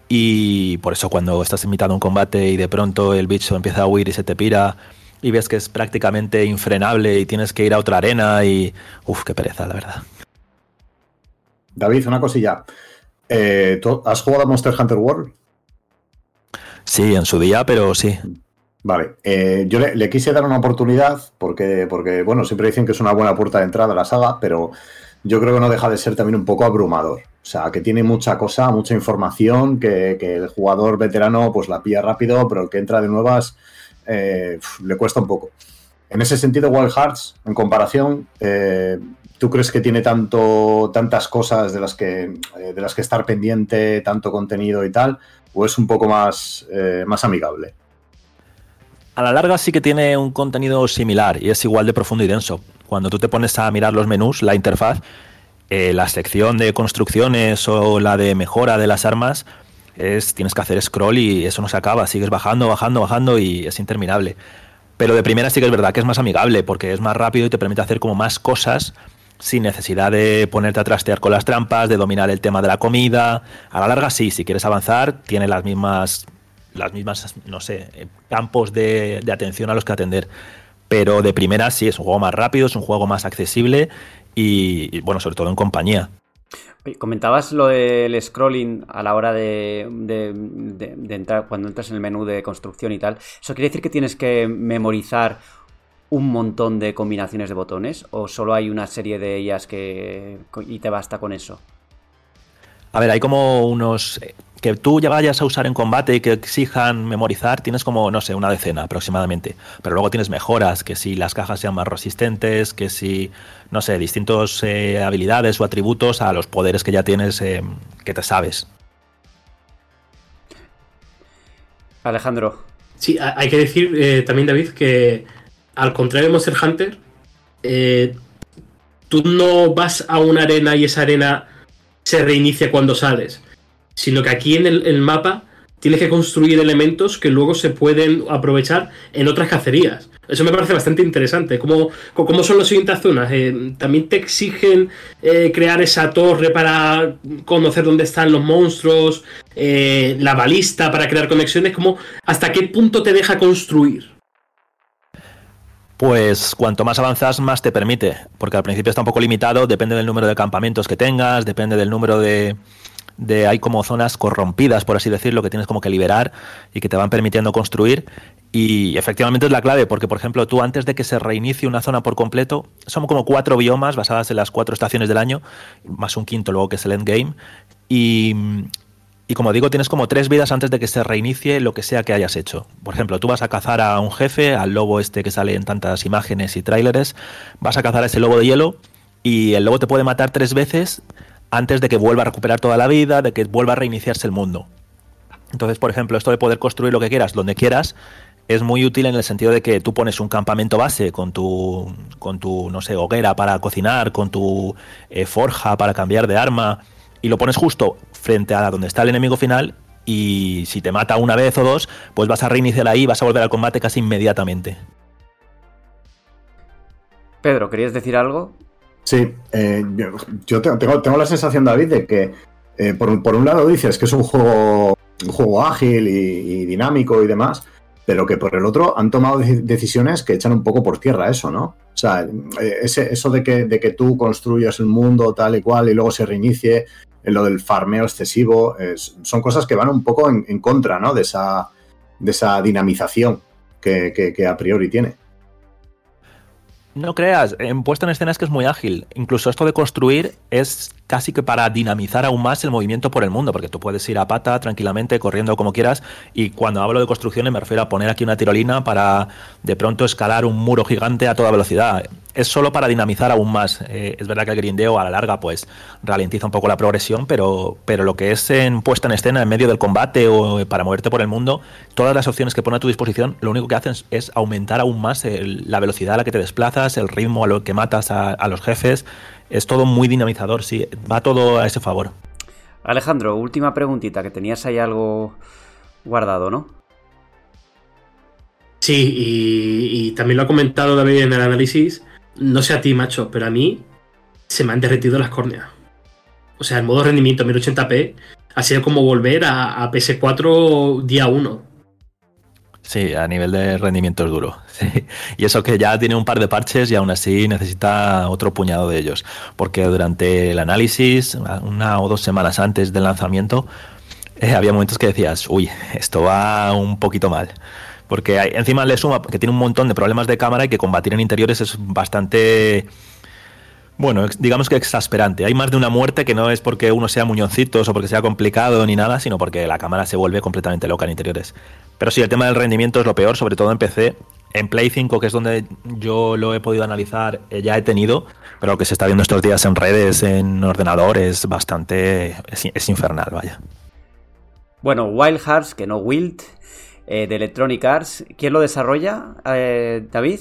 y por eso cuando estás invitado a un combate y de pronto el bicho empieza a huir y se te pira y ves que es prácticamente infrenable y tienes que ir a otra arena y... Uf, qué pereza, la verdad. David, una cosilla. Eh, ¿Has jugado a Monster Hunter World? Sí, en su día, pero sí. Vale, eh, yo le, quise dar una oportunidad porque, porque, bueno, siempre dicen que es una buena puerta de entrada a la saga, pero yo creo que no deja de ser también un poco abrumador. O sea, que tiene mucha cosa, mucha información, que, el jugador veterano pues la pilla rápido, pero el que entra de nuevas eh, le cuesta un poco. En ese sentido, Wild Hearts, en comparación, eh, ¿tú crees que tiene tanto, tantas cosas de las, que, de las que estar pendiente, tanto contenido y tal? ¿O es un poco más, más amigable? A la larga sí que tiene un contenido similar y es igual de profundo y denso. Cuando tú te pones a mirar los menús, la interfaz, eh, la sección de construcciones o la de mejora de las armas, es, tienes que hacer scroll y eso no se acaba, sigues bajando, bajando, bajando y es interminable. Pero de primera sí que es verdad que es más amigable porque es más rápido y te permite hacer como más cosas sin necesidad de ponerte a trastear con las trampas, de dominar el tema de la comida. A la larga sí, si quieres avanzar, tiene las mismas las mismas, no sé, eh, campos de, atención a los que atender. Pero de primera sí, es un juego más rápido, es un juego más accesible y, bueno, sobre todo en compañía. Comentabas lo del scrolling a la hora de, entrar, cuando entras en el menú de construcción y tal. ¿Eso quiere decir que tienes que memorizar un montón de combinaciones de botones? ¿O solo hay una serie de ellas que y te basta con eso? A ver, hay como unos que tú ya vayas a usar en combate y que exijan memorizar, tienes como, no sé, una decena aproximadamente. Pero luego tienes mejoras, que si las cajas sean más resistentes, que si, no sé, distintos eh, habilidades o atributos a los poderes que ya tienes eh, que te sabes. Alejandro. Sí, hay que decir eh, también, David, que al contrario de Monster Hunter, tú no vas a una arena y esa arena se reinicia cuando sales sino que aquí en el, mapa tienes que construir elementos que luego se pueden aprovechar en otras cacerías. Eso me parece bastante interesante. ¿Cómo, cómo son las siguientes zonas? Eh, ¿También te exigen eh, crear esa torre para conocer dónde están los monstruos? Eh, ¿La balista para crear conexiones? ¿Cómo, ¿Hasta qué punto te deja construir? Pues cuanto más avanzas, más te permite. Porque al principio está un poco limitado, depende del número de campamentos que tengas, depende del número de, de hay como zonas corrompidas, por así decirlo, que tienes como que liberar y que te van permitiendo construir. Y efectivamente es la clave, porque por ejemplo tú antes de que se reinicie una zona por completo, son como cuatro biomas basadas en las cuatro estaciones del año, más un quinto luego que es el endgame. Y, y como digo, tienes como tres vidas antes de que se reinicie lo que sea que hayas hecho. Por ejemplo, tú vas a cazar a un jefe, al lobo este que sale en tantas imágenes y tráileres, vas a cazar a ese lobo de hielo y el lobo te puede matar tres veces antes de que vuelva a recuperar toda la vida, de que vuelva a reiniciarse el mundo. Entonces, por ejemplo, esto de poder construir lo que quieras, donde quieras, es muy útil en el sentido de que tú pones un campamento base con tu, con tu no sé, hoguera para cocinar, con tu eh, forja para cambiar de arma, y lo pones justo frente a donde está el enemigo final, y si te mata una vez o dos, pues vas a reiniciar ahí y vas a volver al combate casi inmediatamente. Pedro, ¿querías decir algo? Sí, eh, yo, tengo, la sensación, David, de que eh, por, por, un lado dices que es un juego, un juego ágil y, dinámico y demás, pero que por el otro han tomado decisiones que echan un poco por tierra eso, ¿no? O sea, eh, ese, eso de que, de que tú construyas el mundo tal y cual y luego se reinicie, en lo del farmeo excesivo, es, son cosas que van un poco en, en contra, ¿no? De esa, de esa dinamización que a priori tiene. No creas, en puesta en escena es que es muy ágil. Incluso esto de construir es casi que para dinamizar aún más el movimiento por el mundo, porque tú puedes ir a pata tranquilamente, corriendo como quieras, y cuando hablo de construcciones me refiero a poner aquí una tirolina para de pronto escalar un muro gigante a toda velocidad es solo para dinamizar aún más. Eh, es verdad que el grindeo a la larga pues ralentiza un poco la progresión, pero, pero lo que es en puesta en escena en medio del combate o para moverte por el mundo, todas las opciones que pone a tu disposición, lo único que hacen es aumentar aún más la velocidad a la que te desplazas, el ritmo a lo que matas a los jefes. Es todo muy dinamizador, sí, va todo a ese favor. Alejandro, última preguntita, que tenías ahí algo guardado, ¿no? Sí, y, y, también lo ha comentado David en el análisis no sé a ti, macho, pero a mí se me han derretido las córneas. O sea, el modo rendimiento 1080p ha sido como volver a, a PS4 día 1. Sí, a nivel de rendimiento es duro. Sí. Y eso que ya tiene un par de parches y aún así necesita otro puñado de ellos. Porque durante el análisis, una o dos semanas antes del lanzamiento, eh, había momentos que decías, uy, esto va un poquito mal. Porque encima le suma que tiene un montón de problemas de cámara y que combatir en interiores es bastante. Bueno, digamos que exasperante. Hay más de una muerte que no es porque uno sea muñoncitos o porque sea complicado ni nada, sino porque la cámara se vuelve completamente loca en interiores. Pero sí, el tema del rendimiento es lo peor, sobre todo en PC. En Play 5, que es donde yo lo he podido analizar, eh, ya he tenido, pero lo que se está viendo estos días en redes, en ordenador, es bastante. es, es infernal, vaya. Bueno, Wild Hearts, que no Wild, eh, de Electronic Arts. ¿Quién lo desarrolla, eh, David?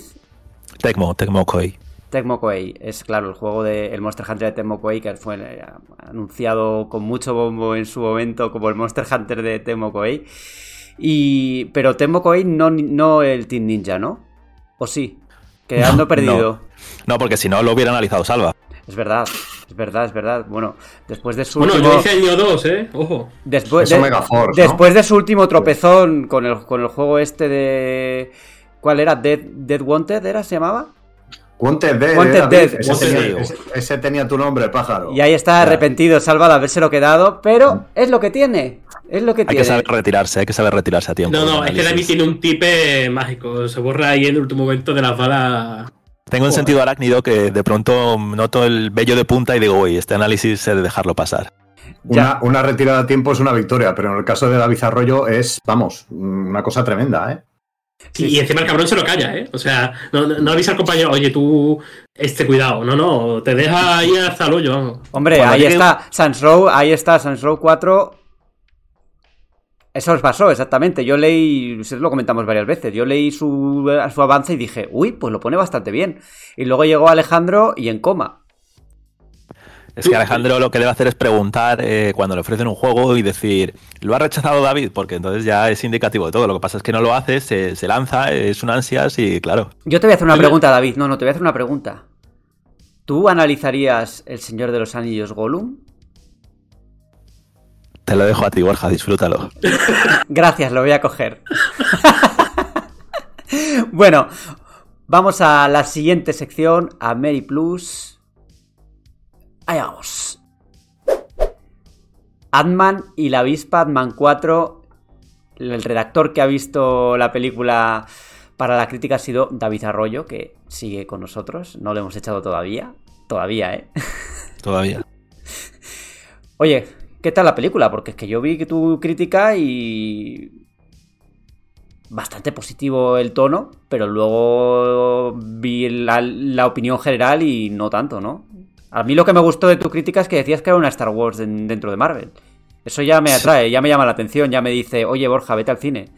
Tecmo, Tecmo Koei. Tecmo Koei, es claro, el juego de el Monster Hunter de Tecmo Koei que fue eh, anunciado con mucho bombo en su momento como el Monster Hunter de Tecmo Koei. Y, pero Tecmo Koei no, no el Team Ninja, ¿no? ¿O sí? Quedando no, perdido. No. no, porque si no lo hubiera analizado Salva. Es verdad, es verdad, es verdad. Bueno, después de su bueno, último... yo dije año 2, ¿eh? Ojo. Después, de... Force, después ¿no? de su último tropezón con el, con el juego este de... ¿Cuál era? Dead, Dead Wanted, ¿era? ¿Se llamaba? Wanted Dead. Wanted Dead. Ese, Wanted tenía, Dead. ese, ese, tenía, tu nombre, pájaro. Y ahí está arrepentido, Salva de habérselo quedado, pero es lo que tiene. Es lo que hay tiene. que saber retirarse, hay que saber retirarse a tiempo. No, no, es que David tiene un tipe mágico. Se borra ahí en el último momento de las balas. Tengo un sentido arácnido que de pronto noto el vello de punta y digo, uy, este análisis he de dejarlo pasar. Una, una, retirada a tiempo es una victoria, pero en el caso de David Arroyo es, vamos, una cosa tremenda, ¿eh? Sí, y encima el cabrón se lo calla, ¿eh? O sea, no, no avisa al compañero, oye, tú, este cuidado, no, no, te deja ahí hasta el hoyo. Vamos. Hombre, Cuando ahí llegue... está Sans Row, ahí está Sans Row 4. Eso os pasó, exactamente. Yo leí, lo comentamos varias veces, yo leí su, su avance y dije, uy, pues lo pone bastante bien. Y luego llegó Alejandro y en coma. Es que Alejandro lo que debe hacer es preguntar eh, cuando le ofrecen un juego y decir, ¿lo ha rechazado David? Porque entonces ya es indicativo de todo. Lo que pasa es que no lo hace, se, se lanza, es un ansias y claro. Yo te voy a hacer una pregunta, David. No, no, te voy a hacer una pregunta. ¿Tú analizarías El Señor de los Anillos Gollum? Te lo dejo a ti, Borja, disfrútalo. Gracias, lo voy a coger. bueno, vamos a la siguiente sección, a Mary Plus. Ahí vamos. Ant-Man y la avispa Ant-Man 4. El redactor que ha visto la película para la crítica ha sido David Arroyo, que sigue con nosotros. No lo hemos echado todavía. Todavía, ¿eh? Todavía. Oye, ¿qué tal la película? Porque es que yo vi que tu crítica y. Bastante positivo el tono, pero luego vi la, la opinión general y no tanto, ¿no? A mí lo que me gustó de tu crítica es que decías que era una Star Wars dentro de Marvel. Eso ya me atrae, ya me llama la atención, ya me dice, oye Borja, vete al cine.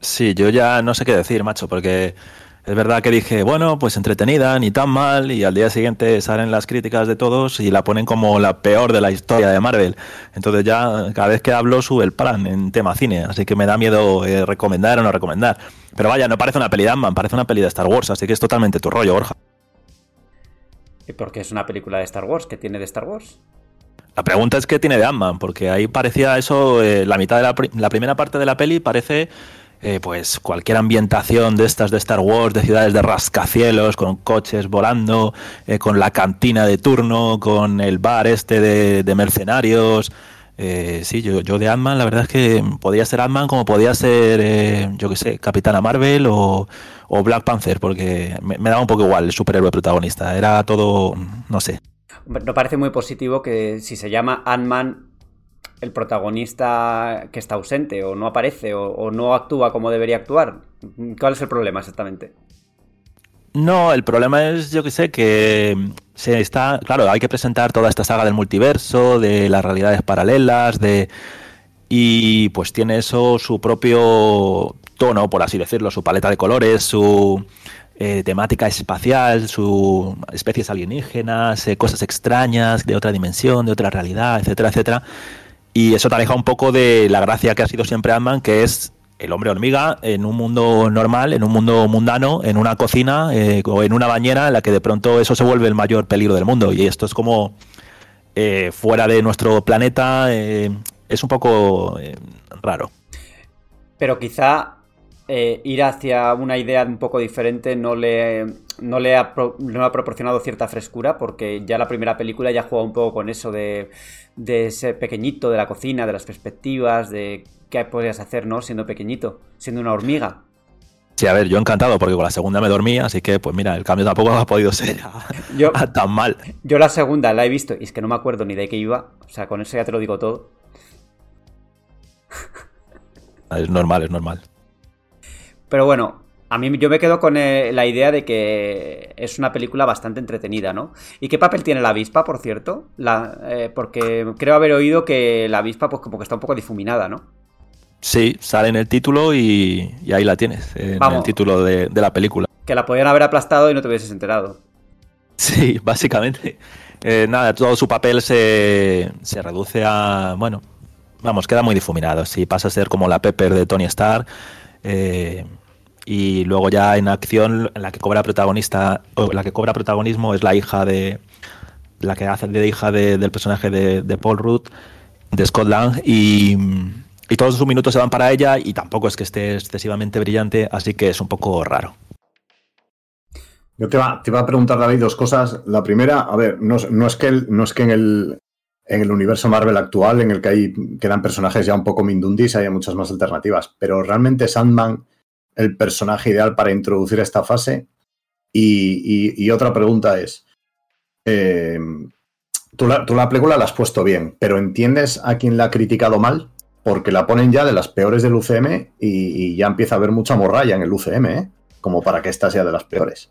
Sí, yo ya no sé qué decir, macho, porque es verdad que dije, bueno, pues entretenida, ni tan mal, y al día siguiente salen las críticas de todos y la ponen como la peor de la historia de Marvel. Entonces ya cada vez que hablo sube el plan en tema cine, así que me da miedo eh, recomendar o no recomendar. Pero vaya, no parece una peli de Ant-Man, parece una peli de Star Wars, así que es totalmente tu rollo, Borja. ¿Y por qué es una película de Star Wars? ¿Qué tiene de Star Wars? La pregunta es qué tiene de Ant-Man, porque ahí parecía eso, eh, la mitad de la primera parte de la peli parece eh, pues cualquier ambientación de estas de Star Wars, de ciudades de rascacielos, con coches volando, eh, con la cantina de turno, con el bar este de, de mercenarios. Eh, sí, yo, yo de Ant-Man, la verdad es que podía ser Ant-Man como podía ser, eh, yo qué sé, Capitana Marvel o, o Black Panther, porque me, me daba un poco igual el superhéroe protagonista. Era todo, no sé. No parece muy positivo que si se llama Ant-Man, el protagonista que está ausente o no aparece o, o no actúa como debería actuar. ¿Cuál es el problema exactamente? No, el problema es, yo que sé, que se está, claro, hay que presentar toda esta saga del multiverso, de las realidades paralelas, de y pues tiene eso su propio tono, por así decirlo, su paleta de colores, su eh, temática espacial, sus especies alienígenas, eh, cosas extrañas de otra dimensión, de otra realidad, etcétera, etcétera. Y eso te aleja un poco de la gracia que ha sido siempre Ant-Man, que es el hombre hormiga en un mundo normal, en un mundo mundano, en una cocina eh, o en una bañera en la que de pronto eso se vuelve el mayor peligro del mundo. Y esto es como eh, fuera de nuestro planeta, eh, es un poco raro. Pero quizá eh, ir hacia una idea un poco diferente no le, no le ha, pro- no ha proporcionado cierta frescura, porque ya la primera película ya juega un poco con eso de, de ese pequeñito, de la cocina, de las perspectivas, de qué podrías hacer, ¿no? Siendo pequeñito, siendo una hormiga. Sí, a ver, yo encantado porque con la segunda me dormí, así que pues mira, el cambio tampoco ha podido ser Yo, tan mal. yo la segunda la he visto y es que no me acuerdo ni de qué iba, o sea, con eso ya te lo digo todo. Es normal, es normal. Pero bueno, a mí yo me quedo con eh, la idea de que es una película bastante entretenida, ¿no? ¿Y qué papel tiene la avispa, por cierto? La, eh, porque creo haber oído que la avispa pues como que está un poco difuminada, ¿no? Sí, sale en el título y, y ahí la tienes, en Vamos. el título de, de la película. Que la podían haber aplastado y no te hubieses enterado. Sí, básicamente. Eh, nada, todo su papel se, se reduce a. Bueno, vamos, queda muy difuminado. Si pasa a ser como la Pepper de Tony Stark. Eh, y luego ya en acción, la que cobra protagonista, o la que cobra protagonismo es la hija de. La que hace de hija de- del personaje de, Paul Rudd, de Scott Lang. Y, y todos sus minutos se van para ella. Y tampoco es que esté excesivamente brillante, así que es un poco raro. Yo te iba, te iba a preguntar, David, dos cosas. La primera, a ver, no, no es que, no es que en, el, en el universo Marvel actual, en el que hay, quedan personajes ya un poco mindundis, haya muchas más alternativas, pero realmente es Ant-Man el personaje ideal para introducir esta fase. Y, otra pregunta es, eh, tú, la, tú la película la has puesto bien, pero ¿entiendes a quién la ha criticado mal? Porque la ponen ya de las peores del UCM y, y ya empieza a haber mucha morralla en el UCM, ¿eh? como para que esta sea de las peores.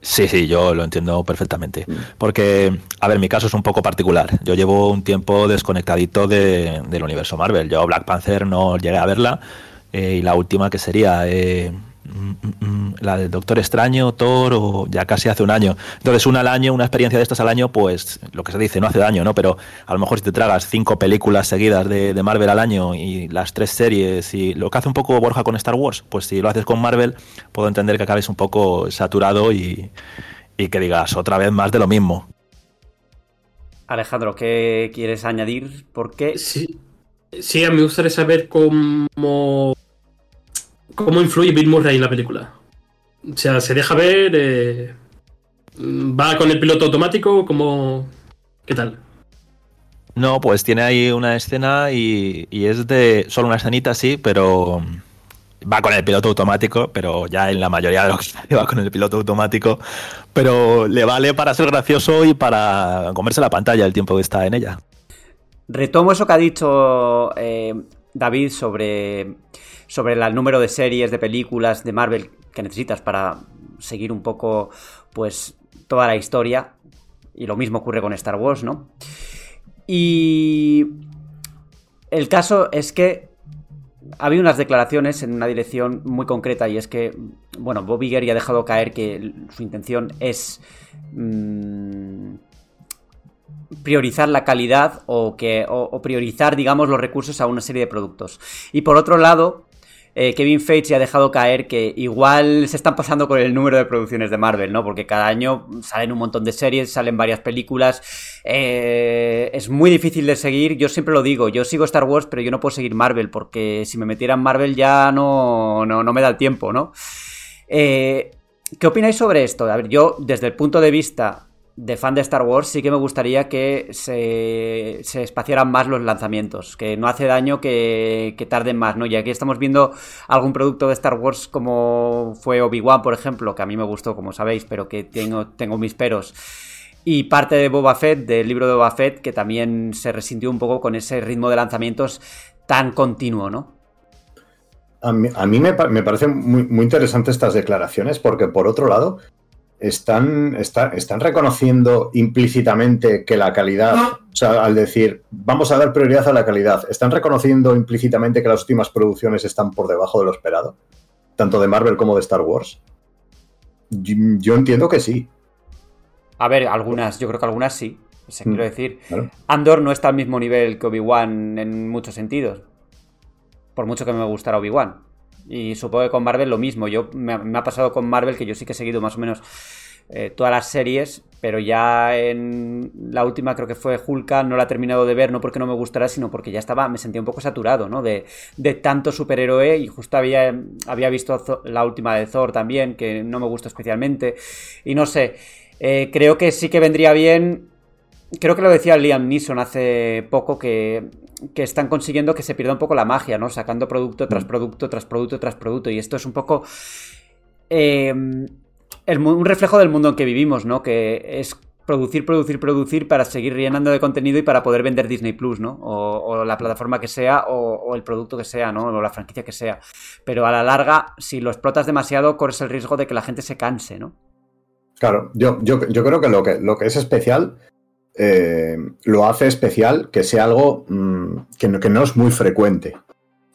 Sí, sí, yo lo entiendo perfectamente. Porque, a ver, mi caso es un poco particular. Yo llevo un tiempo desconectadito de- del universo Marvel. Yo Black Panther no llegué a verla. eh, y la última que sería eh, mm, mm, mm, la del Doctor Extraño, Thor, o ya casi hace un año. Entonces, una al año, una experiencia de estas al año, pues lo que se dice, no hace daño, ¿no? Pero a lo mejor si te tragas cinco películas seguidas de, de Marvel al año y las tres series y lo que hace un poco Borja con Star Wars, pues si lo haces con Marvel, puedo entender que acabes un poco saturado y, y que digas otra vez más de lo mismo. Alejandro, ¿qué quieres añadir? ¿Por qué? Sí, sí, a mí me gustaría saber cómo, cómo influye Bill Murray en la película. O sea, se deja ver, eh, va con el piloto automático, como, ¿qué tal? No, pues tiene ahí una escena y, y es de solo una escenita, sí, pero va con el piloto automático, pero ya en la mayoría de los que va con el piloto automático, pero le vale para ser gracioso y para comerse la pantalla el tiempo que está en ella. Retomo eso que ha dicho eh, David sobre, sobre el número de series, de películas de Marvel que necesitas para seguir un poco, pues, toda la historia. Y lo mismo ocurre con Star Wars, ¿no? Y el caso es que había unas declaraciones en una dirección muy concreta y es que, bueno, Bob Iger ha dejado caer que su intención es mm, priorizar la calidad o, que, o priorizar, digamos, los recursos a una serie de productos. Y por otro lado, eh, Kevin Feige ha dejado caer que igual se están pasando con el número de producciones de Marvel, ¿no? Porque cada año salen un montón de series, salen varias películas. Eh, es muy difícil de seguir. Yo siempre lo digo, yo sigo Star Wars, pero yo no puedo seguir Marvel, porque si me metiera en Marvel ya no, no, no me da el tiempo, ¿no? Eh, ¿Qué opináis sobre esto? A ver, yo desde el punto de vista de fan de Star Wars, sí que me gustaría que se, se espaciaran más los lanzamientos, que no hace daño que, que, tarden más, ¿no? Y aquí estamos viendo algún producto de Star Wars como fue Obi-Wan, por ejemplo, que a mí me gustó, como sabéis, pero que tengo, tengo mis peros. Y parte de Boba Fett, del libro de Boba Fett, que también se resintió un poco con ese ritmo de lanzamientos tan continuo, ¿no? A mí, a mí me, me, parecen muy, muy interesantes estas declaraciones, porque por otro lado, están, está, están reconociendo implícitamente que la calidad, o sea, al decir, vamos a dar prioridad a la calidad, ¿están reconociendo implícitamente que las últimas producciones están por debajo de lo esperado? Tanto de Marvel como de Star Wars. Yo, yo entiendo que sí. A ver, algunas, yo creo que algunas sí. O sea, mm, quiero decir, claro. Andor no está al mismo nivel que Obi-Wan en muchos sentidos. Por mucho que me gustara Obi-Wan. Y supongo que con Marvel lo mismo. Yo me, ha pasado con Marvel que yo sí que he seguido más o menos eh, todas las series, pero ya en la última creo que fue Hulka, no la he terminado de ver, no porque no me gustara, sino porque ya estaba, me sentía un poco saturado, ¿no? De, de tanto superhéroe y justo había, había visto la última de Thor también, que no me gustó especialmente. Y no sé, eh, creo que sí que vendría bien creo que lo decía Liam Neeson hace poco que, que, están consiguiendo que se pierda un poco la magia, ¿no? Sacando producto tras producto, tras producto, tras producto. Y esto es un poco eh, el, un reflejo del mundo en que vivimos, ¿no? Que es producir, producir, producir para seguir llenando de contenido y para poder vender Disney Plus, ¿no? O, o la plataforma que sea o, o, el producto que sea, ¿no? O la franquicia que sea. Pero a la larga, si lo explotas demasiado, corres el riesgo de que la gente se canse, ¿no? Claro, yo, yo, yo creo que lo, que lo que es especial eh, lo hace especial que sea algo mmm, que, no, es muy frecuente.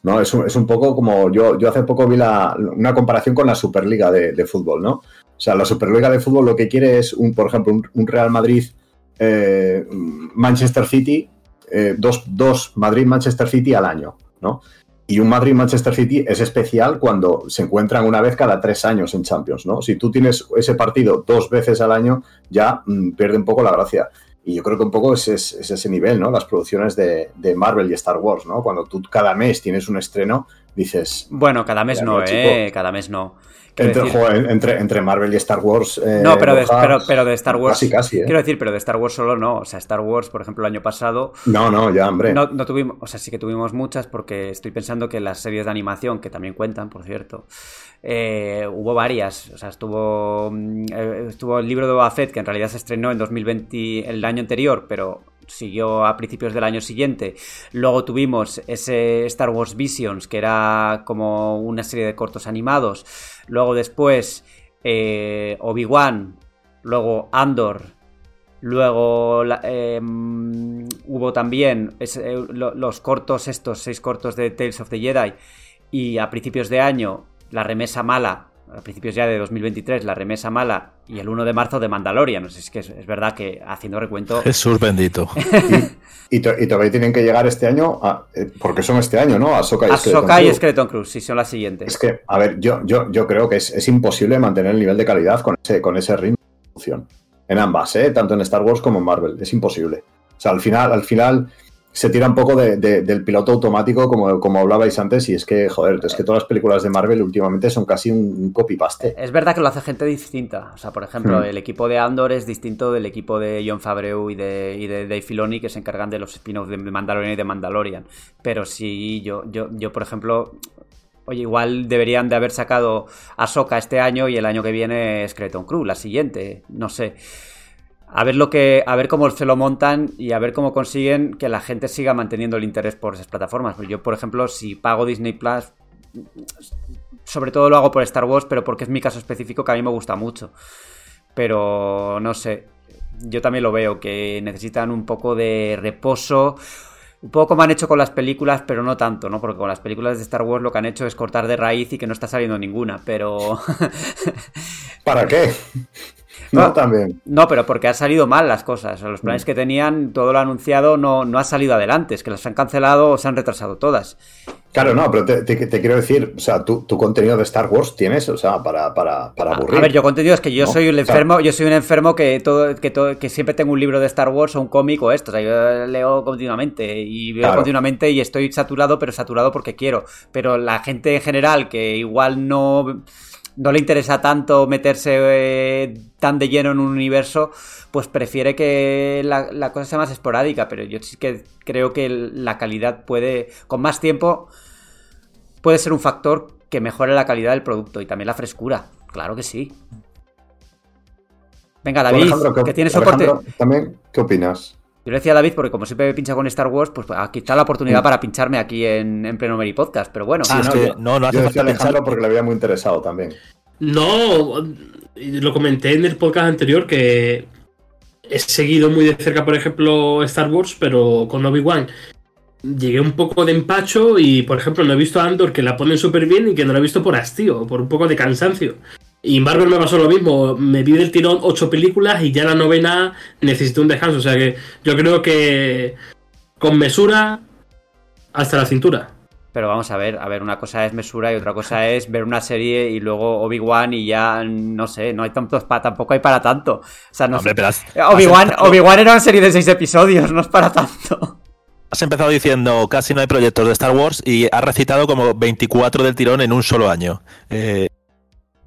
¿no? Es, un, es un poco como yo, yo hace poco vi la, una comparación con la Superliga de, de, fútbol. ¿no? O sea, la Superliga de fútbol lo que quiere es, un, por ejemplo, un, Real Madrid, eh, Manchester City, eh, dos, dos Madrid-Manchester City al año. ¿no? Y un Madrid-Manchester City es especial cuando se encuentran una vez cada tres años en Champions, ¿no? Si tú tienes ese partido dos veces al año, ya mmm, pierde un poco la gracia. Y yo creo que un poco es, es, es ese nivel, ¿no? Las producciones de, de, Marvel y Star Wars, ¿no? Cuando tú cada mes tienes un estreno, dices... Bueno, cada mes no, ¿eh? Cada mes no. Entre, joder, entre, entre, Marvel y Star Wars. Eh, no, pero de, pero, pero de, Star Wars. Casi, casi. ¿eh? Quiero decir, pero de Star Wars solo no. O sea, Star Wars, por ejemplo, el año pasado. No, no, ya, hombre. No, no tuvimos. O sea, sí que tuvimos muchas, porque estoy pensando que las series de animación, que también cuentan, por cierto, eh, hubo varias. O sea, estuvo. Eh, estuvo el libro de Boba que en realidad se estrenó en 2020, el año anterior, pero siguió a principios del año siguiente. Luego tuvimos ese Star Wars Visions, que era como una serie de cortos animados. Luego después eh, Obi-Wan. Luego Andor. Luego eh, hubo también ese, los cortos, estos seis cortos de Tales of the Jedi. Y a principios de año, la remesa mala a principios ya de 2023, la remesa mala y el 1 de marzo de Mandalorian. No sé, es que es, es verdad que haciendo recuento. Jesús bendito. y, y, y, todavía tienen que llegar este año, a, eh, porque son este año, ¿no? Ahsoka y Ahsoka y Skeleton Cruz, sí, son las siguientes. Es que, a ver, yo, yo, yo creo que es, es imposible mantener el nivel de calidad con ese, con ese ritmo de producción. En ambas, ¿eh? Tanto en Star Wars como en Marvel. Es imposible. O sea, al final, al final se tira un poco de, de, del piloto automático, como, como hablabais antes, y es que, joder, es que todas las películas de Marvel últimamente son casi un, un copy-paste. Es verdad que lo hace gente distinta. O sea, por ejemplo, hmm. el equipo de Andor es distinto del equipo de John Favreau y de, y de Dave Filoni, que se encargan de los spin-offs de Mandalorian y de Mandalorian. Pero sí, yo, yo, yo por ejemplo, Oye, igual deberían de haber sacado a Soka este año y el año que viene Skeleton Crew, la siguiente, no sé a ver lo que a ver cómo se lo montan y a ver cómo consiguen que la gente siga manteniendo el interés por esas plataformas. Yo, por ejemplo, si pago Disney Plus, sobre todo lo hago por Star Wars, pero porque es mi caso específico que a mí me gusta mucho. Pero no sé, yo también lo veo que necesitan un poco de reposo. Un poco como han hecho con las películas, pero no tanto, ¿no? Porque con las películas de Star Wars lo que han hecho es cortar de raíz y que no está saliendo ninguna, pero... ¿Para qué? No, también. No, pero porque han salido mal las cosas. Los planes Mm. que tenían, todo lo anunciado no, no ha salido adelante. Es que las han cancelado o se han retrasado todas. Claro, no, pero te, te- te quiero decir, o sea, tu, tu contenido de Star Wars tienes, o sea, para, para, para aburrir. A ver, yo contenido es que yo ¿no? soy un O sea, enfermo, yo soy un enfermo que todo, que todo, que siempre tengo un libro de Star Wars o un cómic o esto. O sea, yo leo continuamente y veo Claro. continuamente y estoy saturado, pero saturado porque quiero. Pero la gente en general que igual no, no le interesa tanto meterse eh, tan de lleno en un universo, pues prefiere que la, la cosa sea más esporádica. Pero yo sí que creo que la calidad puede, con más tiempo, puede ser un factor que mejore la calidad del producto y también la frescura. Claro que sí. Venga, David, Alejandro, ¿qué- que tienes soporte. Alejandro, también, ¿qué opinas? Yo le decía a David, porque como siempre me pincha con Star Wars, pues aquí está la oportunidad Mm. para pincharme aquí en, en pleno Meri Podcast. Pero bueno, Sí, es que yo, no, no hace yo falta porque le había muy interesado también. No, lo comenté en el podcast anterior que he seguido muy de cerca, por ejemplo, Star Wars, pero con Obi-Wan llegué un poco de empacho y, por ejemplo, no he visto a Andor que la ponen súper bien y que no la he visto por hastío, por un poco de cansancio. Y Marvel me pasó lo mismo, me vi del tirón ocho películas y ya la novena necesité un descanso, o sea que yo creo que con mesura hasta la cintura. pero vamos a ver, a ver, una cosa es mesura y otra cosa es ver una serie y luego Obi-Wan y ya, no sé, no hay tantos pa- tampoco hay para tanto. O sea, no Hombre, sé. pero has- Obi-Wan, has empezado- Obi-Wan era una serie de seis episodios, no es para tanto. Has empezado diciendo casi no hay proyectos de Star Wars y has recitado como 24 del tirón en un solo año. Eh,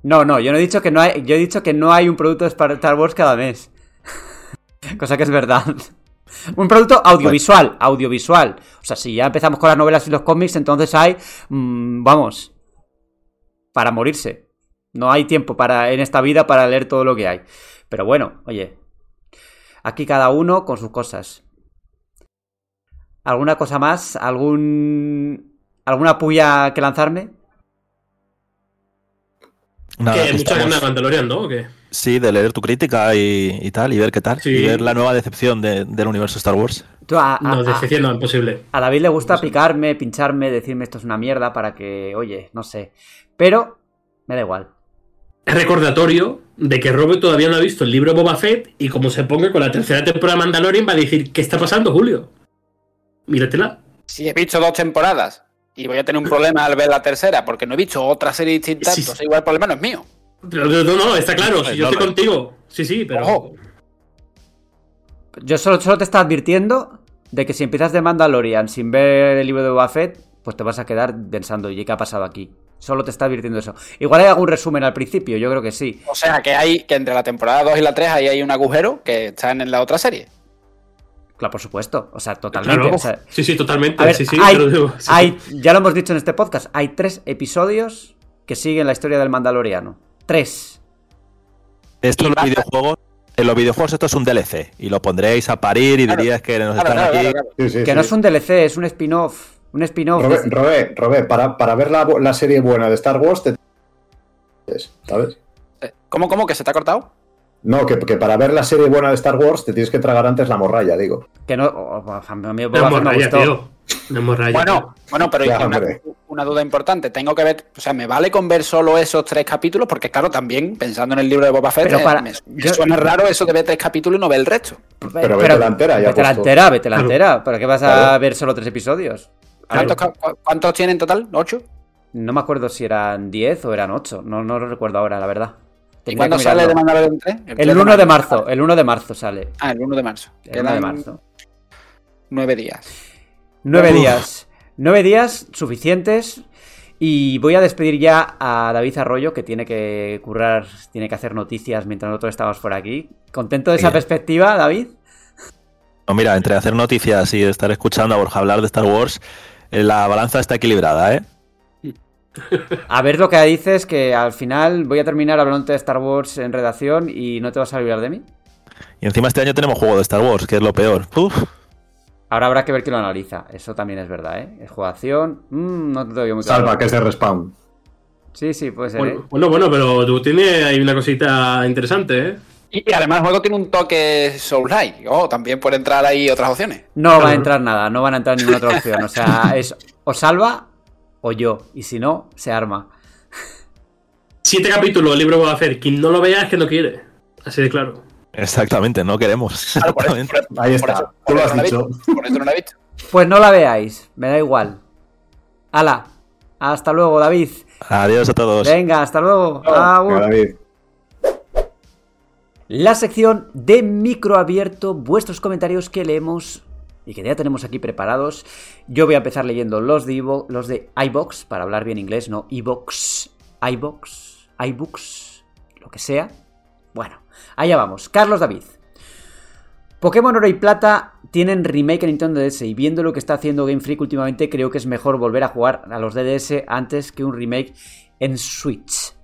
No, no, yo no he dicho que no hay, yo he dicho que no hay un producto de Star Wars cada mes. Cosa que es verdad. Un producto audiovisual, audiovisual. O sea, si ya empezamos con las novelas y los cómics, entonces hay, mm, vamos, para morirse. No hay tiempo para en esta vida para leer todo lo que hay. Pero bueno, oye, aquí cada uno con sus cosas. ¿Alguna cosa más? ¿Algún alguna puya que lanzarme? Nada, que que mucha estamos- ganas de Mandalorian, ¿no? ¿O qué? Sí, de leer tu crítica y, y tal, y ver qué tal. Sí. Y ver la nueva decepción de- del universo Star Wars. Tú, a- a- No, decepción no, imposible. A David le gusta picarme, pincharme, decirme esto es una mierda para que, oye, no sé. Pero me da igual. Es recordatorio de que Robert todavía no ha visto el libro Boba Fett y como se ponga con la tercera temporada de Mandalorian va a decir ¿qué está pasando, Julio? Míratela. Si he visto dos temporadas y voy a tener un problema al ver la tercera porque no he visto otra serie distinta, Sí, entonces igual el problema no es mío. No, no, no, está claro, si yo estoy contigo. Sí, sí, pero... Ojo. Yo solo, solo te estaba advirtiendo de que si empiezas de Mandalorian sin ver el libro de Boba Fett, pues te vas a quedar pensando, ¿y qué ha pasado aquí? Solo te está advirtiendo eso. Igual hay algún resumen al principio, yo creo que sí. O sea que hay que entre la temporada 2 y la 3 ahí hay un agujero que está en la otra serie. Claro, por supuesto. O sea, totalmente. Claro. o sea, sí, sí, totalmente. a ver, sí, sí, hay, te lo digo. Sí, hay- ya lo hemos dicho en este podcast, hay tres episodios que siguen la historia del Mandaloriano. Tres. Esto en los videojuegos. En los videojuegos esto es un DLC y lo pondréis a parir y Claro. dirías que nos Claro, están claro, aquí. claro, claro. Sí, sí, que sí. no es un DLC, es un spin-off. Un spin-off. Robé, de- Robé, Robé, para, para ver la, la serie buena de Star Wars, te... ¿sabes? Eh, ¿Cómo, cómo? ¿Que se te ha cortado? No, que, que para ver la serie buena de Star Wars te tienes que tragar antes la morralla, digo. Que no. oh, a mí me hemorragia, gustó. tío. No hemorragia, Bueno, tío. bueno, pero Ya, una, duda importante. Tengo que ver, o sea, ¿me vale con ver solo esos tres capítulos? Porque claro, también, pensando en el libro de Boba Fett, Pero eh, para- me, me yo- suena raro eso de ver tres capítulos y no ver el resto. Pero vete la entera, ya Vete la puesto. entera, vete la entera. ¿Para qué vas a Claro. ver solo tres episodios? Claro. ¿Cuántos, cu- ¿Cuántos tiene en total? ¿Ocho? No me acuerdo si eran 10 o eran 8. No, no lo recuerdo ahora, la verdad. ¿Y Tendría cuándo sale de. Mandalorian 3? El 1 de marzo. El 1 de marzo sale. Ah, el 1 de marzo. El 1 de marzo. nueve días. Nueve Uf. días. Nueve días suficientes. Y voy a despedir ya a David Arroyo, que tiene que currar, tiene que hacer noticias mientras nosotros estamos por aquí. ¿Contento de esa Bien. perspectiva, David? No, mira, entre hacer noticias y estar escuchando a Borja hablar de Star Wars, eh, la balanza está equilibrada, ¿eh? A ver lo que dices, que al final voy a terminar hablando de Star Wars en redacción y no te vas a olvidar de mí. Y encima este año tenemos juego de Star Wars, que es lo peor. Uf. Ahora habrá que ver quién lo analiza. Eso también es verdad, ¿eh? Es jugación. mm, no te doy muy claro. Salva, que es de respawn. Sí, sí, puede ser, ¿eh? Bueno, bueno, bueno, pero tú tienes ahí una cosita interesante, ¿eh? Y, además el juego tiene un toque Soul-like. Oh, también puede entrar ahí otras opciones. No va a entrar nada, no van a entrar ninguna otra opción. O sea, es o salva o yo. Y si no, se arma. Siete capítulos del libro Boba Fett. Quien no lo vea es que no quiere. Así de claro. Exactamente, no queremos. Claro, por eso- Exactamente. por- Ahí por está, eso- tú lo has dicho. Pues no la veáis, me da igual. Hala, hasta luego, David. Adiós a todos. Venga, hasta luego. David. La sección de micro abierto, vuestros comentarios que leemos y que ya tenemos aquí preparados. Yo voy a empezar leyendo los de, los de iBox, para hablar bien inglés, no iBox, iBox, iBooks, lo que sea. Bueno, allá vamos. Carlos David. Pokémon Oro y Plata tienen remake en Nintendo DS y viendo lo que está haciendo Game Freak últimamente creo que es mejor volver a jugar a los DDS antes que un remake en Switch.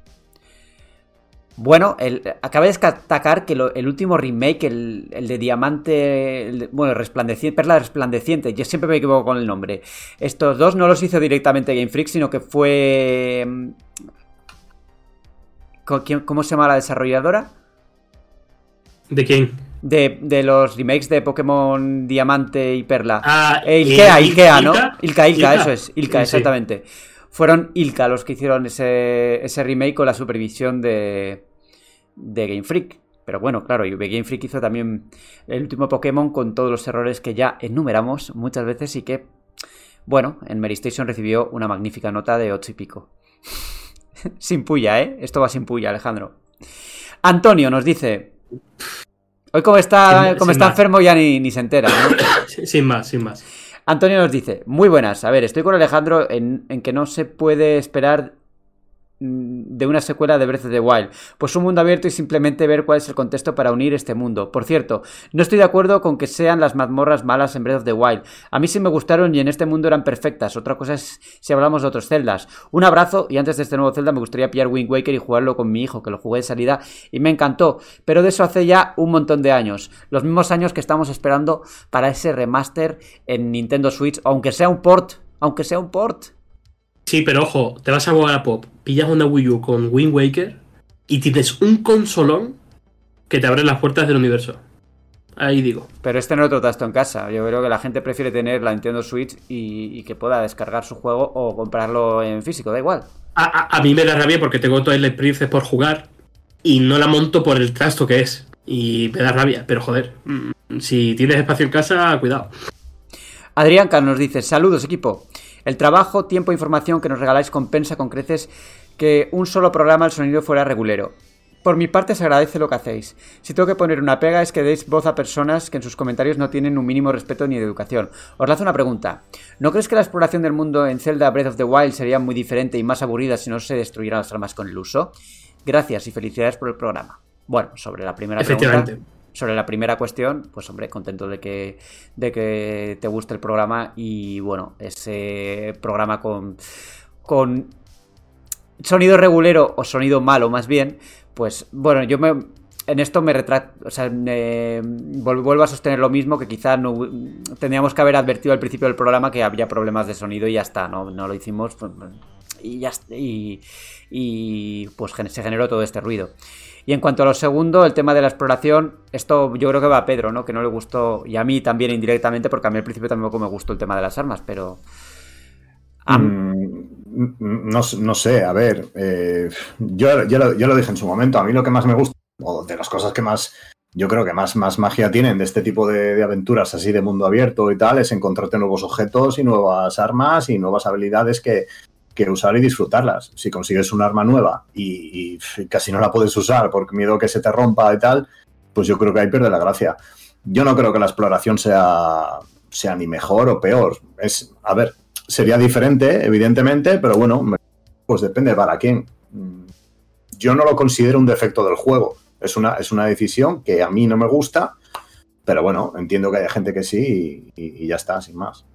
Bueno, el, acabé de destacar que lo- el último remake, el, el de Diamante, el bueno, resplandeciente, Perla Resplandeciente, yo siempre me equivoco con el nombre. Estos dos no los hizo directamente Game Freak, sino que fue... mm, ¿con quién- ¿Cómo se llama la desarrolladora? ¿De quién? De, de los remakes de Pokémon Diamante y Perla. Ah, Eh, Ilkea, eh, Ilkea, ¿no? Ilka. Ilka, eso es. Ilka, Sí. Fueron Ilka los que hicieron ese, ese remake con la supervisión de, de Game Freak. Pero bueno, claro, y Game Freak hizo también el último Pokémon con todos los errores que ya enumeramos muchas veces y que, bueno, en Mary Station recibió una magnífica nota de 8 y pico. sin puya, ¿eh? Esto va sin puya, Alejandro. Antonio nos dice... Hoy como está, Sin- como sin está enfermo ya ni, ni se entera, ¿no? Sin más, sin más. Antonio nos dice, muy buenas, a ver, estoy con Alejandro en, en que no se puede esperar de una secuela de Breath of the Wild, pues un mundo abierto y simplemente ver cuál es el contexto para unir este mundo. Por cierto, no estoy de acuerdo con que sean las mazmorras malas en Breath of the Wild. A mí sí me gustaron y en este mundo eran perfectas. Otra cosa es si hablamos de otros Zeldas. Un abrazo y antes de este nuevo Zelda me gustaría pillar Wind Waker y jugarlo con mi hijo, que lo jugué de salida y me encantó. Pero de eso hace ya un montón de años. Los mismos años que estamos esperando para ese remaster en Nintendo Switch, aunque sea un port. Aunque sea un port. Sí, pero ojo, te vas a jugar a Pop, pillas una Wii U con Wind Waker y tienes un consolón que te abre las puertas del universo. Ahí digo. Pero este no lo tasto en casa. Yo creo que la gente prefiere tener la Nintendo Switch y, y que pueda descargar su juego o comprarlo en físico, da igual. A, a- a mí me da rabia porque tengo Twilight Princess por jugar y no la monto por el trasto que es. Y me da rabia, pero joder, mm, si tienes espacio en casa, cuidado. Adrián Can nos dice, saludos equipo. El trabajo, tiempo e información que nos regaláis compensa con creces que un solo programa el sonido fuera regulero. Por mi parte se agradece lo que hacéis. Si tengo que poner una pega es que deis voz a personas que en sus comentarios no tienen un mínimo respeto ni de educación. Os lanzo una pregunta. ¿No crees que la exploración del mundo en Zelda Breath of the Wild sería muy diferente y más aburrida si no se destruyeran las armas con el uso? Gracias y felicidades por el programa. Bueno, sobre la primera pregunta, Efectivamente. Sobre la primera cuestión, pues hombre, contento de que, de que te guste el programa y bueno, ese programa con, con sonido regulero o sonido malo más bien, pues bueno, yo me, en esto me retracto, o sea, me- vuelvo a sostener lo mismo que quizá no tendríamos que haber advertido al principio del programa que había problemas de sonido y ya está, no, no lo hicimos pues, y ya y, y pues se generó todo este ruido. Y en cuanto a lo segundo, el tema de la exploración, esto yo creo que va a Pedro, ¿no? Que no le gustó, y a mí también indirectamente, porque a mí al principio tampoco me gustó el tema de las armas, pero... Mm, no, no sé, a ver, eh, yo, yo, lo, dije en su momento, a mí lo que más me gusta, o de las cosas que más, yo creo que más, más magia tienen de este tipo de aventuras así de mundo abierto y tal, es encontrarte nuevos objetos y nuevas armas y nuevas habilidades que, que usar y disfrutarlas. Si consigues un arma nueva y, casi no la puedes usar por miedo que se te rompa y tal, pues yo creo que ahí pierde la gracia. Yo no creo que la exploración sea, sea ni mejor o peor. Es, a ver, sería diferente, evidentemente, pero bueno, pues depende para quién. Yo no lo considero un defecto del juego. Es una, es una decisión que a mí no me gusta, pero bueno, entiendo que hay gente que sí y ya está, sin más.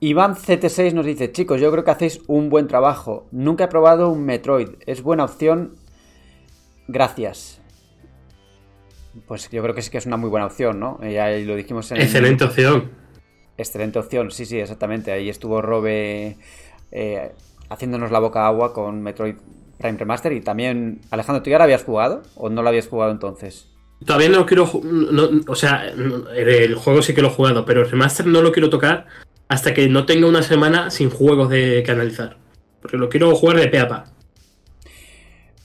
Iván CT6 nos dice, chicos, yo creo que hacéis un buen trabajo. Nunca he probado un Metroid. Es buena opción. Gracias. Pues yo creo que sí que es una muy buena opción, ¿no? Ya lo dijimos en... Excelente opción. Excelente opción, sí, sí, exactamente. Ahí estuvo Robe eh, haciéndonos la boca agua con Metroid Prime Remaster. Y también, Alejandro, ¿tú ya lo habías jugado? ¿O no lo habías jugado entonces? Todavía no lo quiero. no- o sea, el juego sí que lo he jugado, pero el remaster no lo quiero tocar hasta que no tenga una semana sin juegos de que analizar. Porque lo quiero jugar de pe.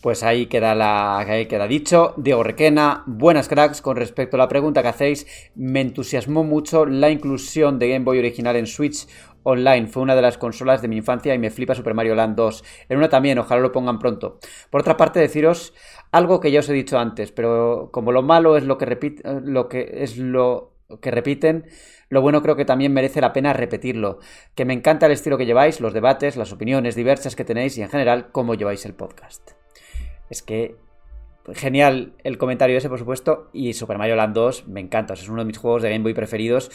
Pues ahí queda, la, ahí queda dicho. Diego Requena, buenas cracks. Con respecto a la pregunta que hacéis, me entusiasmó mucho la inclusión de Game Boy original en Switch Online. Fue una de las consolas de mi infancia y me flipa Super Mario Land 2. En una también, ojalá lo pongan pronto. Por otra parte, deciros algo que ya os he dicho antes, pero como lo malo es lo que, repite, lo que es lo que repiten, lo bueno creo que también merece la pena repetirlo. Que me encanta el estilo que lleváis, los debates, las opiniones diversas que tenéis y en general cómo lleváis el podcast. Es que genial el comentario ese, por supuesto, y Super Mario Land 2 me encanta, es uno de mis juegos de Game Boy preferidos.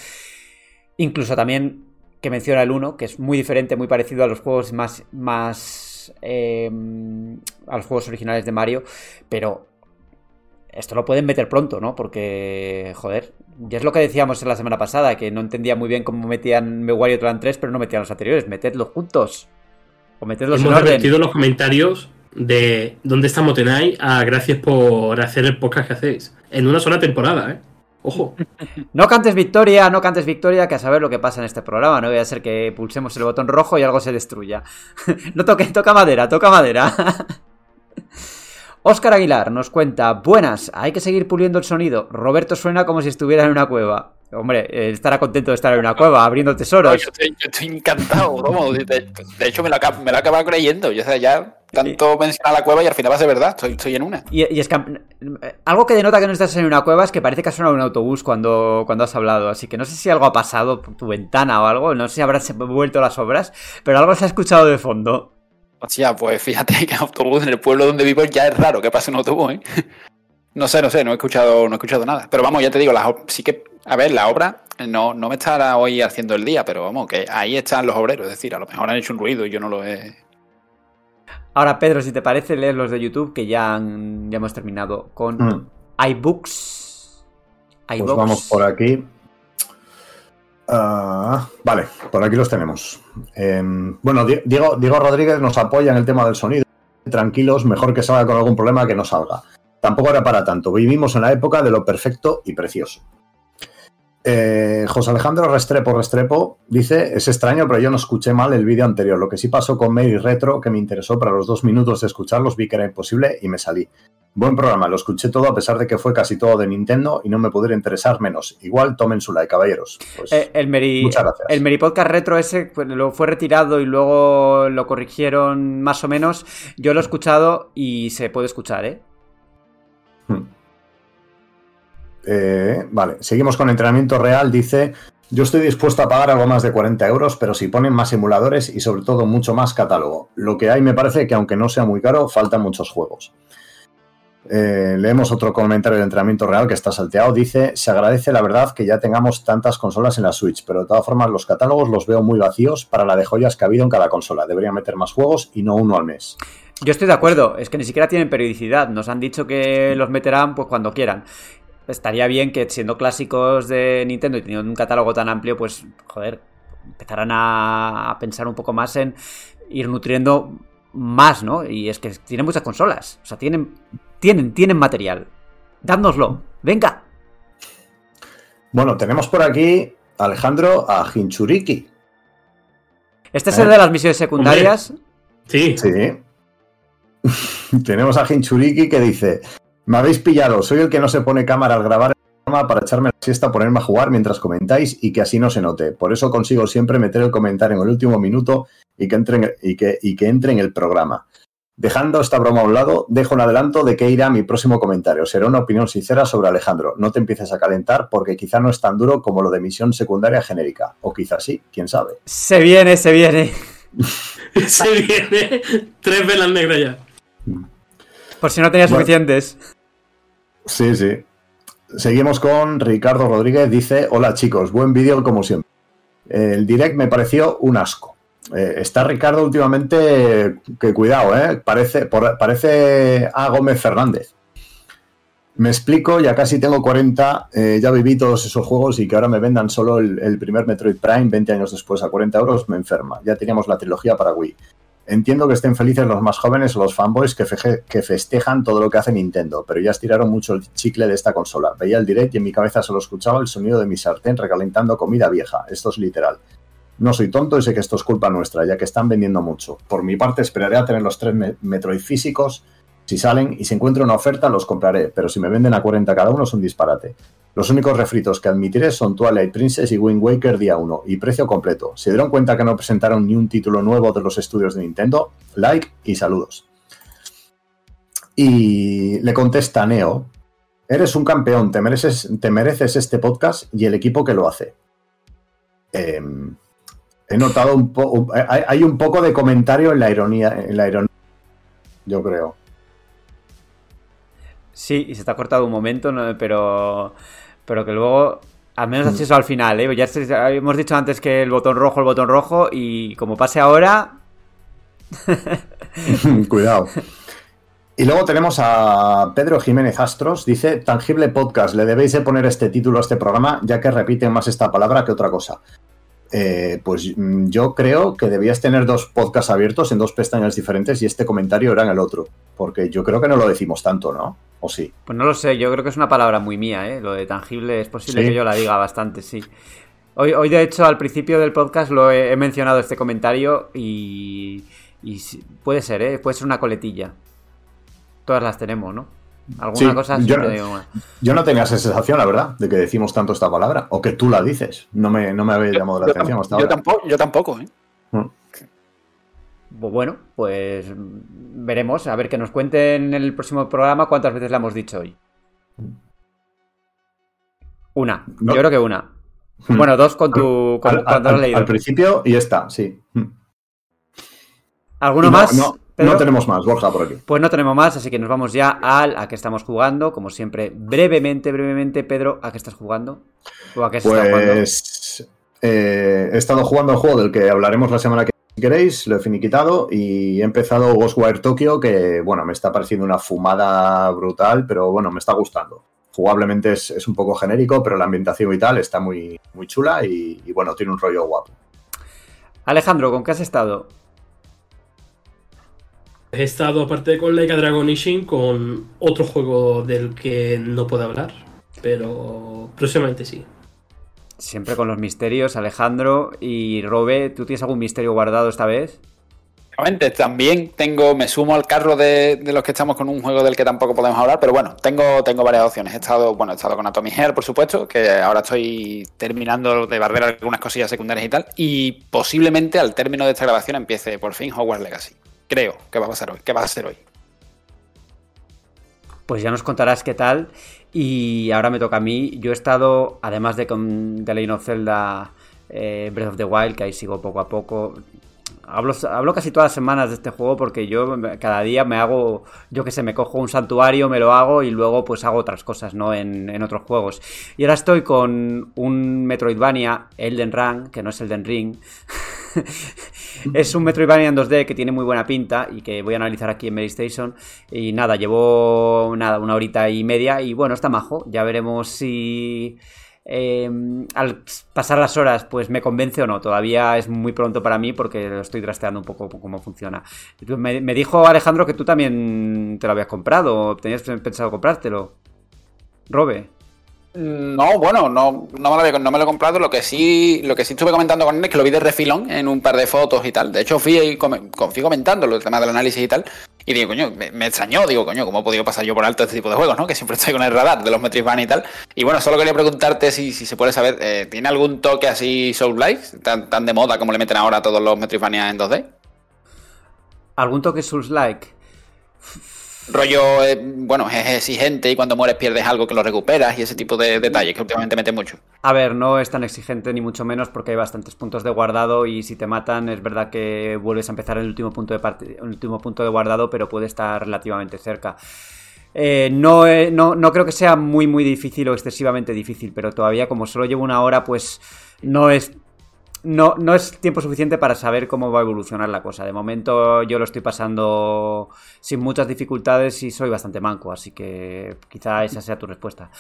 Incluso también que menciona el 1, que es muy diferente, muy parecido a los juegos más, más eh, a los juegos originales de Mario, pero esto lo pueden meter pronto, ¿no? Porque, joder, ya es lo que decíamos en la semana pasada, que no entendía muy bien cómo metían Wario Land 3, pero no metían los anteriores. Metedlos juntos. O metedlos Hemos en orden. repetido los comentarios de dónde está Motenai a gracias por hacer el podcast que hacéis. En una sola temporada, ¿eh? Ojo. No cantes victoria, no cantes victoria, que a saber lo que pasa en este programa. No voy a ser que pulsemos el botón rojo y algo se destruya. no toque, toca madera, toca madera. Óscar Aguilar nos cuenta, buenas, hay que seguir puliendo el sonido. Roberto suena como si estuviera en una cueva. Hombre, eh, estará contento de estar en una cueva, abriendo No, tesoros. yo, estoy, yo estoy encantado, vamos, de, hecho me lo, me lo acabado creyendo. Yo, ya tanto mencionar la cueva y al final va a ser verdad, estoy, estoy en una. Y, y es que eh, algo que denota que no estás en una cueva es que parece que ha sonado un autobús cuando, cuando has hablado. Así que no sé si algo ha pasado por tu ventana o algo. No sé si habrás vuelto las obras, pero algo se ha escuchado de fondo. Hostia, pues fíjate que autobús en el pueblo donde vivo ya es raro que pase un autobús, ¿eh? No sé, no sé, no he escuchado, no he escuchado nada. Pero vamos, ya te digo, las sí que, a ver, la obra no, no me estará hoy haciendo el día, pero vamos, que ahí están los obreros, es decir, a lo mejor han hecho un ruido y yo no lo he. Ahora, Pedro, si te parece, leer los de YouTube, que ya, han- ya hemos terminado con Mm. iBooks. Pues vamos por aquí. Ah, vale, por aquí los tenemos. Em, bueno, Di- Diego, Diego Rodríguez nos apoya en el tema del sonido. Tranquilos, mejor que salga con algún problema que no salga. Tampoco era para tanto. Vivimos en la época de lo perfecto y precioso. Eh, José Alejandro Restrepo Restrepo dice: Es extraño, pero yo no escuché mal el vídeo anterior. Lo que sí pasó con Mary Retro, que me interesó para los dos minutos de escucharlos, vi que era imposible y me salí. Buen programa, lo escuché todo a pesar de que fue casi todo de Nintendo y no me pudiera interesar menos. Igual tomen su like, caballeros. Pues, Eh, el Meri, Muchas gracias. El Meri Podcast Retro ese pues, lo fue retirado y luego lo corrigieron más o menos. Yo lo he escuchado y se puede escuchar, ¿eh? hmm. Eh, vale, seguimos con entrenamiento real. Dice: Yo estoy dispuesto a pagar algo más de 40 euros, pero si ponen más simuladores y sobre todo mucho más catálogo. Lo que hay me parece que, aunque no sea muy caro, faltan muchos juegos. Eh, leemos otro comentario de entrenamiento real que está salteado. Dice: Se agradece la verdad que ya tengamos tantas consolas en la Switch, pero de todas formas, los catálogos los veo muy vacíos para la de joyas que ha habido en cada consola. Deberían meter más juegos y no uno al mes. Yo estoy de acuerdo, es que ni siquiera tienen periodicidad. Nos han dicho que los meterán pues cuando quieran. Estaría bien que siendo clásicos de Nintendo y teniendo un catálogo tan amplio, pues, joder, empezaran a, a pensar un poco más en ir nutriendo más, ¿no? Y es que tienen muchas consolas. O sea, tienen, tienen, tienen material. Dádnoslo. Venga. Bueno, tenemos por aquí, Alejandro, a Hinchuriki. Este es Eh. el de las misiones secundarias. Sí. Sí. Tenemos a Hinchuriki que dice: Me habéis pillado, soy el que no se pone cámara al grabar el programa para echarme la siesta, ponerme a jugar mientras comentáis y que así no se note. Por eso consigo siempre meter el comentario en el último minuto y que entre en, y que, y que entre en el programa. Dejando esta broma a un lado, dejo un adelanto de que irá mi próximo comentario. Será una opinión sincera sobre Alejandro. No te empieces a calentar porque quizá no es tan duro como lo de misión secundaria genérica. O quizá sí, quién sabe. Se viene, se viene. Se viene tres velas negras ya. Por si no tenía Bueno. suficientes. Sí, sí. Seguimos con Ricardo Rodríguez. Dice: Hola chicos, buen vídeo como siempre. El direct me pareció un asco. Eh, está Ricardo últimamente, que cuidado, ¿eh? Parece, parece a Gómez Fernández. Me explico, ya casi tengo 40, eh, ya viví todos esos juegos y que ahora me vendan solo el primer Metroid Prime 20 años después a 40 euros me enferma. Ya teníamos la trilogía para Wii. Entiendo que estén felices los más jóvenes o los fanboys que, festejan todo lo que hace Nintendo, pero ya estiraron mucho el chicle de esta consola. Veía el direct y en mi cabeza solo escuchaba el sonido de mi sartén recalentando comida vieja. Esto es literal. No soy tonto y sé que esto es culpa nuestra, ya que están vendiendo mucho. Por mi parte, esperaré a tener los tres me- Metroid físicos Si salen y se encuentra una oferta, los compraré, pero si me venden a 40 cada uno, es un disparate. Los únicos refritos que admitiré son Twilight Princess y Wind Waker día 1, y precio completo. ¿Se dieron cuenta que no presentaron ni un título nuevo de los estudios de Nintendo? Like y saludos. Y le contesta Neo, eres un campeón, te mereces, te mereces este podcast y el equipo que lo hace. Em, he notado un poco, hay, un poco de comentario en la ironía, en la ironía, yo creo. Sí, y se te ha cortado un momento, pero, pero que luego, al menos has eso al final, ¿eh? Ya hemos dicho antes que el botón rojo, el botón rojo, y como pase ahora, Cuidado. Y luego tenemos a Pedro Jiménez Astros, dice, tangible podcast, le debéis de poner este título a este programa, ya que repiten más esta palabra que otra cosa. Eh, pues mm, yo creo que debías tener dos podcasts abiertos en dos pestañas diferentes y este comentario era en el otro, porque yo creo que no lo decimos tanto, ¿no? ¿O sí? pues no lo sé, yo creo que es una palabra muy mía, ¿eh? Lo de tangible es posible Sí. que yo la diga bastante, sí. Hoy, hoy de hecho, al principio del podcast lo he, he mencionado este comentario y, puede ser, ¿eh? Puede ser una coletilla. Todas las tenemos, ¿no? Alguna Sí, cosa yo no- digo una. Yo no tenía esa sensación, la verdad, de que decimos tanto esta palabra, o que tú la dices. No me, no me había llamado la Yo, atención hasta yo ahora. tampoco, yo tampoco, ¿eh? Pues bueno, pues veremos. A ver que nos cuenten en el próximo programa cuántas veces la hemos dicho hoy. Una. No. Yo creo que una. Hmm. Bueno, dos con tu. Con, Al, cuando al- has leído. al principio y esta, sí. Mm. ¿Alguno no- más? No, no tenemos más, Borja, por aquí. Pues no tenemos más, así que nos vamos ya al a qué estamos jugando. Como siempre, brevemente, brevemente, Pedro, ¿a qué estás jugando? ¿O a qué se está jugando? Pues eh, he estado jugando el juego del que hablaremos la semana que queréis, lo he finiquitado y he empezado Ghostwire Tokyo, que bueno, me está pareciendo una fumada brutal, pero bueno, me está gustando. Jugablemente es, es un poco genérico, pero la ambientación y tal está muy, muy chula y, y, bueno, tiene un rollo guapo. Alejandro, ¿con qué has estado? He estado, aparte con Like a Dragon Ishin, con otro juego del que no puedo hablar, pero próximamente sí. Siempre con los misterios, Alejandro y Robe. ¿Tú tienes algún misterio guardado esta vez? Obviamente, también tengo, me sumo al carro de, de los que estamos con un juego del que tampoco podemos hablar, pero bueno, tengo, tengo varias opciones. He estado, bueno, he estado con Atomic Heart, por supuesto, que ahora estoy terminando de barrer algunas cosillas secundarias y tal, y posiblemente al término de esta grabación empiece por fin Hogwarts Legacy. Creo que va a pasar hoy, que va a ser hoy. Pues ya nos contarás qué tal. Y ahora me toca a mí. Yo he estado, además de con The Legend of Zelda eh, Breath of the Wild, que ahí sigo poco a poco. Hablo, hablo casi todas las semanas de este juego porque yo cada día me hago, yo que sé, me cojo un santuario, me lo hago y luego pues hago otras cosas, ¿no? En, en otros juegos. Y ahora estoy con un Metroidvania, Elden Ring, que no es Elden Ring. es un Metroidvania en 2D que tiene muy buena pinta y que voy a analizar aquí en Medistation. Y nada, llevo nada, una horita y media y bueno, está majo. Ya veremos si eh, al pasar las horas pues me convence o no. Todavía es muy pronto para mí porque lo estoy trasteando un poco cómo funciona. Me, me dijo Alejandro que tú también te lo habías comprado. ¿Tenías pensado comprártelo? Robe. No, bueno, no, no, me lo, he comprado. Lo que sí, lo que sí estuve comentando con él es que lo vi de refilón en un par de fotos y tal. De hecho, fui, con- fui comentando el tema del análisis y tal. Y digo, coño, me, me extrañó, digo, coño, ¿cómo he podido pasar yo por alto este tipo de juegos, no? Que siempre estoy con el radar de los Metroidvania y tal. Y bueno, solo quería preguntarte si, si se puede saber, eh, ¿tiene algún toque así Soul-like? Tan, tan de moda como le meten ahora a todos los Metroidvania en 2D. ¿Algún toque Souls-like? Rollo, eh, bueno, es exigente y cuando mueres pierdes algo que lo recuperas y ese tipo de detalles que últimamente meten mucho. A ver, no es tan exigente ni mucho menos porque hay bastantes puntos de guardado y si te matan es verdad que vuelves a empezar el último punto de, último punto de guardado, pero puede estar relativamente cerca. Eh, no, eh, no, no creo que sea muy muy difícil o excesivamente difícil, pero todavía como solo llevo una hora, pues no es no, no es tiempo suficiente para saber cómo va a evolucionar la cosa. De momento yo lo estoy pasando sin muchas dificultades y soy bastante manco, así que quizá esa sea tu respuesta.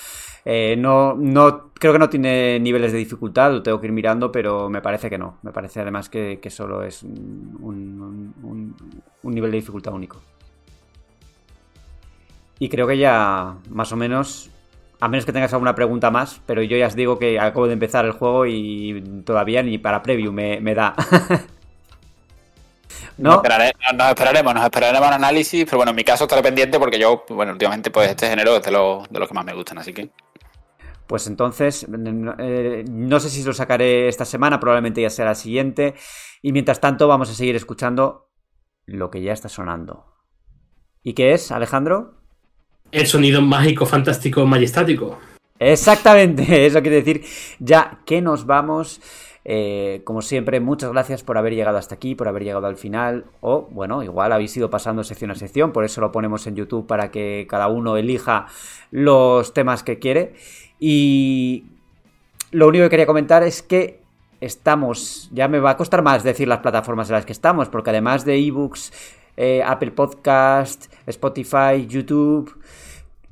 Eh, no, no, creo que no tiene niveles de dificultad, lo tengo que ir mirando, pero me parece que no. Me parece además que, solo es un- un nivel de dificultad único. Y creo que ya más o menos a menos que tengas alguna pregunta más, pero yo ya os digo que acabo de empezar el juego y todavía ni para preview me, me da. ¿no? Nos, esperare- nos esperaremos, nos esperaremos al análisis, pero bueno, en mi caso estaré pendiente porque yo, bueno, últimamente pues este género es de los, de los que más me gustan, así que... Pues entonces, eh, no sé si lo sacaré esta semana, probablemente ya sea la siguiente. Y mientras tanto, vamos a seguir escuchando lo que ya está sonando. ¿Y qué es, Alejandro? El sonido mágico, fantástico, majestático. Exactamente, eso quiere decir ya que nos vamos. Eh, como siempre, muchas gracias por haber llegado hasta aquí, por haber llegado al final. O, bueno, igual habéis ido pasando sección a sección, por eso lo ponemos en YouTube para que cada uno elija los temas que quiere. Y lo único que quería comentar es que estamos, ya me va a costar más decir las plataformas en las que estamos, porque además de ebooks, eh, Apple Podcast, Spotify, YouTube,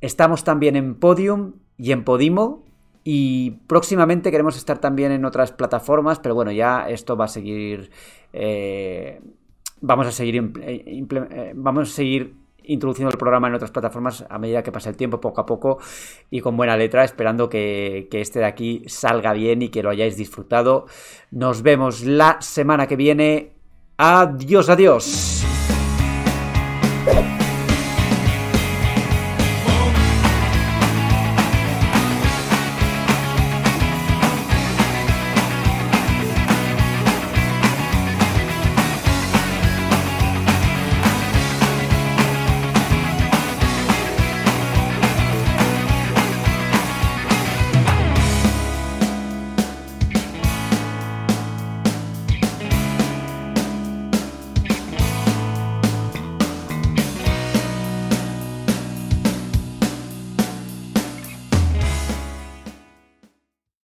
estamos también en Podium y en Podimo. Y próximamente queremos estar también en otras plataformas, pero bueno, ya esto va a seguir. eh, vamos a seguir. imple- eh, vamos a seguir introduciendo el programa en otras plataformas a medida que pasa el tiempo, poco a poco y con buena letra, esperando que este de aquí salga bien y que lo hayáis disfrutado. Nos vemos la semana que viene. Adiós, adiós.